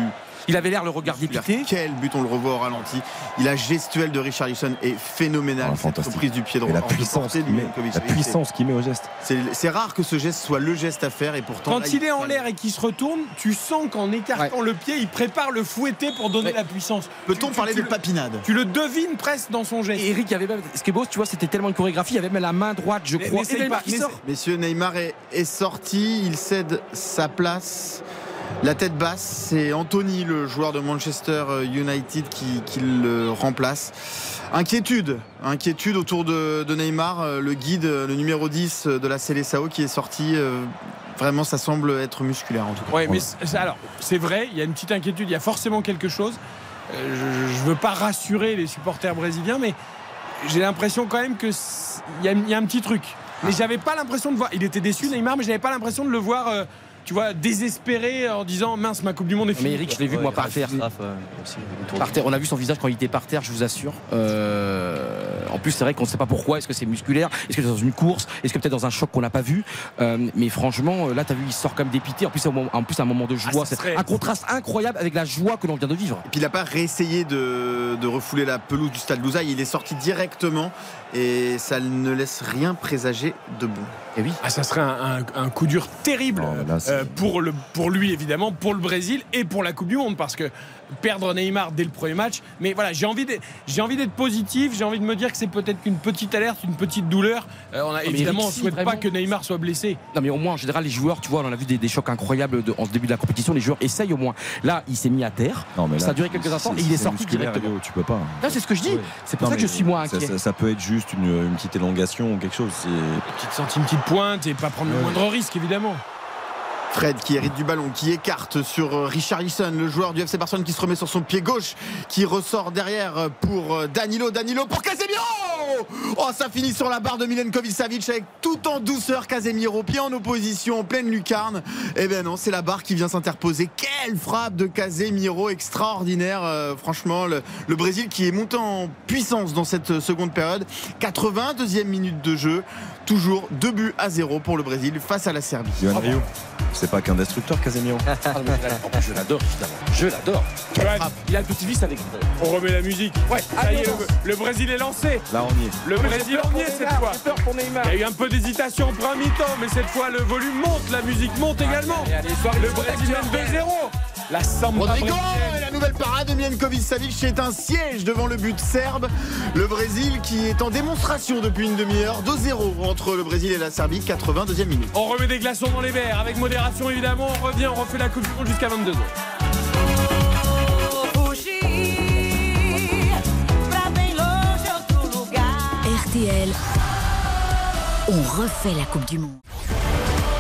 Il avait l'air le regard dépité. Quel but, on le revoit au ralenti. Il a gestuelle de Richarlison est phénoménal. Ah, cette fantastique. reprise du pied droit. Et la puissance qu'il met, la puissance qu'il met au geste. C'est rare que ce geste soit le geste à faire et pourtant. Quand là, il est en l'air et qu'il se retourne, tu sens qu'en écartant le pied, il prépare le fouetté pour donner Ouais. la puissance. Peut-on parler tu de le- papinade Tu le devines presque dans son geste. Et Eric, il y avait même. Ce qui est beau, tu vois, c'était tellement une chorégraphie. Il y avait même la main droite, je Mais- crois. Et Neymar qui sort. Messieurs, Neymar est, est sorti. Il cède sa place. La tête basse, c'est Anthony, le joueur de Manchester United, qui, qui le remplace. Inquiétude, inquiétude autour de, de Neymar, euh, le guide, euh, le numéro 10 de la Célessao qui est sorti. euh, Vraiment, ça semble être musculaire en tout cas. Ouais, mais c'est- alors, c'est vrai, il y a une petite inquiétude, il y a forcément quelque chose. Euh, je ne veux pas rassurer les supporters brésiliens, mais j'ai l'impression quand même que c'est- il y, a- il y a un petit truc. Mais j'avais pas l'impression de voir. Il était déçu, Neymar, mais j'avais pas l'impression de le voir. euh, tu vois, désespéré en disant mince, ma Coupe du Monde est Mais finie. Eric, je l'ai vu moi par terre. Euh, aussi, autour Par de- terre. On a vu son visage quand il était par terre, je vous assure. Euh, en plus, c'est vrai qu'on ne sait pas pourquoi. Est-ce que c'est musculaire? Est-ce que c'est dans une course? Est-ce que peut-être dans un choc qu'on n'a pas vu? Euh, Mais franchement, là, tu as vu, il sort comme dépité. En plus, en plus, un moment de joie. Ah, c'est serait- un contraste incroyable avec la joie que l'on vient de vivre. Et puis il n'a pas réessayé de, de refouler la pelouse du stade Louzaï. Il est sorti directement et ça ne laisse rien présager de bon. Et oui. Ah, ça serait un, un- un coup dur terrible euh, pour, le, pour lui, évidemment, pour le Brésil et pour la Coupe du Monde. Parce que perdre Neymar dès le premier match. Mais voilà, j'ai envie d'être- j'ai envie d'être positif. J'ai envie de me dire que c'est peut-être qu'une petite alerte, une petite douleur. Euh, on a, Non, mais évidemment, on ne si, souhaite pas que Neymar soit blessé. Non mais au moins en général les joueurs tu vois on a vu des, des chocs incroyables de- en ce début de la compétition les joueurs essayent au moins là il s'est mis à terre Non, mais ça a duré quelques c'est- instants et il est sorti directement Léo, tu peux pas. Non, c'est ce que je dis. Ouais. C'est pour Non, ça que je suis moins ça- inquiet. Ça, ça peut être juste une, une petite élongation ou quelque chose. c'est- Petite sortie, une petite pointe et pas prendre le moindre risque, évidemment. Fred qui hérite du ballon, qui écarte sur euh, Richarlison, le joueur du FC Barcelone qui se remet sur son pied gauche, qui ressort derrière euh, pour euh, Danilo, Danilo pour Casemiro Oh, ça finit sur la barre de Milenkovic Savic avec tout en douceur Casemiro, pied en opposition, en pleine lucarne. Eh ben non, c'est la barre qui vient s'interposer. Quelle frappe de Casemiro extraordinaire. franchement, le, le Brésil qui est monté en puissance dans cette seconde période. 82e minute de jeu. Toujours 2 buts à 0 pour le Brésil face à la Serbie. Johan Rio, c'est pas qu'un destructeur, Casemiro. je l'adore je l'adore Johan, il a le petit vice avec On remet la musique. Ouais, ça y est, allez, le, le Brésil est lancé. Là, on y est. Le Brésil, on y est cette fois. Il y a eu un peu d'hésitation en premier mi-temps, mais cette fois le volume monte, la musique monte également. allez, allez, soirée le Brésil mène 2-0. La samba Rodrigo brésilienne. et la nouvelle parade de Milenkovic Savic c'est un siège devant le but serbe. Le Brésil qui est en démonstration depuis une demi-heure. 2-0 entre le Brésil et la Serbie, 82e minute. On remet des glaçons dans les verres, avec modération évidemment. On revient, on refait la Coupe du Monde jusqu'à 22h. Fugir pra bem longe outro lugar. RTL, on refait la Coupe du Monde.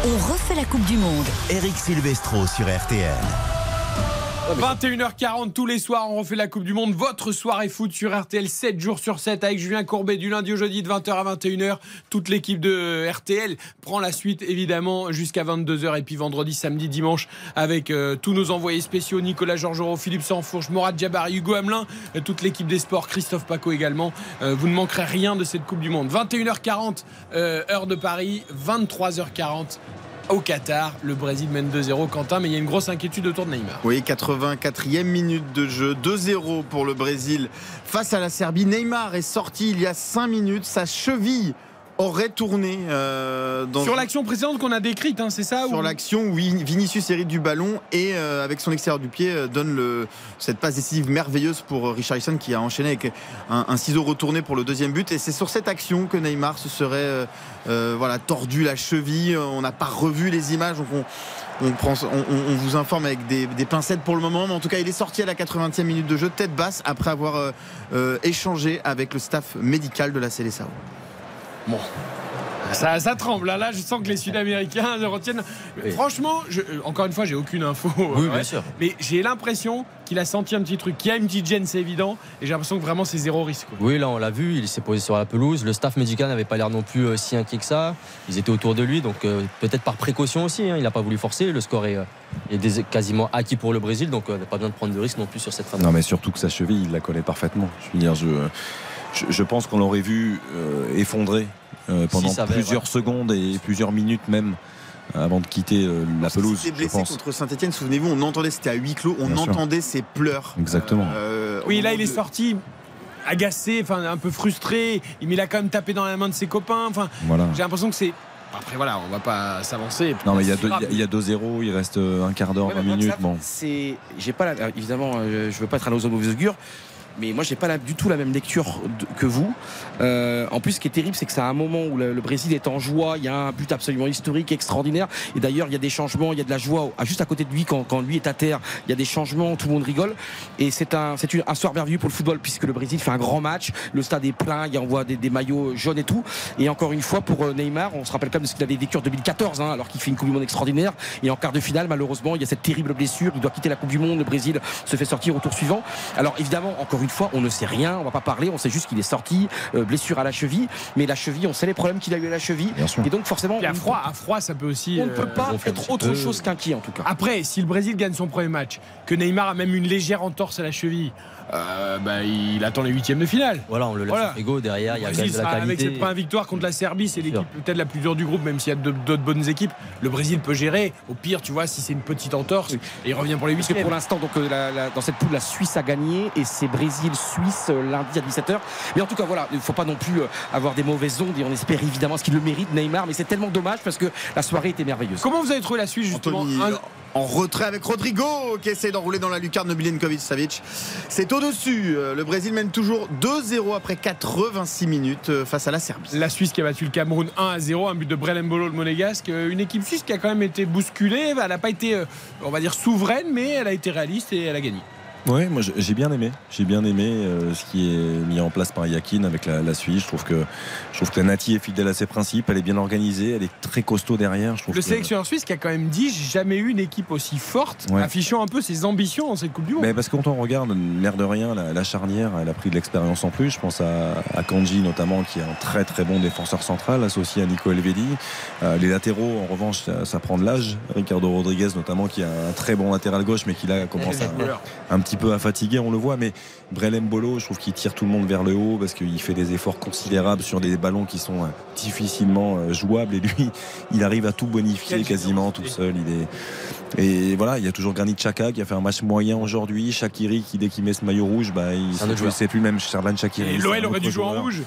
On refait la Coupe du Monde. Eric Silvestro sur RTL. 21h40 tous les soirs, on refait la Coupe du Monde. Votre soirée foot sur RTL 7 jours sur 7 avec Julien Courbet du lundi au jeudi de 20h à 21h. Toute l'équipe de RTL prend la suite évidemment jusqu'à 22h et puis vendredi, samedi, dimanche avec euh, tous nos envoyés spéciaux Nicolas Georgerot, Philippe Sanfourche, Morad Jabari, Hugo Hamelin, euh, toute l'équipe des sports, Christophe Paco également. Euh, vous ne manquerez rien de cette Coupe du Monde. 21h40 euh, heure de Paris, 23h40 au Qatar. Le Brésil mène 2-0 Quentin, mais il y a une grosse inquiétude autour de Neymar. Oui, 84e minute de jeu, 2-0 pour le Brésil face à la Serbie. Neymar est sorti il y a 5 minutes, sa cheville aurait tourné euh, dans Sur l'action précédente qu'on a décrite, hein, c'est ça Sur ou- l'action où Vin- Vinicius hérite du ballon et euh, avec son extérieur du pied euh, donne le, cette passe décisive merveilleuse pour Richarlison qui a enchaîné avec un, un ciseau retourné pour le deuxième but. Et c'est sur cette action que Neymar se serait euh, voilà, tordu la cheville. On n'a pas revu les images. Donc on, on, prend, on, on- on vous informe avec des, des pincettes pour le moment. Mais en tout cas, il est sorti à la 80e minute de jeu, tête basse, après avoir euh, euh, échangé avec le staff médical de la Célessao. Bon. Ça, ça tremble. Là, là, je sens que les Sud-Américains le retiennent. Franchement, je- euh, encore une fois, j'ai aucune info. Oui, euh, bien sûr. Mais j'ai l'impression qu'il a senti un petit truc, qu'il y a une petite gêne, c'est évident. Et j'ai l'impression que vraiment, c'est zéro risque. quoi. Oui, là on l'a vu, il s'est posé sur la pelouse. Le staff médical n'avait pas l'air non plus euh, si inquiet que ça. Ils étaient autour de lui, donc euh, peut-être par précaution aussi. hein, il n'a pas voulu forcer. Le score est, euh, quasiment acquis pour le Brésil, donc euh, pas besoin de prendre de risque non plus sur cette fin de Non, mais surtout que sa cheville, il la connaît parfaitement. Je veux dire, je, je, je pense qu'on l'aurait vu euh, effondré euh, pendant Si, ça avait, plusieurs ouais. secondes et plusieurs minutes même euh, avant de quitter euh, la pelouse. Il blessé pense. contre Saint-Etienne, souvenez-vous, on entendait, c'était à huis clos, on Bien sûr. entendait ses pleurs. Exactement. Euh, Oui, là, il est de- sorti agacé, enfin un peu frustré. Mais il a quand même tapé dans la main de ses copains. Enfin, Voilà. j'ai l'impression que c'est. Après, voilà, on va pas s'avancer. Non, mais il y a C'est deux- grave. il y a- il y a 2-0, il reste un quart d'heure, Ouais, 20 mais moi, minutes. Bon. C'est, j'ai pas la- évidemment, euh, je veux pas être un oiseau de augure, mais moi j'ai pas du tout la même lecture que vous. Euh, en plus, ce qui est terrible, c'est que c'est un moment où le, Brésil est en joie. Il y a un but absolument historique, extraordinaire. Et d'ailleurs, il y a des changements, il y a de la joie juste à côté de lui quand, quand lui est à terre. Il y a des changements, tout le monde rigole. Et c'est un, c'est un soir merveilleux pour le football puisque le Brésil fait un grand match. Le stade est plein, il y voit des, des maillots jaunes et tout. Et encore une fois, pour euh, Neymar, on se rappelle quand même de ce qu'il avait vécu en 2014, hein, alors qu'il fait une Coupe du Monde extraordinaire. Et en quart de finale, malheureusement, il y a cette terrible blessure. Il doit quitter la Coupe du Monde. Le Brésil se fait sortir au tour suivant. Alors évidemment, encore une fois, on ne sait rien, on va pas parler. On sait juste qu'il est sorti, euh, blessure à la cheville. Mais la cheville, on sait les problèmes qu'il a eu à la cheville. Et donc forcément, à froid, à froid, ça peut aussi. on ne euh, peut pas gonfler un être autre peu. chose qu'inquiet en tout cas. Après, si le Brésil gagne son premier match, que Neymar a même une légère entorse à la cheville, euh, bah, il attend les huitièmes de finale. Voilà, on le laisse Voilà. frigo derrière, il y a Brésil de la avec qualité. cette première victoire contre la Serbie, c'est l'équipe peut-être la plus dure du groupe, même s'il y a d'autres bonnes équipes. Le Brésil peut gérer. Au pire, tu vois, si c'est une petite entorse, et il revient pour les Parce que huitièmes. pour l'instant, donc euh, la- la- dans cette poule, la Suisse a gagné et c'est Brésil Brésil-Suisse euh, lundi à 17h. Mais en tout cas, voilà, il ne faut pas non plus euh, avoir des mauvaises ondes et on espère évidemment ce qu'il le mérite, Neymar. Mais c'est tellement dommage parce que la soirée était merveilleuse. Comment vous avez trouvé la Suisse justement Anthony, Un- en retrait avec Rodrigo qui essaie d'enrouler dans la lucarne de Milinkovic Savic. C'est au-dessus. Euh, Le Brésil mène toujours 2-0 après 86 minutes face à la Serbie. La Suisse qui a battu le Cameroun 1 à 0, un but de Brelembolo le monégasque. Une équipe suisse qui a quand même été bousculée. Elle n'a pas été, on va dire, souveraine, mais elle a été réaliste et elle a gagné. Ouais, moi j'ai- bien aimé. J'ai bien aimé euh, ce qui est mis en place par Yakin avec la, la Suisse. Je trouve que je trouve que la Nati est fidèle à ses principes. Elle est bien organisée. Elle est très costaud derrière. Je trouve Le que- sélectionneur suisse qui a quand même dit j'ai jamais eu une équipe aussi forte, Ouais. affichant un peu ses ambitions dans cette Coupe du Monde. Mais parce que quand on regarde, l'air de rien, la, la charnière, elle a pris de l'expérience en plus. Je pense à, à Kanji notamment, qui est un très très bon défenseur central, associé à Nico Elvedi. Euh, les latéraux, en revanche, ça, ça prend de l'âge. Ricardo Rodriguez notamment, qui a un très bon latéral gauche, mais qui là commence à, un petit peu à fatiguer, on le voit. Mais Brelem Bolo, je trouve qu'il tire tout le monde vers le haut parce qu'il fait des efforts considérables sur des ballons qui sont euh, difficilement euh, jouables. Et lui, il arrive à tout bonifier quasiment tout seul. Il est et voilà, il y a toujours Granit Xhaka qui a fait un match moyen aujourd'hui. Shakiri qui dès qu'il met ce maillot rouge, bah, il C'est joueur. sais plus même Sherban Shakiri. Et c'est l'OL aurait dû jouer en rouge.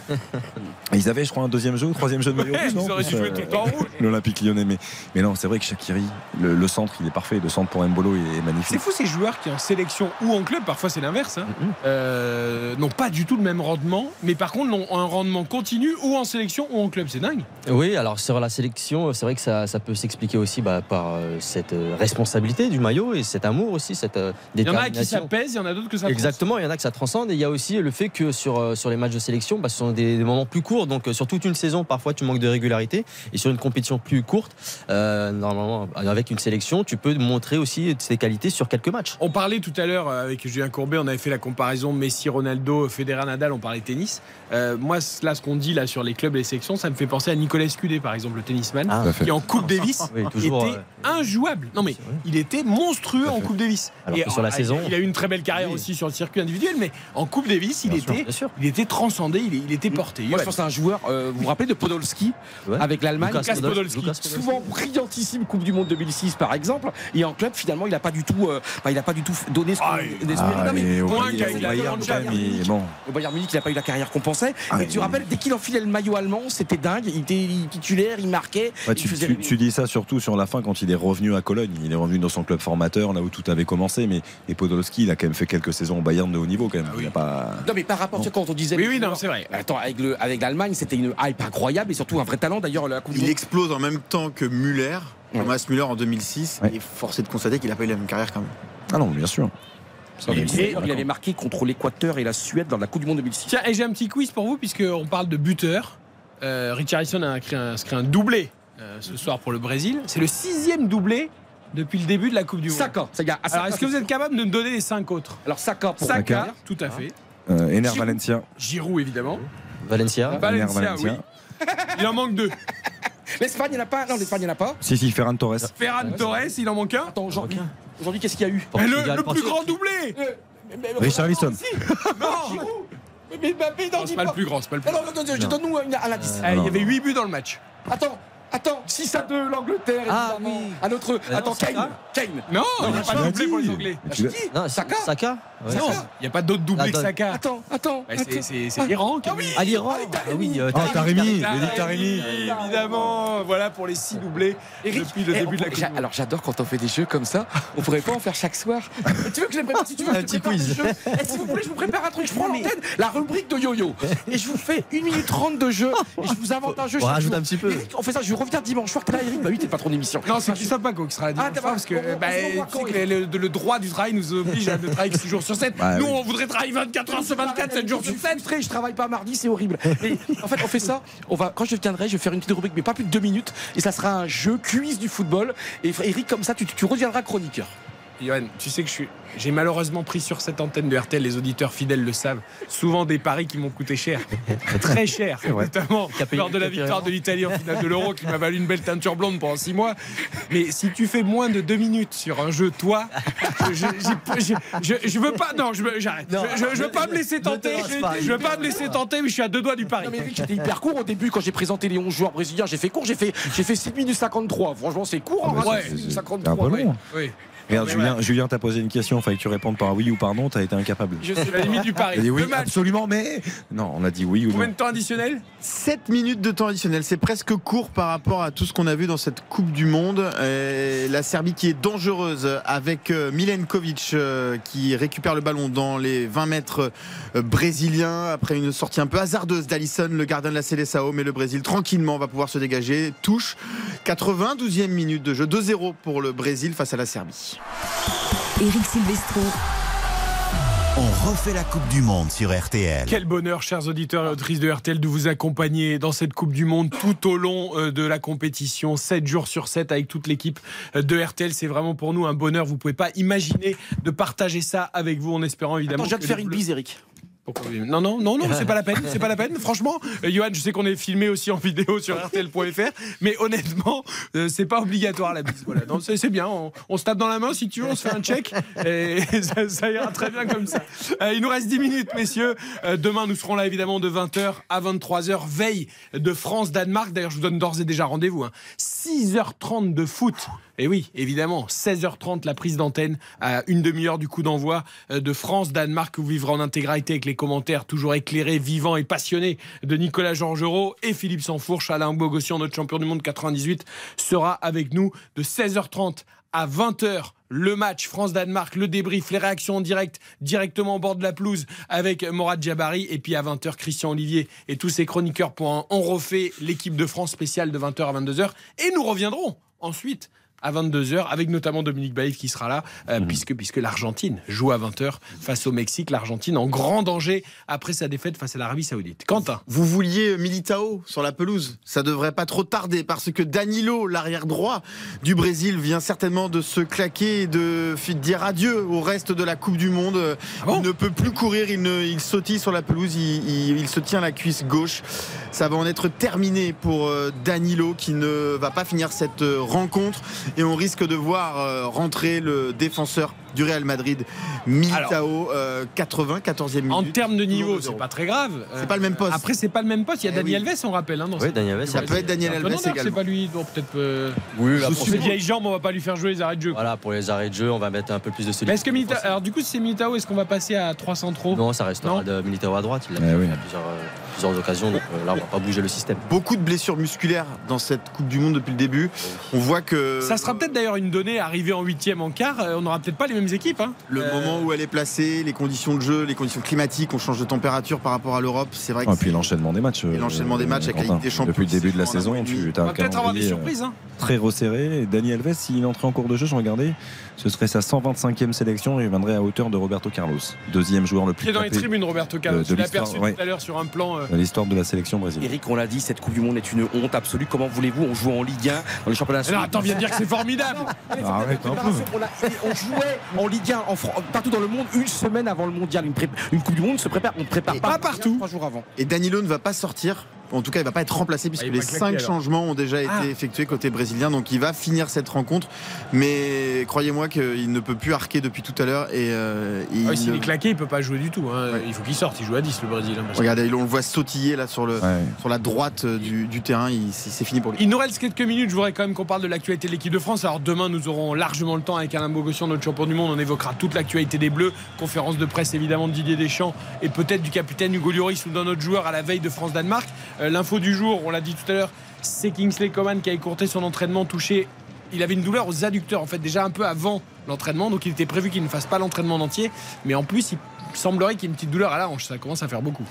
Et Ils avaient, je crois, un deuxième jeu, ou troisième jeu de maillot Ouais, rouge. ils non auraient dû Plus, jouer tout le temps en rouge. L'Olympique lyonnais. Mais, mais non, c'est vrai que Shakiri, le, le centre, il est parfait. Le centre pour Mbolo il est C'est magnifique. fou ces joueurs qui en sélection ou en club, parfois c'est l'inverse, hein, euh, n'ont pas du tout le même rendement, mais par contre ont un rendement continu ou en sélection ou en club, c'est dingue. Oui, alors sur la sélection, c'est vrai que ça, ça peut s'expliquer aussi bah, par euh, cette euh, responsabilité du maillot et cet amour aussi, cette euh, Il y en a qui ça pèse, il y en a d'autres que ça Exactement, il y en a que ça transcende et il y a aussi le fait que sur, sur les matchs de sélection, bah, ce sont des, des moments plus courts. Donc sur toute une saison, parfois tu manques de régularité et sur une compétition plus courte, normalement avec une sélection, tu peux montrer aussi tes qualités sur quelques matchs. On parlait tout à l'heure avec Julien Courbet, on avait fait la comparaison Messi, Ronaldo, Federer, Nadal, on parlait tennis. Euh, moi, là, ce qu'on dit là sur les clubs et les sections, ça me fait penser à Nicolas Scudé, par exemple, le tennisman, Ah, qui en Coupe Davis Oui, toujours, était euh, injouable. Non mais il était monstrueux en Coupe Davis. Alors que sur la ah, saison- il a eu une très belle carrière aussi sur le circuit individuel, mais en Coupe Davis, il Bien était, bien sûr. il était transcendé, il, il était porté. Moi, je pense à un joueur, euh, vous vous rappelez de Podolski avec l'Allemagne? Lucas Podol- Podolski. Lucas Podolski. Souvent brillantissime Coupe du Monde 2006 par exemple. Et en club, finalement, il n'a pas du tout, euh, bah, il a pas du tout donné ce qu'on donné qu'on- Ah, Non, mais mais au point Bayern- au la Bayern, Munich, il est bon. Au Bayern Munich, il n'a pas eu la carrière qu'on pensait. Ah, mais tu te il- rappelles, dès qu'il enfilait le maillot allemand, c'était dingue. Il était titulaire, il marquait. Ouais, il tu, faisait tu- rêver. tu dis ça surtout sur la fin quand il est revenu à Cologne. Il est revenu dans son club formateur, là où tout avait commencé. Mais et Podolski, il a quand même fait quelques saisons au Bayern de haut niveau quand même. Il a pas. Non mais par rapport, sais, quand on disait. Oui, oui, non, c'est vrai. Attends, avec le- avec l'Allemagne, c'était une hype incroyable et surtout un vrai talent. D'ailleurs, la Coupe du Il explose en même temps que Müller, Thomas Müller en 2006. Et forcé de constater qu'il n'a pas eu la même carrière quand même. Ah non, bien sûr. On est il avait marqué contre l'Équateur et la Suède dans la Coupe du Monde 2006. Tiens, et j'ai un petit quiz pour vous, puisqu'on parle de buteur. Euh, Richarlison a inscrit un, doublé euh, ce soir pour le Brésil. C'est le sixième doublé depuis le début de la Coupe du Monde. Saka, ça y a- ah, Alors, est-ce que vous êtes capable de me donner les cinq autres? Alors Saka pour Saka, Saka. tout à fait. Euh, Ener Giroud. Valencia. Giroud, évidemment. Valencia. Valencia, Ener Valencia. oui. Il en manque deux. L'Espagne, il n'y en a pas Non, l'Espagne, il n'y en a pas. Si, si, Ferran Torres. Ferran Torres, il en manque un? Attends, aujourd'hui qu'est-ce qu'il y a eu Mais le, le plus grand doublé Richarlison. Non mais Mbappé, non, Non, c'est pas le plus grand, c'est pas le plus non, non, non, je donne-nous un, un indice. Eh, Il y avait 8 buts dans le match. Attends, attends, 6 à 2, l'Angleterre, Ah, évidemment. oui. Un autre. non, Attends. Kane. Kane. Non, il n'y a pas de doublé pour les Anglais. Mais tu Non, Saka Saka Ouais. Non, il n'y a pas d'autre doublé que Attends. Saka. Attends, attends. Bah, c'est- attends. c'est c'est l'Iran qui a mis. À l'Iran Ah oui, euh, Ah, Taremi. Taremi. Évidemment, voilà pour les 6 doublés Eric, depuis le eh, début de la Coupe. Alors j'adore quand on fait des jeux comme ça. On pourrait pas en faire chaque soir. tu veux que je les prépare si tu veux Un petit quiz. Eh, S'il vous plaît, je vous prépare un truc. Je prends l'antenne, la rubrique de yo-yo. Et je vous fais 1 minute 30 de jeu. Et je vous invente un jeu. On rajoute un petit peu. Eric, on fait ça. Je reviens dimanche soir. T'es là, Eric Bah oui, t'es le patron d'émission. Non, c'est Christophe Paco qui sera dimanche Ah, soir, parce que bah, que le, droit du travail nous oblige à ne travailler que 6 jours sur 7. Bah, Nous, oui. on voudrait travailler 24 heures sur 24, 7 jours sur 7. frustré, je travaille pas mardi, c'est horrible. Mais en fait, on fait ça. On va, quand je viendrai, je vais faire une petite rubrique, mais pas plus de deux minutes, et ça sera un jeu quiz du football. Et Eric, comme ça, tu, tu reviendras chroniqueur. Johan, tu sais que je suis. J'ai malheureusement pris sur cette antenne de RTL, les auditeurs fidèles le savent, souvent des paris qui m'ont coûté cher. Très cher, notamment lors de la victoire de l'Italie en finale de l'Euro qui m'a valu une belle teinture blonde pendant 6 mois. Mais si tu fais moins de 2 minutes sur un jeu, toi, je, je, j'ai- je- je- je veux pas. Non, j'arrête. Non, Je, je- je veux pas me laisser tenter. Je veux pas me laisser tenter, mais je suis à deux doigts du pari. Non mais Eric, j'étais hyper court au début quand j'ai présenté les 11 joueurs brésiliens. J'ai fait court, j'ai fait, j'ai fait 6 minutes 53. Franchement, c'est court en Ah, mais radio, c'est- 6 minutes c'est- 53. c'est un peu ouais. long. Oui. Regarde, Mais Julien, voilà. Julien t'a posé une question, il fallait que tu répondes par oui ou par non, t'as été incapable. Je suis à la limite du pari. Oui, Deux absolument, mais. Non, on a dit oui ou Combien non. de temps additionnel? 7 minutes de temps additionnel, c'est presque court par rapport à tout ce qu'on a vu dans cette Coupe du Monde. Et la Serbie qui est dangereuse avec euh, Milenkovic euh, qui récupère le ballon dans les 20 mètres euh, brésiliens après une sortie un peu hasardeuse d'Alisson, le gardien de la Seleção, mais le Brésil tranquillement va pouvoir se dégager. Touche 92e minute de jeu, 2-0 pour le Brésil face à la Serbie. Eric Silvestro. On refait la Coupe du Monde sur RTL. Quel bonheur, chers auditeurs et auditrices de RTL, de vous accompagner dans cette Coupe du Monde tout au long euh, de la compétition, 7 jours sur 7 avec toute l'équipe euh, de RTL. C'est vraiment pour nous un bonheur. Vous pouvez pas imaginer de partager ça avec vous en espérant évidemment. Attends, je de que faire une Bleus- bise, Eric. Non, non, non, non, c'est pas la peine, c'est pas la peine. Franchement, euh, Johan, je sais qu'on est filmé aussi en vidéo sur RTL.fr, mais honnêtement, euh, c'est pas obligatoire la bise. Voilà, c'est bien. On, on se tape dans la main si tu veux, on se fait un check et ça, ça ira très bien comme ça. Euh, il nous reste 10 minutes, messieurs. Euh, demain, nous serons là évidemment de 20h à 23h, veille de France-Danemark. D'ailleurs, je vous donne d'ores et déjà rendez-vous. hein. 6h30 de foot. Et oui, évidemment, 16h30 la prise d'antenne à une demi-heure du coup d'envoi euh, de France-Danemark que vous vivrez en intégralité avec les commentaires toujours éclairés, vivants et passionnés de Nicolas Georgerot et Philippe Sansfourche. Alain Bogossian, notre champion du monde 98, sera avec nous de 16h30 à 20h. Le match France-Danemark, le débrief, les réactions en direct, directement au bord de la pelouse avec Morad Jabari. Et puis à 20h, Christian Olivier et tous ses chroniqueurs pour On refait l'équipe de France spéciale de 20h à 22h. Et nous reviendrons ensuite à 22h avec notamment Dominique Baïf qui sera là euh, puisque, puisque l'Argentine joue à 20h face au Mexique. L'Argentine en grand danger après sa défaite face à l'Arabie Saoudite. Quentin Vous vouliez Militao sur la pelouse Ça devrait pas trop tarder parce que Danilo, l'arrière droit du Brésil, vient certainement de se claquer et de dire adieu au reste de la Coupe du Monde. il ne peut plus courir, il, ne, il sautille sur la pelouse, il, il- il se tient la cuisse gauche. Ça va en être terminé pour euh, Danilo qui ne va pas finir cette euh, rencontre et on risque de voir euh, rentrer le défenseur du Real Madrid, Militao, euh, 80, 14e minute. En termes de niveau, c'est pas très grave. C'est pas le même poste. Après, c'est pas le même poste. Il y a Eh Dani oui. Alves, on rappelle. Hein, dans Oui, cette- Dani Alves, ça peut être Daniel Alves également. C'est pas lui, donc peut-être. euh, Oui, là, sous pour- ses vieilles jambes, on va pas lui faire jouer les arrêts de jeu. Voilà, pour les arrêts de jeu, on va mettre un peu plus de Mais solidité. est-ce que Militao, alors du coup, si c'est Militao, est-ce qu'on va passer à 300 trop? Non, ça restera de Militao à droite. Il l'a Eh fait oui. à plusieurs, euh, plusieurs occasions, donc euh, là, on va pas bouger le système. Beaucoup de blessures musculaires dans cette Coupe du Monde depuis le début. On voit que Ça sera peut-être d'ailleurs une donnée arrivée en huitième, en quart. euh, On n'aura peut-être pas les mêmes équipes. Hein. le Euh, moment où elle est placée, les conditions de jeu, les conditions climatiques, on change de température par rapport à l'Europe. C'est vrai que Et puis l'enchaînement des matchs. Et l'enchaînement des matchs avec la. Ligue des Champions Depuis le début de la saison, tu as On un peut-être avoir des calendrier, surprises. euh, Hein. très resserré. Et Dani Alves, s'il entrait en cours de jeu, je regardais, ce serait sa 125e sélection et il viendrait à hauteur de Roberto Carlos, deuxième joueur le plus Qui est dans les tribunes, Roberto Carlos. de aperçu ouais. tout à l'heure sur un plan. euh, de l'histoire de la sélection brésilienne. Eric, on l'a dit, cette Coupe du Monde est une honte absolue. Comment voulez-vous On joue en Ligue 1, dans les championnats Alors attends, viens de dire que c'est formidable. Arrête un peu. on, a- on jouait en Ligue 1 en Fran- partout dans le monde une semaine avant le mondial. Une, pré- une Coupe du Monde se prépare, on ne prépare Et pas, pas partout. Trois jours avant. Et Danilo ne va pas sortir. En tout cas, il va pas être remplacé puisque Ah, il les claquer, cinq alors. changements ont déjà été Ah. effectués côté brésilien. Donc, il va finir cette rencontre. Mais croyez-moi qu'il ne peut plus arquer depuis tout à l'heure. Et euh, il Ah, S'il ne- est claqué, il peut pas jouer du tout. hein. Il faut qu'il sorte. Il joue à 10 le Brésil. hein, que- Regardez, on le voit sautiller là sur, le, Ouais. sur la droite euh, du, du terrain. C'est fini pour lui. Il nous reste quelques minutes. Je voudrais quand même qu'on parle de l'actualité de l'équipe de France. Alors demain, nous aurons largement le temps avec Alain Bogossian, notre champion du monde. On évoquera toute l'actualité des Bleus. Conférence de presse évidemment de Didier Deschamps et peut-être du capitaine Hugo Lloris ou d'un autre joueur à la veille de France-Danemark. Euh, L'info du jour, on l'a dit tout à l'heure, c'est Kingsley Coman qui a écourté son entraînement touché. Il avait une douleur aux adducteurs en fait déjà un peu avant l'entraînement, donc il était prévu qu'il ne fasse pas l'entraînement en entier. Mais en plus, il semblerait qu'il y ait une petite douleur à la hanche. Ça commence à faire beaucoup.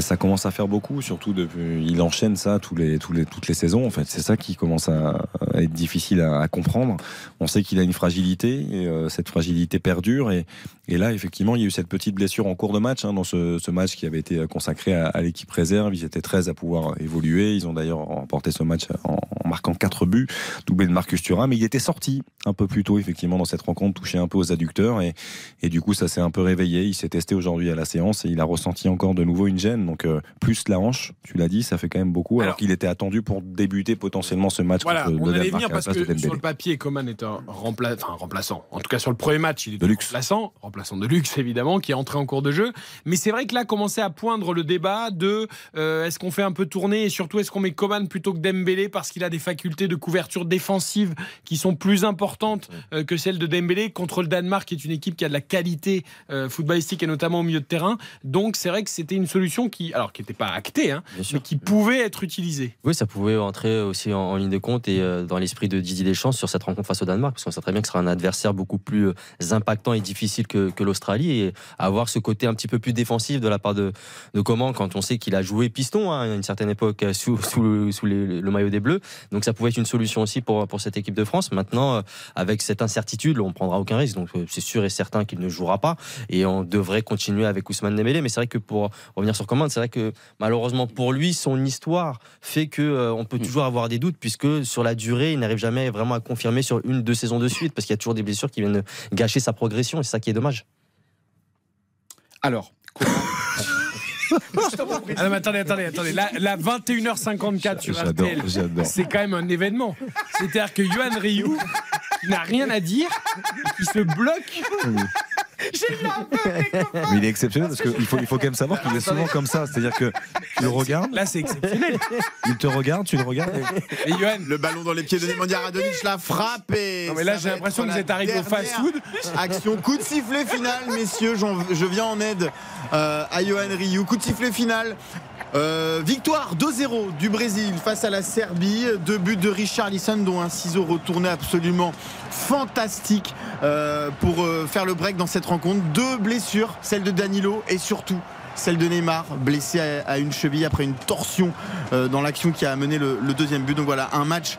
Ça commence à faire beaucoup, surtout depuis, il enchaîne ça les, toutes les saisons. En fait, c'est ça qui commence à, être difficile à, comprendre. On sait qu'il a une fragilité et euh, cette fragilité perdure. Et, et là, effectivement, il y a eu cette petite blessure en cours de match hein, dans ce, match qui avait été consacré à, l'équipe réserve. Ils étaient 13 à pouvoir évoluer. Ils ont d'ailleurs remporté ce match en, en marquant 4 buts, doublé de Marcus Thuram. Mais il était sorti un peu plus tôt, effectivement, dans cette rencontre, touché un peu aux adducteurs et, et du coup, ça s'est un peu réveillé. Il s'est testé aujourd'hui à la séance et il a ressenti encore de nouveau une gêne. Donc euh, plus la hanche, tu l'as dit, ça fait quand même beaucoup. Alors, Alors- qu'il était attendu pour débuter potentiellement ce match Voilà, contre on le allait Danemark venir parce que sur le papier, Coman est un rempla- enfin, remplaçant. En tout cas, sur le premier match, il est De luxe. remplaçant, remplaçant de luxe évidemment, qui est entré en cours de jeu. Mais c'est vrai que là, commençait à poindre le débat de euh, est-ce qu'on fait un peu tourner et surtout est-ce qu'on met Coman plutôt que Dembélé parce qu'il a des facultés de couverture défensive qui sont plus importantes euh, que celles de Dembélé? Contre le Danemark, qui est une équipe qui a de la qualité footballistique et notamment au milieu de terrain. Donc c'est vrai que c'était une solution qui, alors qui n'était pas actée, hein, mais qui pouvait être utilisée. Oui, ça pouvait entrer aussi en, en ligne de compte et euh, dans l'esprit de Didier Deschamps sur cette rencontre face au Danemark, parce qu'on sait très bien que ce sera un adversaire beaucoup plus euh, impactant et difficile que, que l'Australie et avoir ce côté un petit peu plus défensif de la part de, de Coman quand on sait qu'il a joué piston hein, à une certaine époque euh, sous, sous, le, sous les- le maillot des Bleus. Donc ça pouvait être une solution aussi pour, pour cette équipe de France. Maintenant, avec cette incertitude, on prendra aucun risque. Donc c'est sûr et certain qu'il ne jouera pas et on devrait continuer avec Ousmane Dembélé. Mais c'est vrai que pour revenir sur C'est vrai que malheureusement pour lui, son histoire fait que euh, on peut toujours avoir des doutes puisque sur la durée, il n'arrive jamais vraiment à confirmer sur une deux saisons de suite parce qu'il y a toujours des blessures qui viennent gâcher sa progression et c'est ça qui est dommage. Alors, Ah non, mais attendez, attendez, attendez. La 21h54 sur RTL, c'est quand même un événement. C'est-à-dire que Yohan Ryu n'a rien à dire, il se bloque. Mais il est exceptionnel parce qu'il faut, il faut quand même savoir qu'il est souvent comme ça. C'est-à-dire que tu le regardes, Là, c'est exceptionnel. il te regarde, tu le regardes. et- Le ballon dans les pieds de Nemanja Radonic, la frappe et Non, mais là, j'ai l'impression que vous êtes arrivé au fast-food. Action, coup de sifflet final, messieurs. Je viens en aide euh, à Johan Ryu. Coup de sifflet final. Euh, victoire 2-0 du Brésil face à la Serbie. Deux buts de Richarlison, dont un ciseau retourné absolument fantastique euh, pour euh, faire le break dans cette rencontre. Deux blessures, celle de Danilo et surtout celle de Neymar, blessé à, une cheville après une torsion euh, dans l'action qui a amené le, deuxième but. Donc voilà, un match,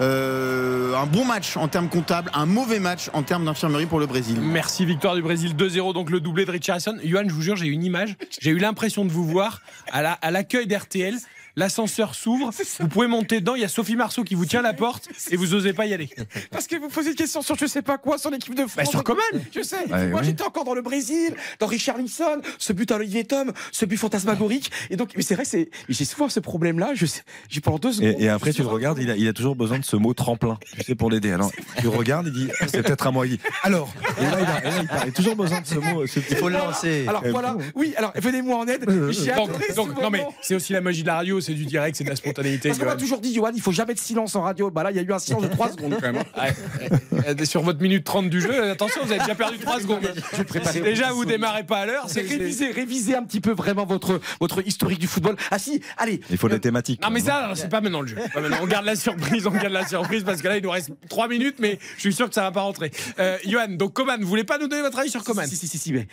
euh, un bon match en termes comptables, un mauvais match en termes d'infirmerie pour le Brésil. Merci, victoire du Brésil 2-0, donc le doublé de Richardson. Yohan, je vous jure, j'ai une image. J'ai eu l'impression de vous voir à l'accueil d'RTL. L'ascenseur s'ouvre, vous pouvez monter dedans. Il y a Sophie Marceau qui vous tient la porte et vous osez pas y aller. parce que vous posez une question sur je sais pas quoi, sur l'équipe de France. Bah, sur Coman. Je sais. Ouais, Moi, j'étais encore dans le Brésil, dans Richard Lisson, ce but à Olivier Tom, ce but fantasmagorique. Et donc, mais c'est vrai, c'est, j'ai souvent ce problème-là. Je sais, j'ai pendant deux secondes. Et, et après, tu le regardes, il a, il a toujours besoin de ce mot tremplin, tu sais, pour l'aider. Alors, tu regardes, il dit, Ah, c'est peut-être à moi. Il dit, alors, et là, il a, là, il toujours besoin de ce mot. ce petit- Il faut le lancer. Alors Eh, voilà, oui, alors venez-moi en aide. J'ai Donc, adoré ce donc, non mais c'est aussi la magie de la radio, c'est du direct, c'est de la spontanéité. Parce qu'on m'a toujours dit, Johan, il faut jamais de silence en radio. Bah là, il y a eu un silence de 3 secondes quand même. hein. Ouais. Euh, Sur votre minute 30 du jeu, attention, vous avez déjà perdu 3 secondes. Déjà vous démarrez pas à l'heure, C'est réviser, réviser un petit peu vraiment votre, votre historique du football. Ah si, allez. Il faut des thématiques. Non mais ça, c'est pas maintenant le jeu. On garde la surprise, on garde la surprise parce que là il nous reste 3 minutes, mais je suis sûr que ça va pas rentrer. Euh, Johan, donc Coman, vous voulez pas nous donner votre avis sur Coman? Si, si, si, si, mais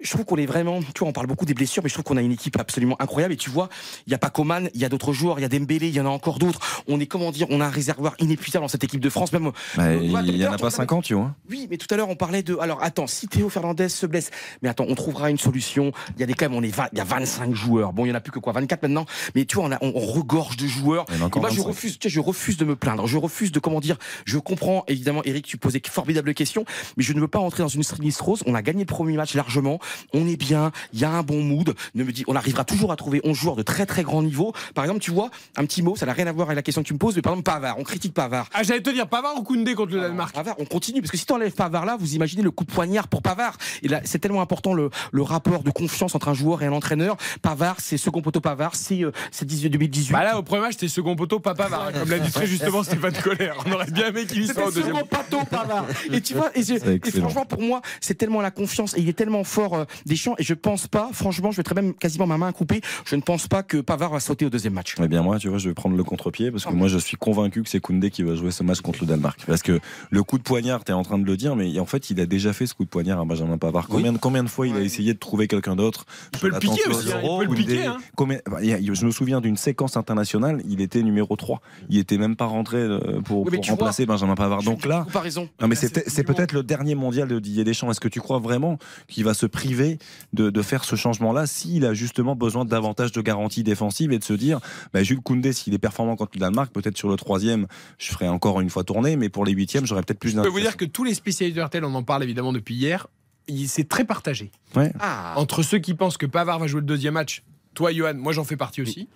je trouve qu'on est vraiment, tu vois, on parle beaucoup des blessures, mais je trouve qu'on a une équipe absolument incroyable. Et tu vois, il n'y a pas Coman, il y a d'autres joueurs, il y a Dembélé, il y en a encore d'autres. On est, comment dire, on a un réservoir inépuisable dans cette équipe de France. Même, Bah, euh, il ouais, tout à y en a pas tu- 50, tu vois. Oui, mais tout à l'heure on parlait de. Alors attends, si Théo Fernandez se blesse, mais attends, on trouvera une solution. Il y a des quand même, on est 20 il y a 25 joueurs. Bon, il y en a plus que quoi, 24 maintenant. Mais tu vois, on, a, on, on regorge de joueurs. Y Et moi, je 25. refuse, tu sais, je refuse de me plaindre. Je refuse de comment dire. Je comprends évidemment, Eric, tu posais de formidables questions, mais je ne veux pas entrer dans une rose. On a gagné le premier match largement. On est bien. Il y a un bon mood. Ne me dis, on arrivera toujours à trouver 11 joueurs de très très grand niveau. Par exemple, tu vois, un petit mot, ça n'a rien à voir avec la question que tu me poses, mais par exemple Pavard. On critique Pavard. Ah, j'allais te dire Pavard ou Koundé contre le Danemark Pavard, on continue parce que si tu enlèves Pavard là, vous imaginez le coup de poignard pour Pavard. Et là, c'est tellement important le, le rapport de confiance entre un joueur et un entraîneur. Pavard, c'est second poteau Pavard, c'est euh, c'est 18 2018. Bah là, au premier match, c'était second poteau, pas Pavard. Comme l'a dit très justement Stéphane Colère. On aurait bien aimé qu'il y soit C'était au deuxième. second poteau Pavard. Et tu vois, et, et franchement pour moi, c'est tellement la confiance et il est tellement fort euh, Deschamps et je pense pas, franchement, je mettrais même quasiment ma main à couper. Je ne pense pas que Pavard va sauter au deuxième match. Eh bien moi, tu vois, je vais prendre le contre-pied parce que moi, je suis convaincu que c'est Koundé qui va jouer ce match contre le Danemark. Parce que le coup de poignard, tu es en train de le dire, mais en fait, il a déjà fait ce coup de poignard à Benjamin Pavard. Combien, de- combien de fois il a essayé de trouver quelqu'un d'autre Il peut le piquer aussi, hein, il peut le piquer. hein. Combien- bah, Je me souviens d'une séquence internationale, il était numéro 3. Il était même pas rentré euh, pour, Oui, pour remplacer Benjamin Pavard. Donc là, Comparaison. non, mais c'est c'est peut-être le dernier mondial de Didier Deschamps. Est-ce que tu crois vraiment qu'il va se priver de, de faire ce changement-là s'il a justement besoin de davantage de garanties défensives et de se dire, bah, Jules Koundé, s'il est performant contre le Danemark, peut-être sur le troisième, je ferai encore une fois tourner, mais pour les huitièmes, j'aurais peut-être plus Je peux vous dire que tous les spécialistes de RTL, on en parle évidemment depuis hier, il- c'est très partagé. Ouais. Entre ceux qui pensent que Pavard va jouer le deuxième match, toi, Johan, moi j'en fais partie aussi,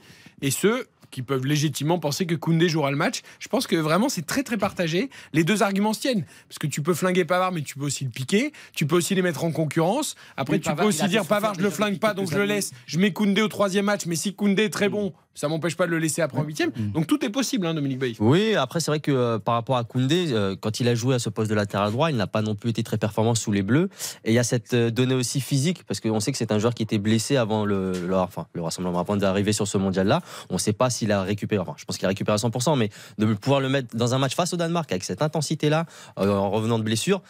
et ceux qui peuvent légitimement penser que Koundé jouera le match. Je pense que vraiment c'est très très partagé. Les deux arguments se tiennent. Parce que tu peux flinguer Pavard, mais tu peux aussi le piquer. Tu peux aussi les mettre en concurrence. Après, Oui, tu Pavard, peux aussi dire Pavard, je le flingue pas, donc je le laisse. Je mets Koundé au troisième match, mais si Koundé est très bon, ça m'empêche pas de le laisser après en huitième. Donc tout est possible, hein, Dominique Bailly. Oui, après c'est vrai que euh, par rapport à Koundé, euh, quand il a joué à ce poste de latéral droit, il n'a pas non plus été très performant sous les Bleus. Et il y a cette euh, donnée aussi physique, parce qu'on sait que c'est un joueur qui était blessé avant le, le, enfin, le rassemblement, avant d'arriver sur ce mondial-là. On ne sait pas s'il a récupéré, enfin je pense qu'il a récupéré à 100%, mais de pouvoir le mettre dans un match face au Danemark avec cette intensité-là, euh, en revenant de blessure,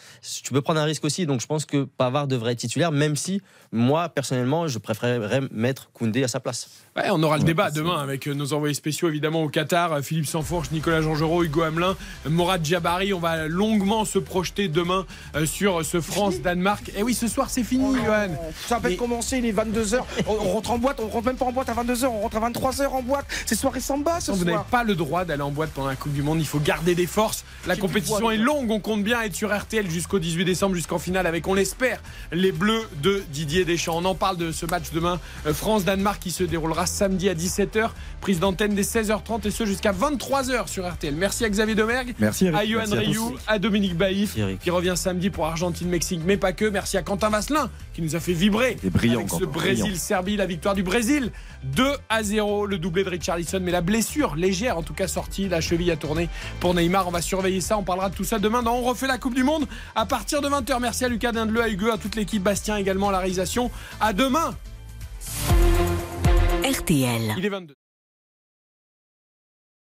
tu peux prendre un risque aussi. Donc je pense que Pavard devrait être titulaire, même si moi, personnellement, je préférerais mettre Koundé à sa place. Ouais, on aura le débat demain avec euh, nos envoyés spéciaux évidemment au Qatar, euh, Philippe Sanfourche, Nicolas Jean-Gerot, Hugo Hamelin, euh, Morad Jabari. On va longuement se projeter demain sur ce France-Danemark. Et oui, ce soir c'est fini, Johan. Ça va commencer, il est 22h. On, on rentre en boîte, on rentre même pas en boîte à 22h, on rentre à 23h en boîte. C'est soirée samba ce Non, vous n'avez soir. pas le droit d'aller en boîte pendant la Coupe du Monde. Il faut garder des forces. La compétition est longue. On compte bien être sur RTL jusqu'au 18 décembre, jusqu'en finale avec, on l'espère, les Bleus de Didier Deschamps. On en parle de ce match demain. France-Danemark qui se déroulera samedi à 17h. Prise d'antenne dès 16h30 et ce jusqu'à 23h sur RTL. Merci à Xavier Domergue. Merci. À Johan Merci à Dominique Baïf qui revient samedi pour Argentine-Mexique, mais pas que. Merci à Quentin Vasselin qui nous a fait vibrer brillant, avec ce Brésil-Serbie, la victoire du Brésil 2 à 0, le doublé de Richarlison, mais la blessure légère en tout cas sortie, la cheville a tourné pour Neymar. On va surveiller ça, on parlera de tout ça demain dans On refait la Coupe du Monde à partir de 20h. Merci à Lucas Dindeleu, à Hugo, à toute l'équipe, Bastien également à la réalisation. À demain. RTL. Il est 22.